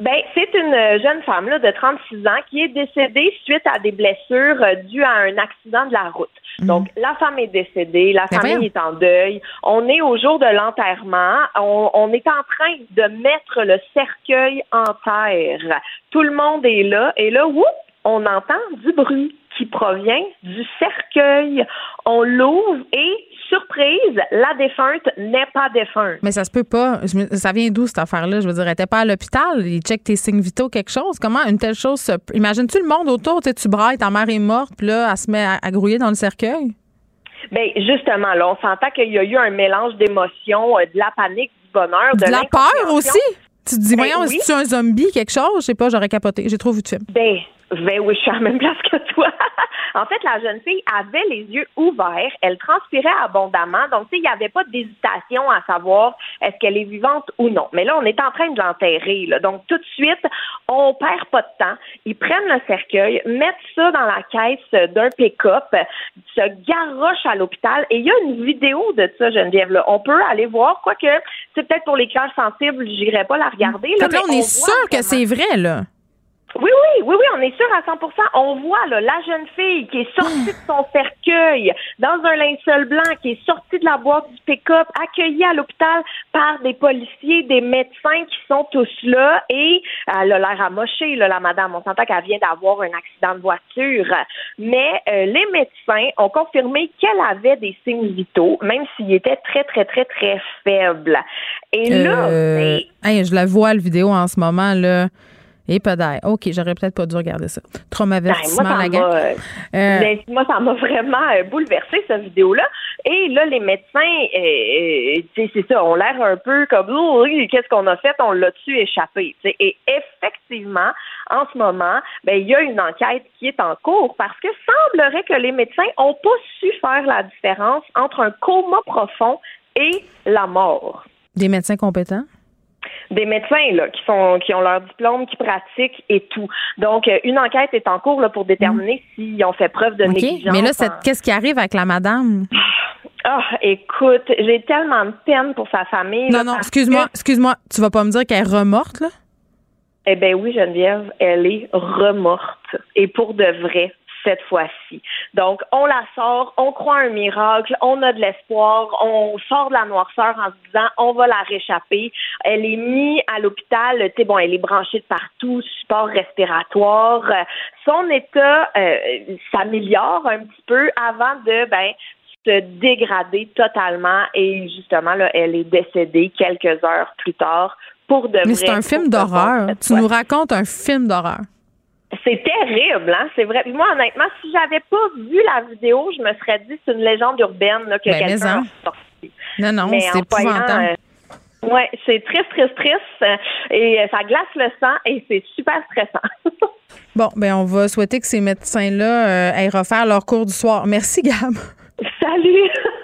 Ben, c'est une jeune femme là, de 36 ans qui est décédée suite à des blessures euh, dues à un accident de la route. Mhm. Donc, la femme est décédée, la ben famille est en deuil. On est au jour de l'enterrement. On, on, est en train de mettre le cercueil en terre. Tout le monde est là. Et là, whoop, on entend du bruit qui provient du cercueil. On l'ouvre et, surprise, la défunte n'est pas défunte. Mais ça se peut pas. Ça vient d'où cette affaire-là? Je veux dire, elle n'était pas à l'hôpital? Il check tes signes vitaux, quelque chose? Comment une telle chose se... Imagine-tu le monde autour? Tu brailles, ta mère est morte, puis là, elle se met à, grouiller dans le cercueil? Bien, justement, là, on s'entend qu'il y a eu un mélange d'émotions, euh, de la panique, du bonheur, de, de la peur aussi? Tu te dis, ben voyons, est-ce un zombie, quelque chose? Je sais pas, j'aurais capoté. J'ai trop vu de film. Ben, ben oui, je suis à la même place que toi. en fait, la jeune fille avait les yeux ouverts, elle transpirait abondamment, donc tu sais, il n'y avait pas d'hésitation à savoir est-ce qu'elle est vivante ou non. Mais là, on est en train de l'enterrer. Donc tout de suite, on perd pas de temps. Ils prennent le cercueil, mettent ça dans la caisse d'un pick-up, se garochent à l'hôpital et il y a une vidéo de ça, Geneviève. Là. On peut aller voir, quoique c'est peut-être pour les cœurs sensibles, j'irai pas la regarder. Là, on, est sûr que c'est vrai, là. Oui, oui, oui, oui, on est sûr à 100% On voit là, la jeune fille qui est sortie de son cercueil dans un linceul blanc, qui est sortie de la boîte du pick-up, accueillie à l'hôpital par des policiers, des médecins qui sont tous là et elle a l'air amochée, là, la madame. On s'entend qu'elle vient d'avoir un accident de voiture. Mais euh, les médecins ont confirmé qu'elle avait des signes vitaux, même s'ils étaient très, très, très, très faibles. Et là... Euh, je la vois, la vidéo en ce moment, là. Et pas d'air. OK, j'aurais peut-être pas dû regarder ça. Traumavertissement, ben, la euh, ben, moi, ça m'a vraiment euh, bouleversé, cette vidéo-là. Et là, les médecins, c'est ça, on l'air un peu comme, oh, qu'est-ce qu'on a fait? On l'a-tu échappé? Et effectivement, en ce moment, ben, il y a une enquête qui est en cours parce que semblerait que les médecins n'ont pas su faire la différence entre un coma profond et la mort. Des médecins compétents? Des médecins là, qui sont qui ont leur diplôme, qui pratiquent et tout. Donc, euh, une enquête est en cours là, pour déterminer mm. s'ils ont fait preuve de négligence. Mais là, qu'est-ce qui arrive avec la madame? Ah, écoute, j'ai tellement de peine pour sa famille. Non, non, excuse-moi, excuse-moi, tu vas pas me dire qu'elle est remorte, là? Eh bien oui, Geneviève, elle est remorte. Et pour de vrai cette fois-ci. Donc, on la sort, on croit un miracle, on a de l'espoir, on sort de la noirceur en se disant on va la réchapper. Elle est mise à l'hôpital, tu sais, bon, elle est branchée de partout, support respiratoire. Son état euh, s'améliore un petit peu avant de, ben, se dégrader totalement et justement là, elle est décédée quelques heures plus tard pour de Mais c'est un film d'horreur. Tu nous racontes un film d'horreur. C'est terrible, hein? C'est vrai. moi, honnêtement, si j'avais pas vu la vidéo, je me serais dit c'est une légende urbaine là, que ben, quelqu'un a sorti. Non, non, c'est épouvantable. Euh, oui, c'est triste, triste, triste. Euh, et euh, ça glace le sang et c'est super stressant. bon, ben on va souhaiter que ces médecins-là aillent refaire leur cours du soir. Merci, Gab. Salut.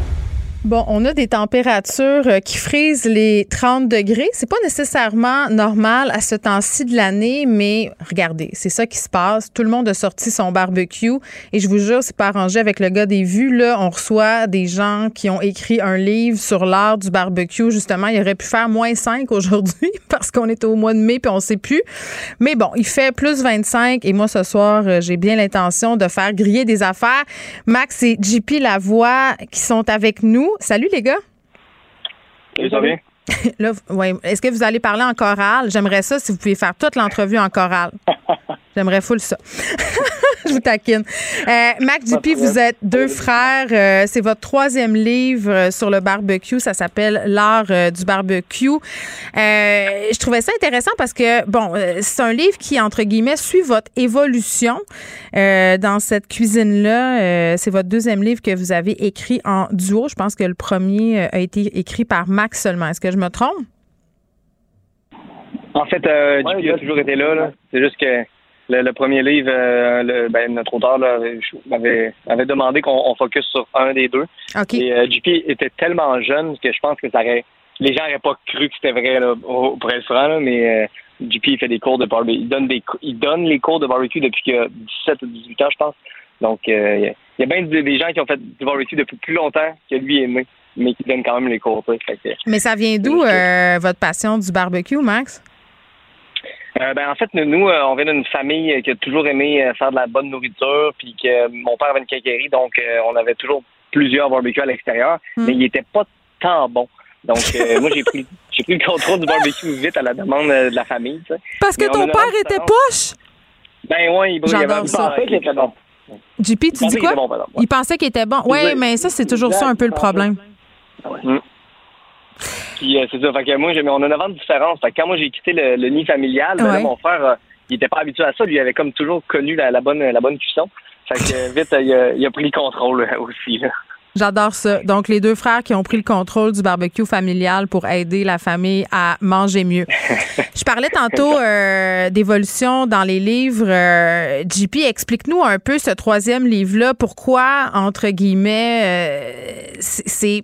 Bon, on a des températures euh, qui frisent les 30 degrés. C'est pas nécessairement normal à ce temps-ci de l'année, mais regardez, c'est ça qui se passe. Tout le monde a sorti son barbecue et je vous jure, c'est pas arrangé avec le gars des vues. Là, on reçoit des gens qui ont écrit un livre sur l'art du barbecue. Justement, il aurait pu faire moins 5 aujourd'hui parce qu'on est au mois de mai puis on sait plus. Mais bon, il fait plus 25 et moi, ce soir, euh, j'ai bien l'intention de faire griller des affaires. Max et JP Lavoie qui sont avec nous. Salut les gars. Salut, ça va Là, ouais. Est-ce que vous allez parler en chorale? J'aimerais ça si vous pouviez faire toute l'entrevue en chorale. J'aimerais full ça. je vous taquine. Euh, Mac JP, vous êtes deux frères. Euh, c'est votre troisième livre euh, sur le barbecue. Ça s'appelle L'art du barbecue. je trouvais ça intéressant parce que, bon, c'est un livre qui, entre guillemets, suit votre évolution dans cette cuisine-là. c'est votre deuxième livre que vous avez écrit en duo. Je pense que le premier a été écrit par Max seulement. Est-ce que je me trompe? En fait, JP a toujours été là. là. C'est juste que le, premier livre, euh, le, ben, notre auteur m'avait avait demandé qu'on focus sur un des deux. Et euh, JP était tellement jeune que je pense que ça aurait, les gens n'auraient pas cru que c'était vrai là, au, pour être franc, mais euh, JP fait des cours de barbecue. Il donne des il donne les cours de barbecue depuis a 17 ou 18 ans, je pense. Donc il y a bien des gens qui ont fait du barbecue depuis plus longtemps que lui est né, mais qui donnent quand même les cours. mais ça vient d'où votre passion du barbecue, Max? Euh, ben en fait, nous, euh, on vient d'une famille qui a toujours aimé euh, faire de la bonne nourriture, puis que mon père avait une quincaillerie, donc on avait toujours plusieurs barbecues à l'extérieur, hmm. mais il était pas tant bon. Donc moi j'ai pris j'ai pris le contrôle du barbecue vite à la demande de la famille. Parce que ton père était poche? Ben ouais, il, il avait pensé qu'il était bon. JP, tu dis quoi? Il pensait qu'il était bon. Oui, mais ça, c'est toujours ça un peu le problème. Puis euh, c'est ça. Fait que moi, on a 9 ans de différence. Fait que quand moi j'ai quitté le, nid familial, ben mon frère, euh, il était pas habitué à ça. Lui, il avait comme toujours connu la, bonne la bonne cuisson. Fait que vite, il, a, pris le contrôle aussi. J'adore ça. Donc, les deux frères qui ont pris le contrôle du barbecue familial pour aider la famille à manger mieux. Je parlais tantôt euh, d'évolution dans les livres. JP, explique-nous un peu ce troisième livre-là. Pourquoi, entre guillemets, c'est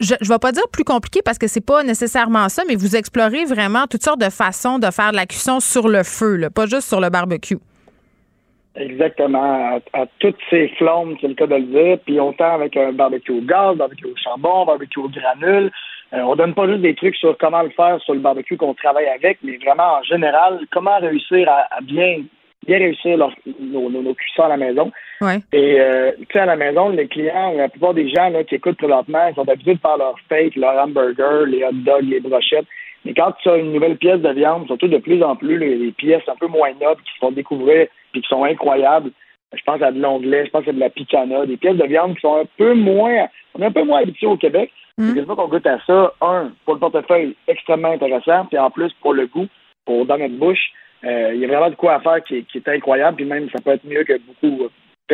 je ne vais pas dire plus compliqué parce que c'est pas nécessairement ça, mais vous explorez vraiment toutes sortes de façons de faire de la cuisson sur le feu, pas juste sur le barbecue. Exactement. À, toutes ces flammes, c'est le cas de le dire. Puis autant avec un barbecue au gaz, barbecue au charbon, barbecue au granule. Euh, on donne pas juste des trucs sur comment le faire sur le barbecue qu'on travaille avec, mais vraiment en général, comment réussir à bien bien réussir nos, nos, cuissons à la maison. Et euh, tu sais, à la maison, les clients, la plupart des gens là, qui écoutent présentement, ils sont habitués de faire leur steak, leur hamburger, les hot dogs, les brochettes. Mais quand tu as une nouvelle pièce de viande, surtout de plus en plus, les, pièces un peu moins nobles qui se font découvrir et qui sont incroyables, je pense à de l'onglet, je pense à de la picana, des pièces de viande qui sont un peu moins, on est un peu moins habitués au Québec. Mm. Une fois qu'on goûte à ça, un, pour le portefeuille, extrêmement intéressant, puis en plus, pour le goût, pour dans notre bouche, euh, il y a vraiment de quoi à faire qui, est incroyable, puis même ça peut être mieux que beaucoup,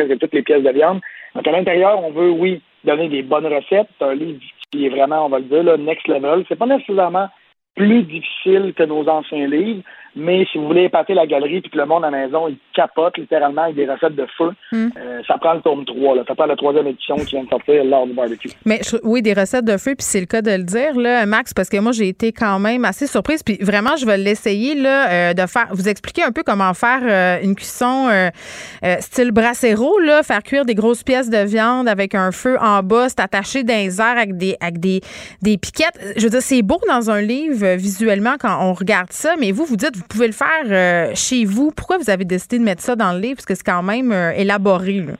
presque toutes les pièces de viande. Donc à l'intérieur, on veut, oui, donner des bonnes recettes. C'est un livre qui est vraiment, on va le dire, là, next level. C'est pas nécessairement plus difficile que nos anciens livres, mais si vous voulez épater la galerie puis que le monde à la maison, il capote littéralement avec des recettes de feu, hmm. euh, ça prend le tome 3. Là. Ça prend la troisième édition qui vient de sortir lors du barbecue. Mais oui, des recettes de feu, puis c'est le cas de le dire, là, Max, parce que moi, j'ai été quand même assez surprise. Puis vraiment, je vais l'essayer là, euh, de faire, vous expliquer un peu comment faire euh, une cuisson style bracero, là, faire cuire des grosses pièces de viande avec un feu en bas, c'est attaché airs avec des, avec des, des piquettes. Je veux dire, c'est beau dans un livre visuellement quand on regarde ça, mais vous, vous dites, vous pouvez le faire euh, chez vous. Pourquoi vous avez décidé de mettre ça dans le livre? Parce que c'est quand même euh, élaboré. Ben,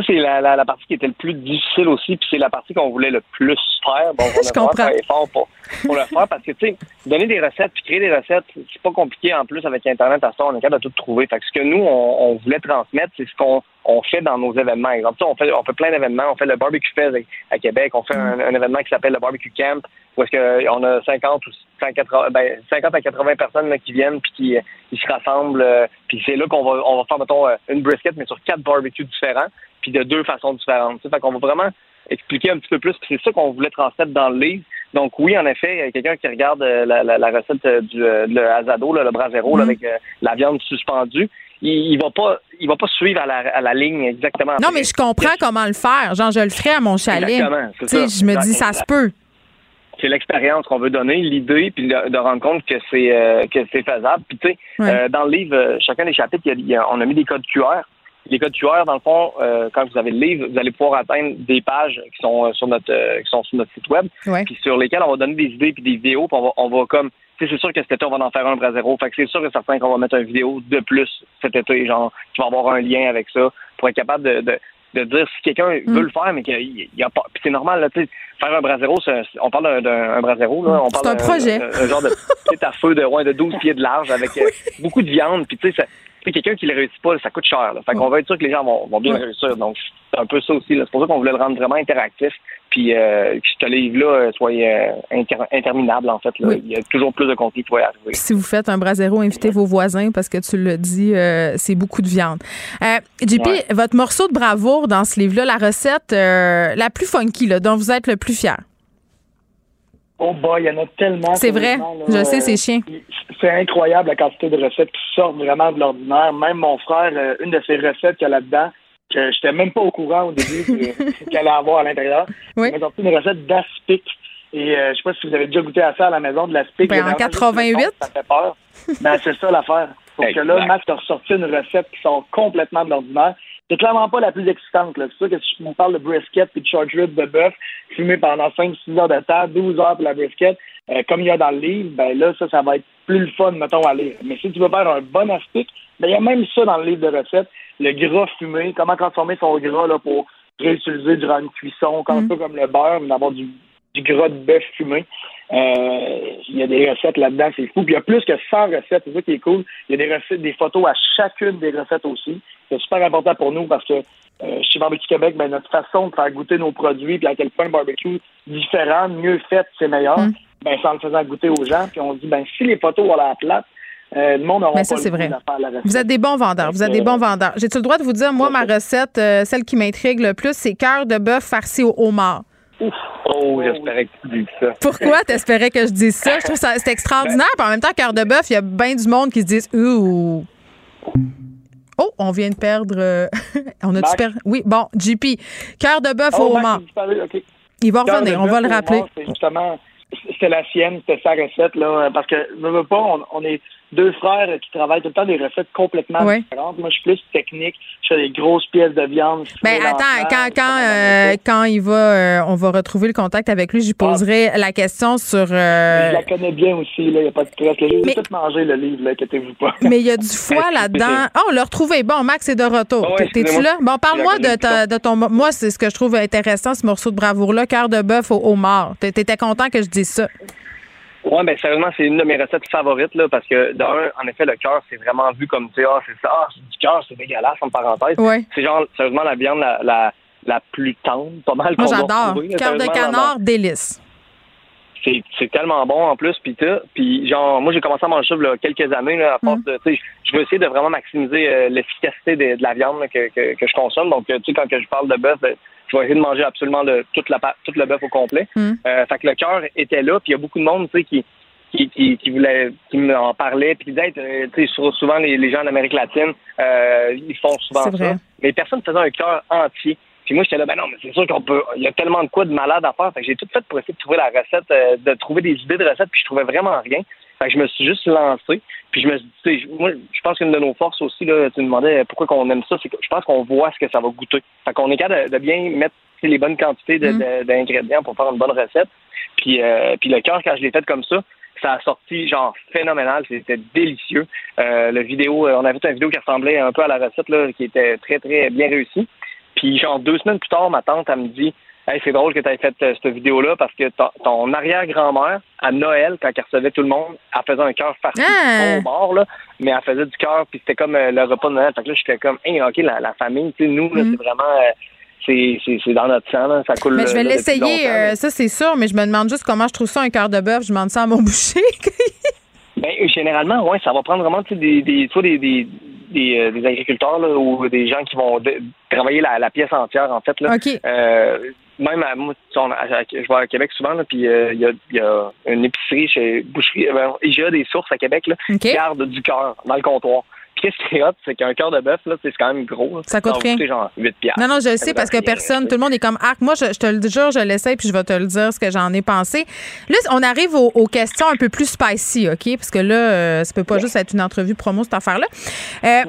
ça, c'est la, partie qui était le plus difficile aussi, puis c'est la partie qu'on voulait le plus faire. Bon, Je comprends. Fort pour, pour le faire parce que, tu sais, donner des recettes puis créer des recettes, c'est pas compliqué en plus avec Internet à ça, on est capable de tout trouver. Fait que ce que nous, on, voulait transmettre, c'est ce qu'on on fait dans nos événements. Exemple, on fait, on fait plein d'événements. On fait le Barbecue Fest à, Québec. On fait un, événement qui s'appelle le Barbecue Camp, où est-ce qu'on a 50 ou 180, ben, 50 à 80 personnes là, qui viennent puis qui, qui se rassemblent. Euh, puis c'est là qu'on va, on va faire, mettons, euh, une brisket, mais sur quatre barbecues différents, puis de deux façons différentes. Fait qu'on va vraiment expliquer un petit peu plus. C'est ça qu'on voulait transmettre dans le livre. Donc oui, en effet, il quelqu'un qui regarde euh, la, recette du le Azado, le Brasero, mm-hmm. avec la viande suspendue. il, va pas il va pas suivre à la, à la ligne exactement. Non, mais je comprends comment le faire. Genre, je le ferai à mon chalet. Exactement, Je me dis, ça se peut. C'est l'expérience qu'on veut donner, l'idée, puis de, rendre compte que c'est euh, que c'est faisable. Puis tu sais, euh, dans le livre, euh, chacun des chapitres, on a mis des codes QR. Les codes QR, dans le fond, quand vous avez le livre, vous allez pouvoir atteindre des pages qui sont sur notre qui sont sur notre site web, puis sur lesquelles on va donner des idées puis des vidéos, puis on va, on va comme c'est sûr que cet été, on va en faire un bras zéro. Fait que c'est sûr et certain qu'on va mettre une vidéo de plus cet été, genre, qui va avoir un lien avec ça, pour être capable de, de, de dire si quelqu'un mm. veut le faire, mais qu'il y a pas. Puis c'est normal, là, tu sais, faire un bras zéro, on parle d'un bras zéro, là. On parle un projet. Un, genre de à feu de, ouais, de 12 pieds de large avec euh, beaucoup de viande. Puis tu sais, quelqu'un qui ne réussit pas, ça coûte cher. Là. Fait qu'on va être sûr que les gens vont, vont bien réussir. Donc, c'est un peu ça aussi. C'est pour ça qu'on voulait le rendre vraiment interactif. Puis, euh, que ce livre-là euh, soit euh, interminable, en fait. Il y a toujours plus de contenu qui va arriver. Si vous faites un bras zéro, invitez vos voisins parce que tu le dis, c'est beaucoup de viande. JP, votre morceau de bravoure dans ce livre-là, la recette la plus funky, là, dont vous êtes le plus fier. Oh boy, il y en a tellement. C'est vrai. je sais, c'est chiant. C'est incroyable la quantité de recettes qui sortent vraiment de l'ordinaire. Même mon frère, euh, une de ses recettes qu'il y a là-dedans, que j'étais même pas au courant au début qu'elle allait avoir à l'intérieur. Oui. Il sorti une recette d'aspic. Et euh, je sais pas si vous avez déjà goûté à ça à la maison de l'aspic. Ben, en 88. Ça fait peur. ben, c'est ça l'affaire. Parce que là, Max a ressorti une recette qui sort complètement de l'ordinaire. C'est clairement pas la plus excitante. C'est sûr que si vous parle de brisket puis de short rib de bœuf fumé pendant 5-6 heures de temps, 12 heures pour la brisket, euh, comme il y a dans le livre, ben là, ça, ça va être plus le fun, mettons, à lire. Mais si tu veux faire un bon aspic, ben il y a même ça dans le livre de recettes, le gras fumé, comment transformer son gras là, pour réutiliser durant une cuisson, un mm. peu comme le beurre, mais d'avoir du, du gras de bœuf fumé. Euh, il y a des recettes là-dedans, c'est fou. Puis il y a plus que 100 recettes, c'est ça qui est cool. Il y a des recettes, des photos à chacune des recettes aussi. C'est super important pour nous parce que euh, chez Barbecue Québec, ben, notre façon de faire goûter nos produits, puis à quel point un barbecue différent, mieux fait, c'est meilleur, mm. ben, c'est en le faisant goûter aux gens. Puis on se dit, ben, si les photos ont la plate, euh, le monde aura Mais ça, c'est vrai. Vous êtes des bons vendeurs. Vous êtes des bons vendeurs. J'ai-tu le droit de vous dire, moi, ma recette, euh, celle qui m'intrigue le plus, c'est cœur de bœuf farci au homard. Ouf. Oh, j'espérais que tu dises ça. Pourquoi t'espérais que je dise ça? Je trouve ça c'est extraordinaire. Puis en même temps, cœur de bœuf, il y a bien du monde qui se disent Ouh. Oh, on vient de perdre. Euh, on a super. Oui, bon, JP. Cœur de bœuf oh, au moment. Il va revenir, on va le rappeler. Justement, c'était la sienne, c'était sa recette, là. Parce que, ne veut pas, on est deux frères qui travaillent tout le temps des recettes complètement différentes. Moi, je suis plus technique. Je fais des grosses pièces de viande. Ben attends, quand quand euh, quand il va, euh, on va retrouver le contact avec lui, je lui ah. poserai la question sur. Euh, je la connais bien aussi. Là, il n'y a pas de stress. J'ai mais... tout mangé le livre. Là, inquiétez-vous pas. Mais il y a du foie là-dedans. Oh, on l'a retrouvé. Bon, Max est de retour. Ah T'es-tu là? Bon, parle-moi de, de ton. Moi, c'est ce que je trouve intéressant, ce morceau de bravoure là, cœur de bœuf au homard. T'étais content que je dise ça Oui, ben sérieusement, c'est une de mes recettes favorites, là, parce que d'un, en effet, le cœur, c'est vraiment vu comme, tu sais, ah, c'est ça, ah, du cœur, c'est dégueulasse, en parenthèse. C'est genre, sérieusement, la viande la, la, la plus tendre, pas mal Moi, j'adore. Cœur de canard, délice. C'est tellement bon en plus, puis Puis genre, moi j'ai commencé à manger ça il y a quelques années, là, à force mm. de, tu sais, je veux essayer de vraiment maximiser euh, l'efficacité de, la viande que, que, que, je consomme. Donc, euh, tu sais, quand que je parle de bœuf, ben, je vais essayer de manger absolument le, toute la tout le bœuf au complet. Mm. Euh, fait que le cœur était là, puis il y a beaucoup de monde, tu sais, qui qui, qui, qui voulait qui m'en parlait puis d'être euh, tu sais souvent les, les gens en Amérique latine euh, ils font souvent ça. mais personne faisait un cœur entier. Puis moi j'étais là ben non mais c'est sûr qu'on peut il y a tellement de quoi de malade à faire. Fait que j'ai tout fait pour essayer de trouver la recette euh, de trouver des idées de recettes puis je trouvais vraiment rien. Fait que je me suis juste lancé puis je me suis dit moi je pense qu'une de nos forces aussi là tu me demandais pourquoi qu'on aime ça c'est que je pense qu'on voit ce que ça va goûter fait qu'on est capable de, bien mettre les bonnes quantités mm. d'ingrédients pour faire une bonne recette puis puis le cœur quand je l'ai fait comme ça ça a sorti genre phénoménal, c'était délicieux. Euh, le vidéo, euh, on avait fait une vidéo qui ressemblait un peu à la recette là, qui était très très bien réussie. Puis genre deux semaines plus tard, ma tante elle me dit Hey, c'est drôle que tu aies fait euh, cette vidéo-là parce que ton arrière-grand-mère, à Noël, quand elle recevait tout le monde, elle faisait un cœur farci ah! au bord, là, mais elle faisait du cœur, puis c'était comme le repas de Noël. Fait que là, j'étais comme, hey, OK, la, famille, tu sais, nous, mm. c'est vraiment c'est dans notre sang, là. ça coule. Mais je vais l'essayer, euh, ça c'est sûr, mais je me demande juste comment je trouve ça un cœur de bœuf. Je demande ça à mon boucher. ben, généralement, ouais, ça va prendre vraiment des, des, soit des, des, des, euh, des agriculteurs là, ou des gens qui vont travailler la, la, pièce entière, en fait. Là. Euh, même à, moi, je vais à Québec souvent, puis il y, a, y, a, une épicerie chez Boucherie, ben, IGA des sources à Québec là, qui garde du cœur dans le comptoir. qu'est-ce qui est hot, c'est qu'un cœur de bœuf, là, c'est quand même gros. Ça coûte rien. genre 8 piastres. Non, non, je le sais parce que personne, tout le monde est comme arc. Moi, je, te le jure, je l'essaye puis je vais te le dire ce que j'en ai pensé. Là, on arrive aux, questions un peu plus spicy, OK? Parce que là, euh, ça peut pas juste être une entrevue promo, cette affaire-là. Euh,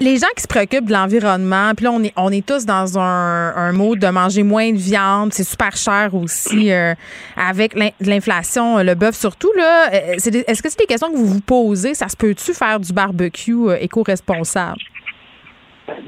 les gens qui se préoccupent de l'environnement, puis là, on est, on est tous dans un, un mode de manger moins de viande. C'est super cher aussi euh, avec l'inflation, euh, le bœuf surtout. Là, euh, est-ce que c'est des questions que vous vous posez? Ça se peut-tu faire du barbecue éco-responsable?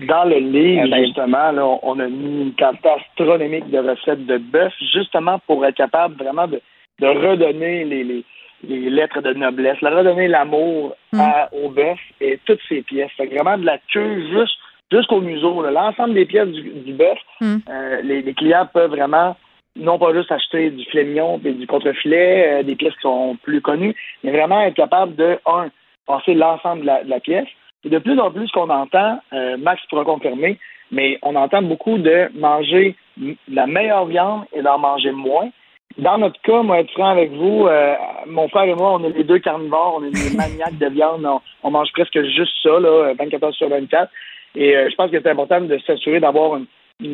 Dans le livre, ben, justement, là, on a mis une quantité astronomique de recettes de bœuf, justement pour être capable vraiment de, de redonner les, les les lettres de noblesse, leur redonner l'amour mm. au bœuf et toutes ses pièces. Fait vraiment de la queue juste jusqu'au museau. L'ensemble des pièces du, bœuf, mm. euh, les, clients peuvent vraiment non pas juste acheter du filet mignon et du contrefilet, euh, des pièces qui sont plus connues, mais vraiment être capable de, un, passer l'ensemble de, la, pièce. Et de plus en plus, ce qu'on entend, euh, Max pourra confirmer, mais on entend beaucoup de manger la meilleure viande et d'en manger moins. Dans notre cas, moi, être franc avec vous, euh, mon frère et moi, on est les deux carnivores, on est des maniaques de viande, on, mange presque juste ça, là, 24 heures sur 24. Et euh, je pense que c'est important de s'assurer d'avoir une,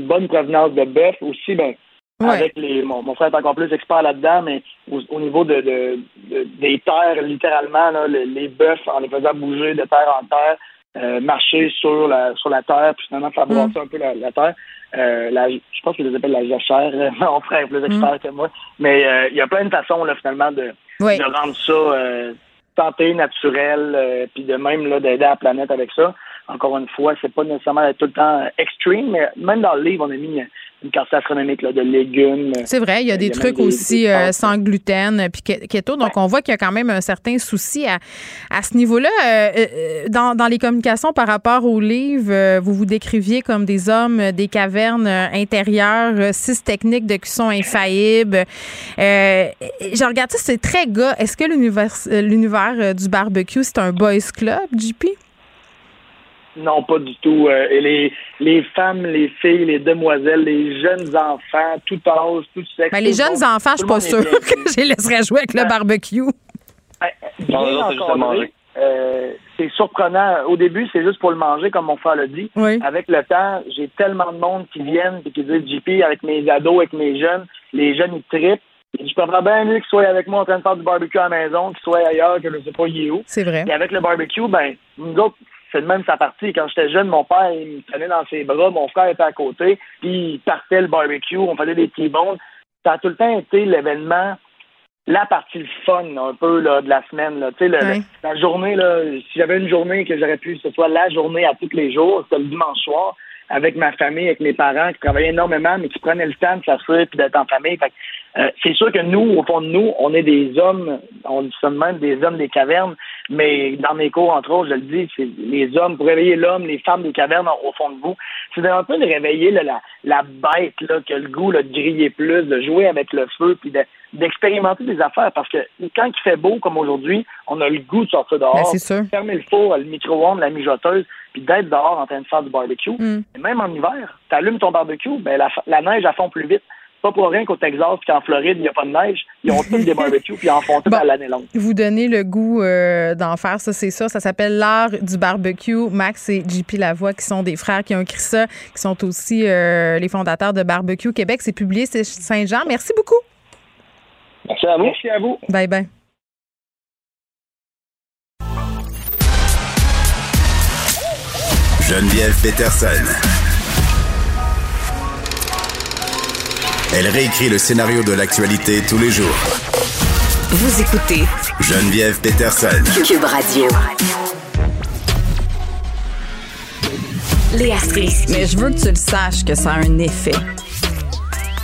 bonne provenance de bœuf. Aussi, ben, avec les. Mon, frère est encore plus expert là-dedans, mais au, niveau de, des terres, littéralement, là, les, les bœufs, en les faisant bouger de terre en terre, euh, marcher sur la sur la terre, puis finalement faire mm. un peu la, terre. Euh, la, je pense qu'ils les appellent la jachère. Mon frère est plus expert mm. que moi. Mais euh, il y a plein de façons là, finalement de, de rendre ça santé, naturel, puis de même là, d'aider la planète avec ça. Encore une fois, c'est pas nécessairement tout le temps extreme, mais même dans le livre, on a mis une carte astronomique là, de légumes. C'est vrai, il y a des trucs aussi euh, sans gluten puis keto. Donc, on voit qu'il y a quand même un certain souci à, à ce niveau-là. Euh, euh, dans, dans, les communications par rapport au livre, vous vous décriviez comme des hommes des cavernes intérieures, six techniques de cuisson infaillibles. je regarde ça, c'est très gars. Est-ce que l'univers du barbecue, c'est un boys club, JP? Non, pas du tout. Euh, et les, les femmes, les filles, les demoiselles, les jeunes enfants, tout âge, tout sexe. Ben, les jeunes enfants, je suis pas sûre que je les laisserais jouer avec le barbecue. Euh, c'est surprenant. Au début, c'est juste pour le manger, comme mon frère l'a dit. Avec le temps, j'ai tellement de monde qui viennent et qui disent JP avec mes ados, avec mes jeunes. Les jeunes, ils trippent. Je préfère bien mieux qu'ils soient avec moi en train de faire du barbecue à la maison, qu'ils soient ailleurs, que je sais pas où. C'est vrai. Et avec le barbecue, ben, nous autres, c'est de même sa partie. Quand j'étais jeune, mon père, il me tenait dans ses bras, mon frère était à côté, puis il partait le barbecue, on faisait des petits bones. Ça a tout le temps été l'événement, la partie fun, un peu, là, de la semaine, là. Tu sais, la journée, là, si j'avais une journée que j'aurais pu, que ce soit la journée à tous les jours, c'était le dimanche soir avec ma famille, avec mes parents qui travaillaient énormément, mais qui prenaient le temps de s'assurer puis d'être en famille. Euh, c'est sûr que nous, au fond de nous, on est des hommes, on dit ça même des hommes des cavernes, mais dans mes cours, entre autres, je le dis, c'est les hommes, pour réveiller l'homme, les femmes des cavernes au fond de vous. C'est un peu de réveiller la, la bête là, qui a le goût de griller plus, de jouer avec le feu, puis d'expérimenter des affaires. Parce que quand il fait beau comme aujourd'hui, on a le goût de sortir dehors, ben, fermer le four, le micro-ondes, la mijoteuse, puis d'être dehors en train de faire du barbecue. Mm. Et même en hiver, tu allumes ton barbecue, ben la, la neige, elle fond plus vite. Pas pour rien qu'au Texas et qu'en Floride, il n'y a pas de neige. Ils ont tous des barbecues puis ils en font tout à l'année longue. Vous donnez le goût euh, d'en faire, ça, c'est ça. Ça s'appelle l'art du barbecue. Max et JP Lavoie, qui sont des frères qui ont écrit ça, qui sont aussi euh, les fondateurs de Barbecue Québec. C'est publié, c'est Saint-Jean. Merci beaucoup. Merci à vous. Merci à vous. Bye bye. Geneviève Peterson. Elle réécrit le scénario de l'actualité tous les jours. Vous écoutez Geneviève Peterson. Cube Radio. Léa Mais je veux que tu le saches que ça a un effet.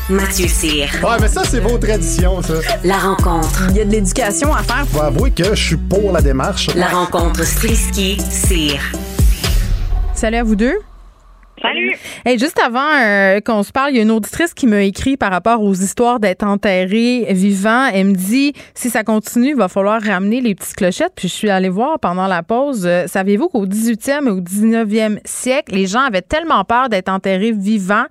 Mathieu Cyr. Ouais, mais ça, c'est vos traditions, ça. La rencontre. Il y a de l'éducation à faire. Faut avouer que je suis pour la démarche. La rencontre Strisky-Cyr. Salut à vous deux. Salut. juste avant euh, qu'on se parle, il y a une auditrice qui m'a écrit par rapport aux histoires d'être enterré vivant. Elle me dit si ça continue, il va falloir ramener les petites clochettes. Puis je suis allée voir pendant la pause. Euh, saviez-vous qu'au 18e et au 19e siècle, les gens avaient tellement peur d'être enterrés vivants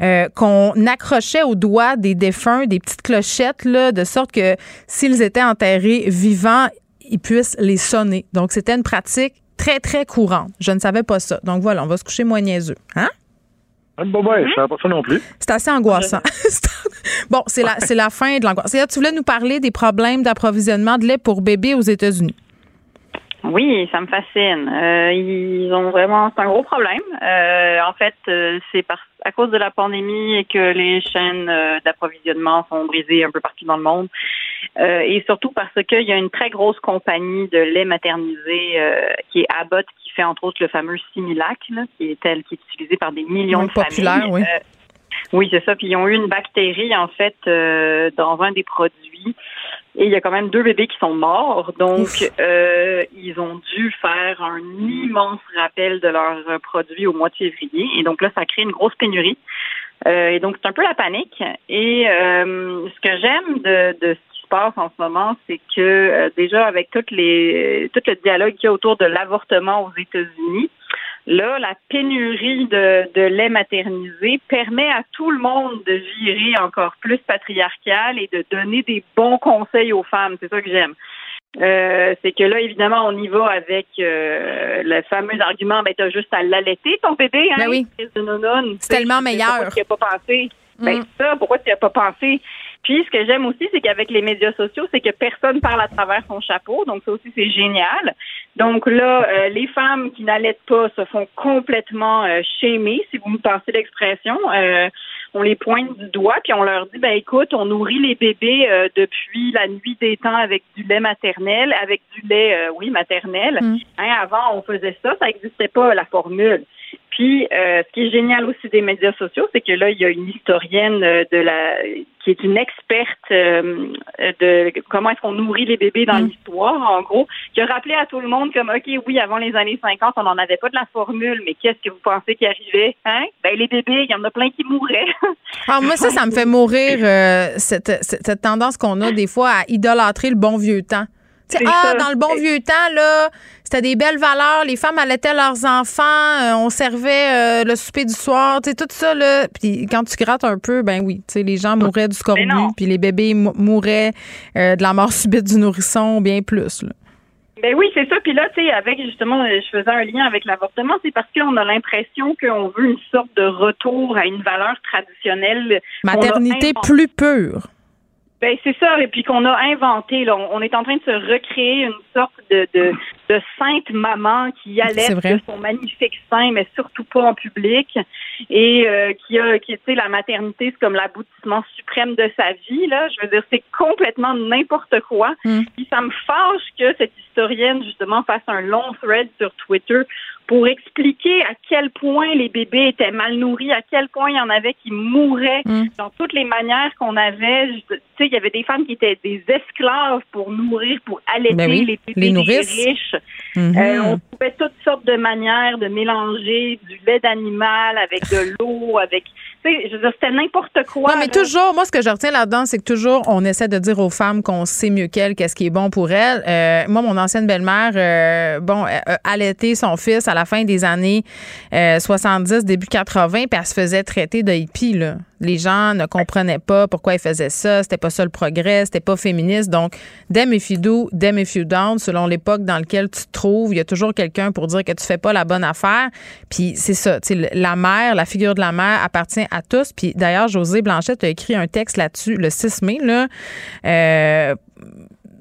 euh, qu'on accrochait aux doigts des défunts des petites clochettes de sorte que s'ils étaient enterrés vivants, ils puissent les sonner. Donc c'était une pratique très, très courante. Je ne savais pas ça. Donc voilà, on va se coucher moins niaiseux. Hein? Bon, ben, je savais pas ça non plus. C'est assez angoissant. bon, c'est la, c'est la fin de l'angoisse. Tu voulais nous parler des problèmes d'approvisionnement de lait pour bébés aux États-Unis. Oui, ça me fascine. Euh, ils ont vraiment, c'est un gros problème. Euh, en fait, euh, c'est à cause de la pandémie et que les chaînes d'approvisionnement sont brisées un peu partout dans le monde. Et surtout parce qu'il y a une très grosse compagnie de lait maternisé qui est Abbott, qui fait entre autres le fameux Similac, qui est tel qui est utilisé par des millions de familles. Oui, oui c'est ça. Puis ils ont eu une bactérie en fait dans un des produits et il y a quand même deux bébés qui sont morts. Donc, euh, ils ont dû faire un immense rappel de leurs produits au mois de février. Et donc là, ça crée une grosse pénurie. Euh, et donc, c'est un peu la panique. Et euh, ce que j'aime de, de ce qui se passe en ce moment, c'est que déjà, avec toutes les, tout le dialogue qu'il y a autour de l'avortement aux États-Unis, Là, la pénurie de, de, lait maternisé permet à tout le monde de virer encore plus patriarcal et de donner des bons conseils aux femmes. C'est ça que j'aime. Euh, c'est que là, évidemment, on y va avec euh, le fameux argument, ben t'as juste à l'allaiter ton bébé, hein, ben oui. C'est tellement meilleur. Pourquoi tu n'y as pas pensé? Ben mm. ça, pourquoi tu n'y as pas pensé? Puis, ce que j'aime aussi, c'est qu'avec les médias sociaux, c'est que personne parle à travers son chapeau. Donc, ça aussi, c'est génial. Donc là, euh, les femmes qui n'allaitent pas se font complètement euh, si vous me passez l'expression. Euh, on les pointe du doigt, puis on leur dit, ben écoute, on nourrit les bébés euh, depuis la nuit des temps avec du lait maternel, avec du lait, oui, maternel. Mm. Hein, avant, on faisait ça, ça n'existait pas, la formule. Puis, euh, ce qui est génial aussi des médias sociaux, c'est que là, il y a une historienne euh, de la qui est une experte euh, de comment est-ce qu'on nourrit les bébés dans mm. l'histoire, en gros, qui a rappelé à tout le monde comme, OK, oui, avant les années 50, on n'en avait pas de la formule, mais qu'est-ce que vous pensez qui arrivait? Hein? Ben, les bébés, il y en a plein qui mouraient. Alors, moi, ça, ça me fait mourir, cette, cette tendance qu'on a des fois à idolâtrer le bon vieux temps ah, dans le bon vieux temps, là, c'était des belles valeurs. Les femmes allaitaient leurs enfants. Euh, on servait euh, le souper du soir. Tu tout ça, là. Puis quand tu grattes un peu, ben oui, tu sais, les gens mouraient du scorbut. Puis les bébés mouraient euh, de la mort subite du nourrisson, bien plus, là. Ben oui, c'est ça. Puis là, tu sais, avec justement, je faisais un lien avec l'avortement, c'est parce qu'on a l'impression qu'on veut une sorte de retour à une valeur traditionnelle. Maternité plus pure. Ben c'est ça, et puis qu'on a inventé. Là, on est en train de se recréer une sorte de, de, de sainte maman qui allait de son magnifique sein, mais surtout pas en public, et euh, qui a, qui tu sais, la maternité, c'est comme l'aboutissement suprême de sa vie. Là, je veux dire, c'est complètement n'importe quoi. Mm. Puis ça me fâche que cette historienne justement fasse un long thread sur Twitter pour expliquer à quel point les bébés étaient mal nourris, à quel point il y en avait qui mouraient mm. dans toutes les manières qu'on avait. Tu sais, il y avait des femmes qui étaient des esclaves pour nourrir, pour allaiter ben les bébés les riches. Mm-hmm. Euh, on trouvait toutes sortes de manières de mélanger du lait d'animal avec de l'eau, avec je veux dire, c'était n'importe quoi. Non, mais toujours, moi, ce que je retiens là-dedans, c'est que toujours, on essaie de dire aux femmes qu'on sait mieux qu'elles qu'est-ce qui est bon pour elles. Euh, moi, mon ancienne belle-mère, euh, bon, euh, allaitait son fils à la fin des années 70, début 80, puis elle se faisait traiter de hippie, là. Les gens ne comprenaient pas pourquoi elle faisait ça. C'était pas ça le progrès. C'était pas féministe. Donc, damn if you do, damn if you don't, selon l'époque dans laquelle tu te trouves, il y a toujours quelqu'un pour dire que tu fais pas la bonne affaire. Puis c'est ça. La mère, la figure de la mère appartient à tous. Puis d'ailleurs, José Blanchette a écrit un texte là-dessus le 6 mai, là. Euh,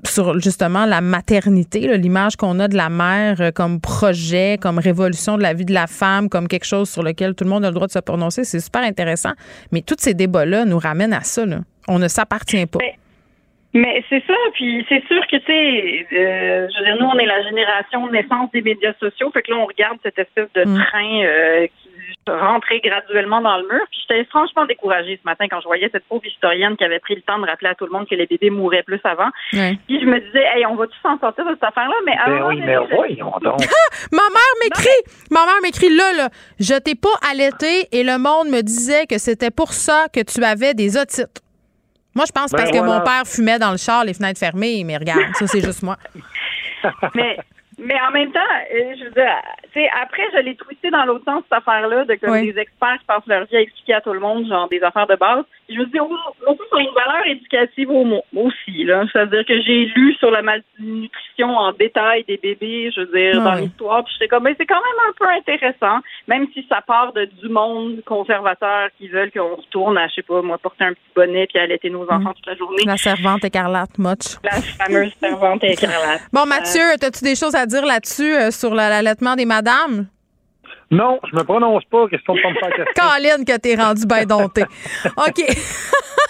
sur justement la maternité, l'image qu'on a de la mère euh, comme projet, comme révolution de la vie de la femme, comme quelque chose sur lequel tout le monde a le droit de se prononcer, c'est super intéressant. Mais tous ces débats-là nous ramènent à ça. On ne s'appartient pas. Mais, c'est ça, puis c'est sûr que, tu sais, euh, je veux dire, nous, on est la génération naissance des médias sociaux, fait que là, on regarde cette espèce de mm. train euh, qui rentrer graduellement dans le mur. Puis j'étais franchement découragée ce matin quand je voyais cette pauvre historienne qui avait pris le temps de rappeler à tout le monde que les bébés mouraient plus avant. Puis je me disais, hey, on va tous s'en sortir de cette affaire-là. Mais ben oui, mais voyons donc. ma mère m'écrit, ma mère m'écrit là, là, je t'ai pas allaité et le monde me disait que c'était pour ça que tu avais des otites. Moi, je pense ben parce que mon père fumait dans le char, les fenêtres fermées, mais regarde, ça, c'est juste moi. mais Mais en même temps, euh, je veux dire, après, je l'ai twisté dans l'autre sens, cette affaire-là, de comme des experts qui passent leur vie à expliquer à tout le monde, genre des affaires de base. Je me dis, aussi, sur une valeur éducative aussi, là. C'est-à-dire que j'ai lu sur la malnutrition en détail des bébés, je veux dire, dans l'histoire, puis j'étais comme, mais c'est quand même un peu intéressant, même si ça part de du monde conservateur qui veulent qu'on retourne à, je sais pas, moi, porter un petit bonnet puis allaiter nos enfants toute la journée. La servante écarlate, Much. La fameuse servante écarlate. Bon, Mathieu, euh, as-tu des choses à dire là-dessus, euh, sur l'allaitement des madames? Non, je me prononce pas. Question de pas me faire Caroline, que t'es rendu bien dompté. OK.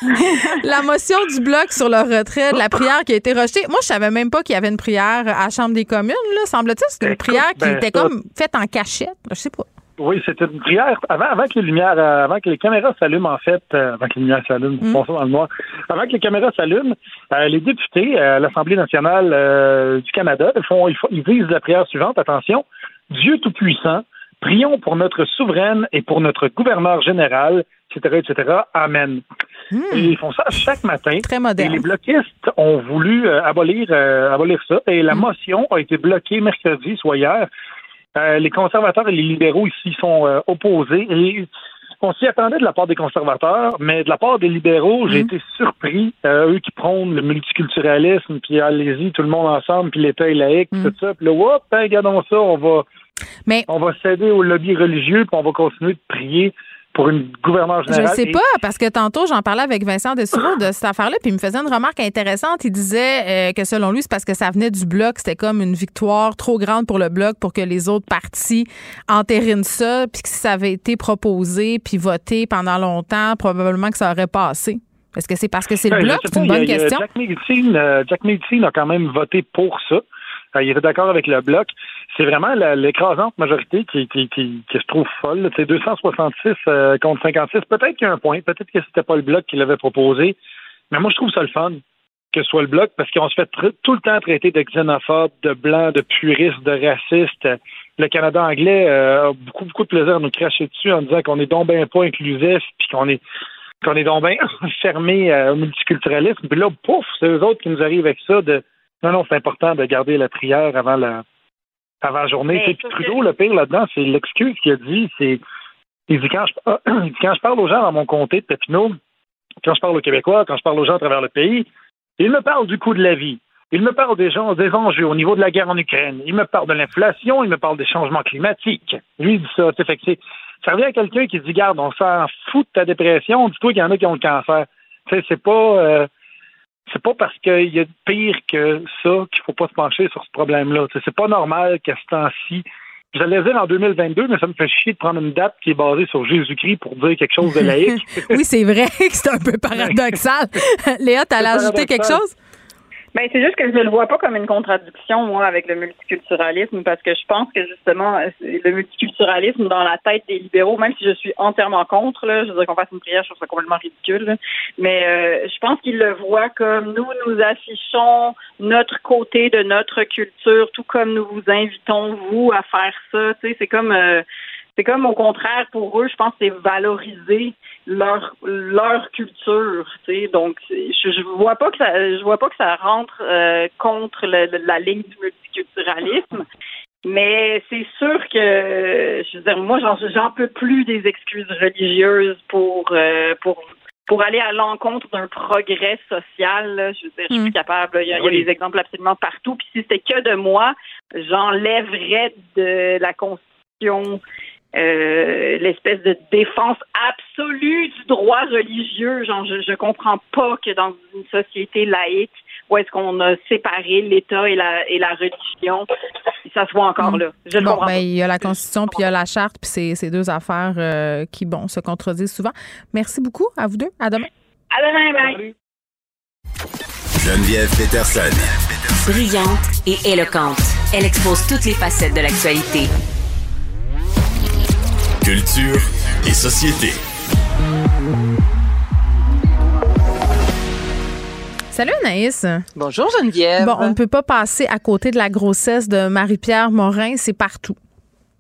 la motion du bloc sur le retrait de la prière qui a été rejetée. Moi, je savais même pas qu'il y avait une prière à la Chambre des communes, là. Semble-t-il, c'est une prière qui ben, était comme faite en cachette. Je sais pas. Oui, c'était une prière avant, avant que les lumières, euh, avant que les caméras s'allument, en fait, euh, avant que les lumières s'allument, mm. dans le noir, avant que les caméras s'allument, euh, les députés à l'Assemblée nationale du Canada font, ils, ils disent la prière suivante, attention, Dieu Tout-Puissant, prions pour notre souveraine et pour notre gouverneur général, etc., etc. Amen. Mm. Et ils font ça chaque matin. Très moderne. Et les bloquistes ont voulu abolir, abolir ça. Et la mm. motion a été bloquée mercredi, soit hier, euh, les conservateurs et les libéraux ici sont euh, opposés. Et on s'y attendait de la part des conservateurs, mais de la part des libéraux, j'ai mhm. été surpris. Euh, eux qui prônent le multiculturalisme, puis allez-y, tout le monde ensemble, puis l'État est laïque, mhm. tout ça. Puis là, hop, ben, regardons ça, on va, mais... on va céder au lobby religieux, puis on va continuer de prier pour une gouverneure générale. Je sais pas, parce que tantôt, j'en parlais avec Vincent Dessoureau de cette affaire-là, puis il me faisait une remarque intéressante. Il disait euh, que selon lui, c'est parce que ça venait du Bloc, c'était comme une victoire trop grande pour le Bloc pour que les autres partis entérinent ça, puis que si ça avait été proposé puis voté pendant longtemps, probablement que ça aurait passé. Est-ce que c'est parce que c'est le Bloc? C'est une bonne question. Jack Medicine, euh, Jack Medicine a quand même voté pour ça. Euh, il était d'accord avec le bloc. C'est vraiment l'écrasante majorité qui, se trouve folle. C'est 266 euh, contre 56. Peut-être qu'il y a un point. Peut-être que c'était pas le bloc qui l'avait proposé. Mais moi, je trouve ça le fun que ce soit le bloc parce qu'on se fait tout le temps traiter de xénophobe, de blanc, de puriste, de raciste. Le Canada anglais euh, a beaucoup, beaucoup de plaisir à nous cracher dessus en disant qu'on est donc bien pas inclusif puis qu'on est qu'on est donc bien fermé au multiculturalisme. Puis là, pouf, c'est eux autres qui nous arrivent avec ça de non, non, c'est important de garder la prière avant la, avant la journée. Puis Trudeau, le pire là-dedans, c'est l'excuse qu'il a dit, c'est il dit, quand je, quand je parle aux gens dans mon comté de Papineau, quand je parle aux Québécois, quand je parle aux gens à travers le pays, il me parle du coût de la vie. Il me parle des, gens, des enjeux au niveau de la guerre en Ukraine. Il me parle de l'inflation. Il me parle des changements climatiques. Lui, il dit ça. Fait que ça revient à quelqu'un qui dit, garde, on s'en fout de ta dépression. Dis-toi qu'il y en a qui ont le cancer. C'est pas, euh, c'est pas parce qu'il y a pire que ça qu'il faut pas se pencher sur ce problème-là. C'est pas normal qu'à ce temps-ci, J'allais dire en 2022, mais ça me fait chier de prendre une date qui est basée sur Jésus-Christ pour dire quelque chose de laïque. oui, c'est vrai que c'est un peu paradoxal. Léa, t'allais ajouter quelque chose? Ben, c'est juste que je ne le vois pas comme une contradiction, moi, avec le multiculturalisme, parce que je pense que justement, le multiculturalisme dans la tête des libéraux, même si je suis entièrement contre, là, je veux dire qu'on fasse une prière, je trouve ça complètement ridicule, mais euh, je pense qu'ils le voient comme nous, nous affichons notre côté de notre culture, tout comme nous vous invitons, vous, à faire ça. Tu sais, c'est comme euh, c'est comme au contraire pour eux, je pense c'est valoriser leur leur culture, tu sais. Donc je, je vois pas que ça je vois pas que ça rentre euh, contre la ligne du multiculturalisme. Mais c'est sûr que je veux dire moi j'en peux plus des excuses religieuses pour euh, pour pour aller à l'encontre d'un progrès social, je veux dire, je suis hmm. capable. Il y, a, des exemples absolument partout. Puis si c'était que de moi, j'enlèverais de la Constitution euh, l'espèce de défense absolue du droit religieux. Genre, je, je comprends pas que dans une société laïque, où est-ce qu'on a séparé l'État et la, et la religion, ça se voit encore mm. là. Je bon, ben, il y a la Constitution, puis il y a la Charte, puis c'est ces deux affaires euh, qui, bon, se contredisent souvent. Merci beaucoup à vous deux. À demain. À demain, bye. Geneviève Peterson. Brillante et éloquente, elle expose toutes les facettes de l'actualité Culture et société. Salut Anaïs. Bonjour Geneviève. Bon, on ne peut pas passer à côté de la grossesse de Marie-Pierre Morin, c'est partout.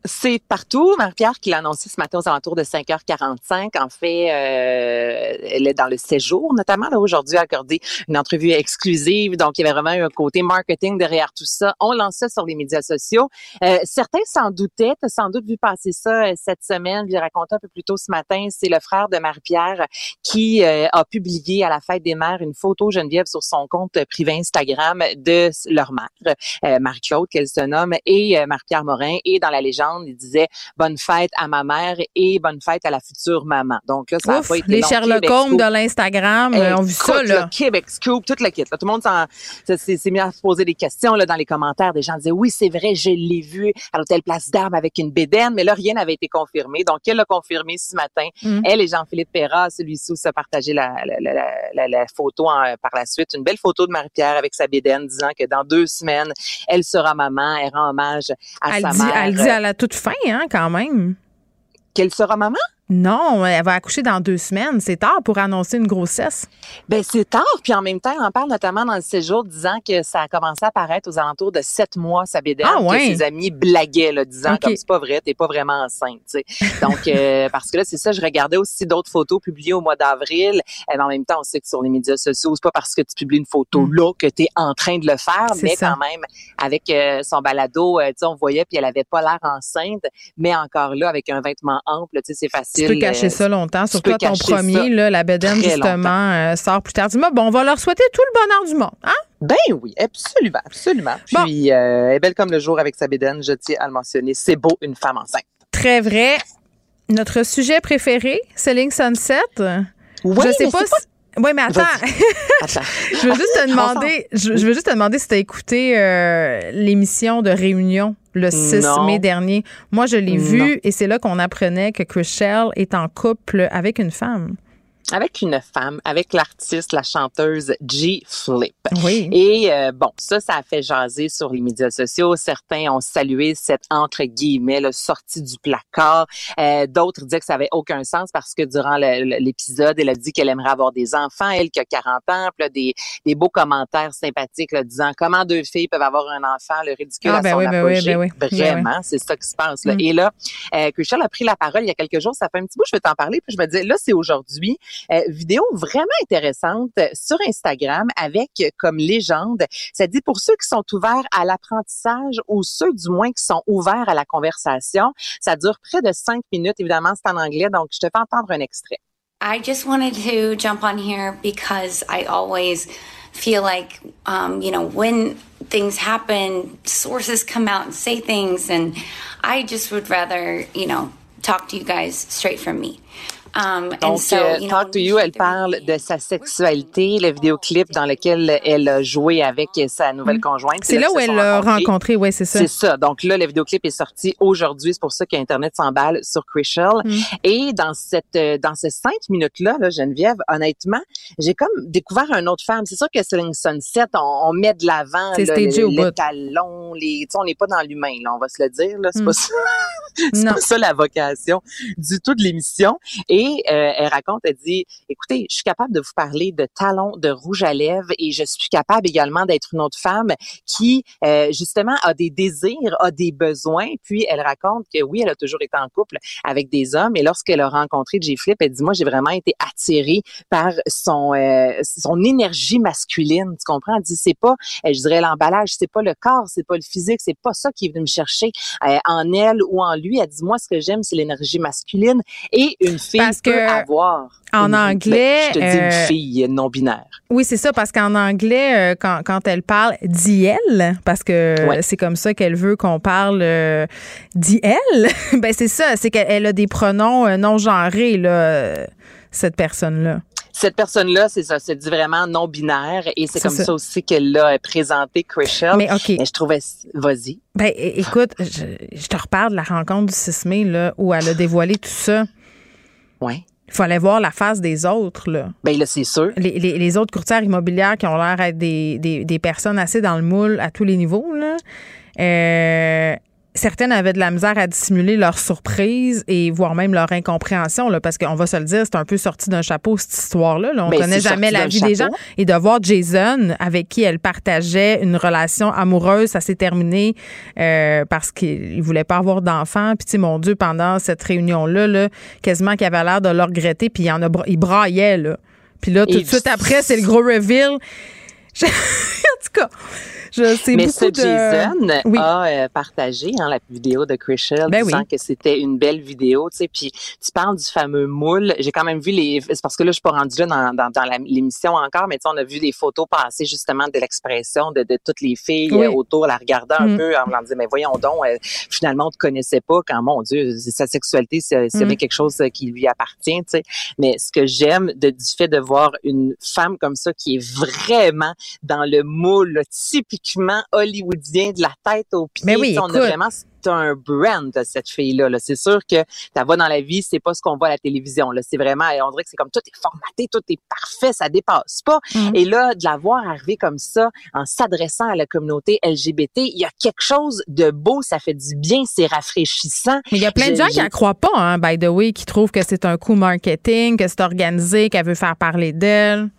C'est partout. Marie-Pierre qui l'a annoncé ce matin aux alentours de 5h45. En fait, euh, elle est dans le séjour, notamment là aujourd'hui, a accordé une entrevue exclusive. Donc, il y avait vraiment eu un côté marketing derrière tout ça. On lançait sur les médias sociaux. Euh, certains s'en doutaient. Tu sans doute vu passer ça euh, cette semaine. Je raconté un peu plus tôt ce matin. C'est le frère de Marie-Pierre qui euh, a publié à la fête des mères une photo Geneviève sur son compte privé Instagram de leur mère, Marie-Claude, qu'elle se nomme, et Marie-Pierre Morin. Et dans la légende, il disait bonne fête à ma mère et bonne fête à la future maman. Donc là, ça a pas été Les Sherlock Holmes de l'Instagram euh, ont vu ça, là. Le Québec Scoop, tout le kit. Tout le monde s'est mis à se poser des questions là, dans les commentaires. Des gens disaient, oui, c'est vrai, je l'ai vu à l'hôtel Place d'Armes avec une bédaine, mais là, rien n'avait été confirmé. Donc, elle l'a confirmé ce matin. Mm. Elle et Jean-Philippe Perra, celui-ci, se partagé la, la, la, photo par la suite. Une belle photo de Marie-Pierre avec sa bédaine disant que dans deux semaines, elle sera maman. Elle rend hommage à sa mère. Elle dit à la toute fin, hein, quand même. Qu'elle sera maman? Non, elle va accoucher dans deux semaines. C'est tard pour annoncer une grossesse. Ben c'est tard. Puis en même temps, on en parle notamment dans le séjour, disant que ça a commencé à apparaître aux alentours de sept mois, sa bédaine. Ah, ouais? Que ses amis blaguaient, là, disant comme c'est pas vrai, t'es pas vraiment enceinte. Donc euh, parce que là, c'est ça. Je regardais aussi d'autres photos publiées au mois d'avril. Et en même temps, on sait que sur les médias sociaux, c'est pas parce que tu publies une photo mm. là que tu es en train de le faire, mais quand même avec euh, son balado, euh, on voyait puis elle avait pas l'air enceinte, mais encore là avec un vêtement ample, c'est facile tu peux cacher ça longtemps. Surtout ton premier, là, la bedaine, justement, euh, sort plus tard. Dis-moi, bon, on va leur souhaiter tout le bonheur du monde, hein? Ben oui, absolument, absolument. Puis, euh, elle est belle comme le jour avec sa bédaine, je tiens à le mentionner. C'est beau, une femme enceinte. Très vrai. Notre sujet préféré, Selling Sunset. Oui, je sais pas, si... Oui, mais attends. je veux juste te demander, je, veux juste te demander si tu as écouté euh, l'émission de Réunion le 6 mai dernier. Moi, je l'ai vu et c'est là qu'on apprenait que Chriselle est en couple avec une femme avec une femme, avec l'artiste, la chanteuse G Flip. Oui. Et euh, bon, ça, ça a fait jaser sur les médias sociaux. Certains ont salué cette entre guillemets le sortie du placard. Euh, D'autres disaient que ça avait aucun sens parce que durant l'épisode, elle a dit qu'elle aimerait avoir des enfants, elle qui a 40 ans, puis là, des, des beaux commentaires sympathiques là, disant comment deux filles peuvent avoir un enfant, le ridicule ah, à ben son oui, ben apogée. Oui, ben Vraiment, c'est ça qui se passe. Là. Mm. Et là, euh, a pris la parole il y a quelques jours. Ça fait un petit bout, je vais t'en parler. Puis je me disais, là, c'est aujourd'hui. Euh, vidéo vraiment intéressante sur Instagram avec comme légende, ça dit pour ceux qui sont ouverts à l'apprentissage ou ceux du moins qui sont ouverts à la conversation. Ça dure près de cinq minutes. Évidemment, c'est en anglais, donc je te fais entendre un extrait. I just wanted to jump on here because I always feel like, um, you know, when things happen, sources come out and say things, and I just would rather, you know, talk to you guys straight from me. Um, Donc, euh, Talk to You, elle parle de sa sexualité, le vidéoclip dans lequel elle a joué avec sa nouvelle mm. conjointe. C'est là, où elle l'a rencontré, oui, c'est ça. C'est ça. Donc là, le vidéoclip est sorti aujourd'hui. C'est pour ça qu'Internet s'emballe sur Chrishell. Mm. Et dans cette, euh, dans ces cinq minutes-là, là, Geneviève, honnêtement, j'ai comme découvert une autre femme. C'est sûr que Selling Sunset, on, on met de l'avant le, le, talon, les, on n'est pas dans l'humain, là, on va se le dire. Là, c'est pas mm. ça. c'est pas ça la vocation du tout de l'émission. Et et euh, elle raconte, elle dit, écoutez, je suis capable de vous parler de talons, de rouge à lèvres et je suis capable également d'être une autre femme qui, euh, justement, a des désirs, a des besoins. Puis elle raconte que oui, elle a toujours été en couple avec des hommes et lorsqu'elle a rencontré J Flip, elle dit, moi, j'ai vraiment été attirée par son euh, son énergie masculine. Tu comprends? Elle dit, c'est pas, je dirais l'emballage, c'est pas le corps, c'est pas le physique, c'est pas ça qui est venu me chercher en elle ou en lui. Elle dit, moi, ce que j'aime, c'est l'énergie masculine et une fille avoir. En anglais. je te dis une euh, fille non binaire. Oui, c'est ça, parce qu'en anglais, euh, quand, quand, elle parle d'elle, parce que c'est comme ça qu'elle veut qu'on parle euh, d'elle, ben c'est ça, c'est qu'elle a des pronoms non genrés, là, cette personne-là cette personne-là, c'est ça, c'est dit vraiment non binaire et c'est comme ça. aussi qu'elle l'a présenté Chrishell. Mais OK. je trouvais, vas-y. Ben, écoute, je, je, te reparle de la rencontre du 6 mai, là, où elle a dévoilé tout ça. Il fallait voir la face des autres. Là. Ben là, c'est sûr. Les, les, les, autres courtières immobilières qui ont l'air d'être des, des, des, personnes assez dans le moule à tous les niveaux. Là. Euh, certaines avaient de la misère à dissimuler leur surprise et voire même leur incompréhension, là, parce qu'on va se le dire, c'est un peu sorti d'un chapeau cette histoire-là. On ne connaît jamais la vie des gens. Et de voir Jason, avec qui elle partageait une relation amoureuse, ça s'est terminé euh, parce qu'il voulait pas avoir d'enfant. Puis, mon Dieu, pendant cette réunion-là, là, quasiment qu'il avait l'air de le regretter, puis il, en a, il braillait. Là. Puis là, tout de suite après, c'est le gros reveal. en tout cas, mais ce Jason a euh, partagé hein, la vidéo de Chrishell ben disant que c'était une belle vidéo, tu sais. Puis tu parles du fameux moule. J'ai quand même vu les. C'est parce que là, je suis pas rendue là dans, dans, dans l'émission encore, mais tu sais, on a vu des photos passer justement de l'expression de, de, toutes les filles euh, autour, la regardant un mm. peu, en me disant, mais voyons donc, euh, finalement, on te connaissait pas quand, mon Dieu, sa sexualité, c'est mm. quelque chose qui lui appartient, tu sais. Mais ce que j'aime du fait de voir une femme comme ça qui est vraiment dans le moule typique hollywoodien de la tête aux pieds. Mais oui, on a vraiment un brand cette fille-là. -là, c'est sûr que ta voix dans la vie, c'est pas ce qu'on voit à la télévision. Là. C'est vraiment, on dirait que c'est comme tout est formaté, tout est parfait, ça dépasse pas. Mm-hmm. Et là, de la voir arriver comme ça, en s'adressant à la communauté LGBT, il y a quelque chose de beau, ça fait du bien, c'est rafraîchissant. Mais il y a plein de gens qui ne croient pas, hein, by the way, qui trouvent que c'est un coup marketing, que c'est organisé, qu'elle veut faire parler d'elle.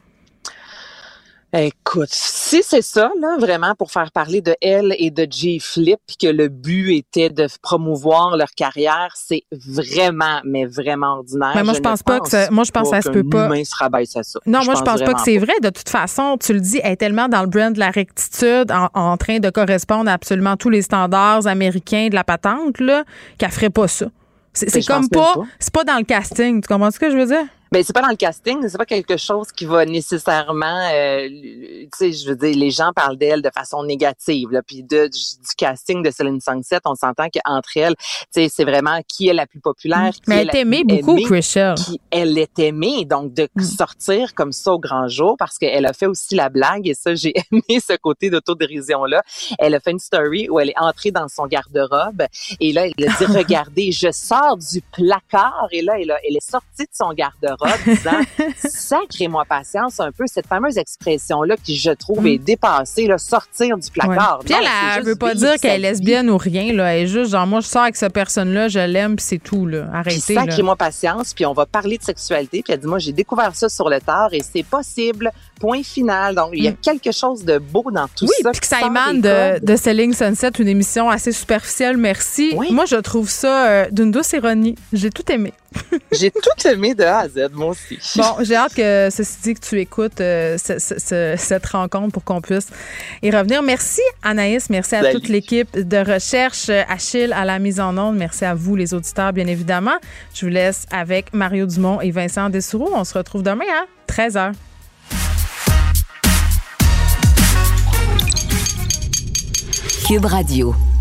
Écoute, si c'est ça, là, vraiment, pour faire parler de elle et de J Flip, que le but était de promouvoir leur carrière, c'est vraiment, mais vraiment ordinaire. Mais moi, je, pense pas que ça, moi, je pense que ça se peut pas. Humain se rabaisse à ça. Non, moi, je pense pas que c'est vrai. De toute façon, tu le dis, elle est tellement dans le brand de la rectitude, en, train de correspondre à absolument tous les standards américains de la patente, là, qu'elle ferait pas ça. C'est comme pas, c'est pas dans le casting. Tu comprends ce que je veux dire? Ben c'est pas dans le casting, c'est pas quelque chose qui va nécessairement, euh, tu sais, je veux dire, les gens parlent d'elle de façon négative, là, puis de, du, casting de Céline Sangset, on s'entend qu'entre elles, tu sais, c'est vraiment qui est la plus populaire. Qui Mais elle est aimée beaucoup, Chriselle. Qui elle est aimée, donc de mm. sortir comme ça au grand jour, parce qu'elle a fait aussi la blague, et ça, j'ai aimé ce côté d'autodérision là. Elle a fait une story où elle est entrée dans son garde-robe, et là, elle a dit, regardez, je sors du placard, et là, elle, elle est sortie de son garde-robe robe disant Sacrez-moi patience un peu, cette fameuse expression-là qui, je trouve, mm. est dépassée, là, sortir du placard. Puis elle, elle, veut pas dire qu'elle est lesbienne ou rien, là. Elle est juste genre, moi, je sors avec cette personne-là, je l'aime, puis c'est tout, là. Arrêtez. Sacrez-moi patience, puis on va parler de sexualité. Puis elle dit, moi, j'ai découvert ça sur le tard et c'est possible. Point final. Donc, il y a mm. quelque chose de beau dans tout ça. Oui, puis que ça émane de, de Selling Sunset, une émission assez superficielle, merci. Moi, je trouve ça euh, d'une douce ironie. J'ai tout aimé. j'ai tout aimé de A à Z, moi aussi. Bon, j'ai hâte que ceci dit que tu écoutes euh, cette rencontre pour qu'on puisse y revenir. Merci Anaïs, merci à toute l'équipe de recherche, Achille à la mise en onde, merci à vous les auditeurs bien évidemment. Je vous laisse avec Mario Dumont et Vincent Dessoureau. On se retrouve demain à 13h. Cube Radio.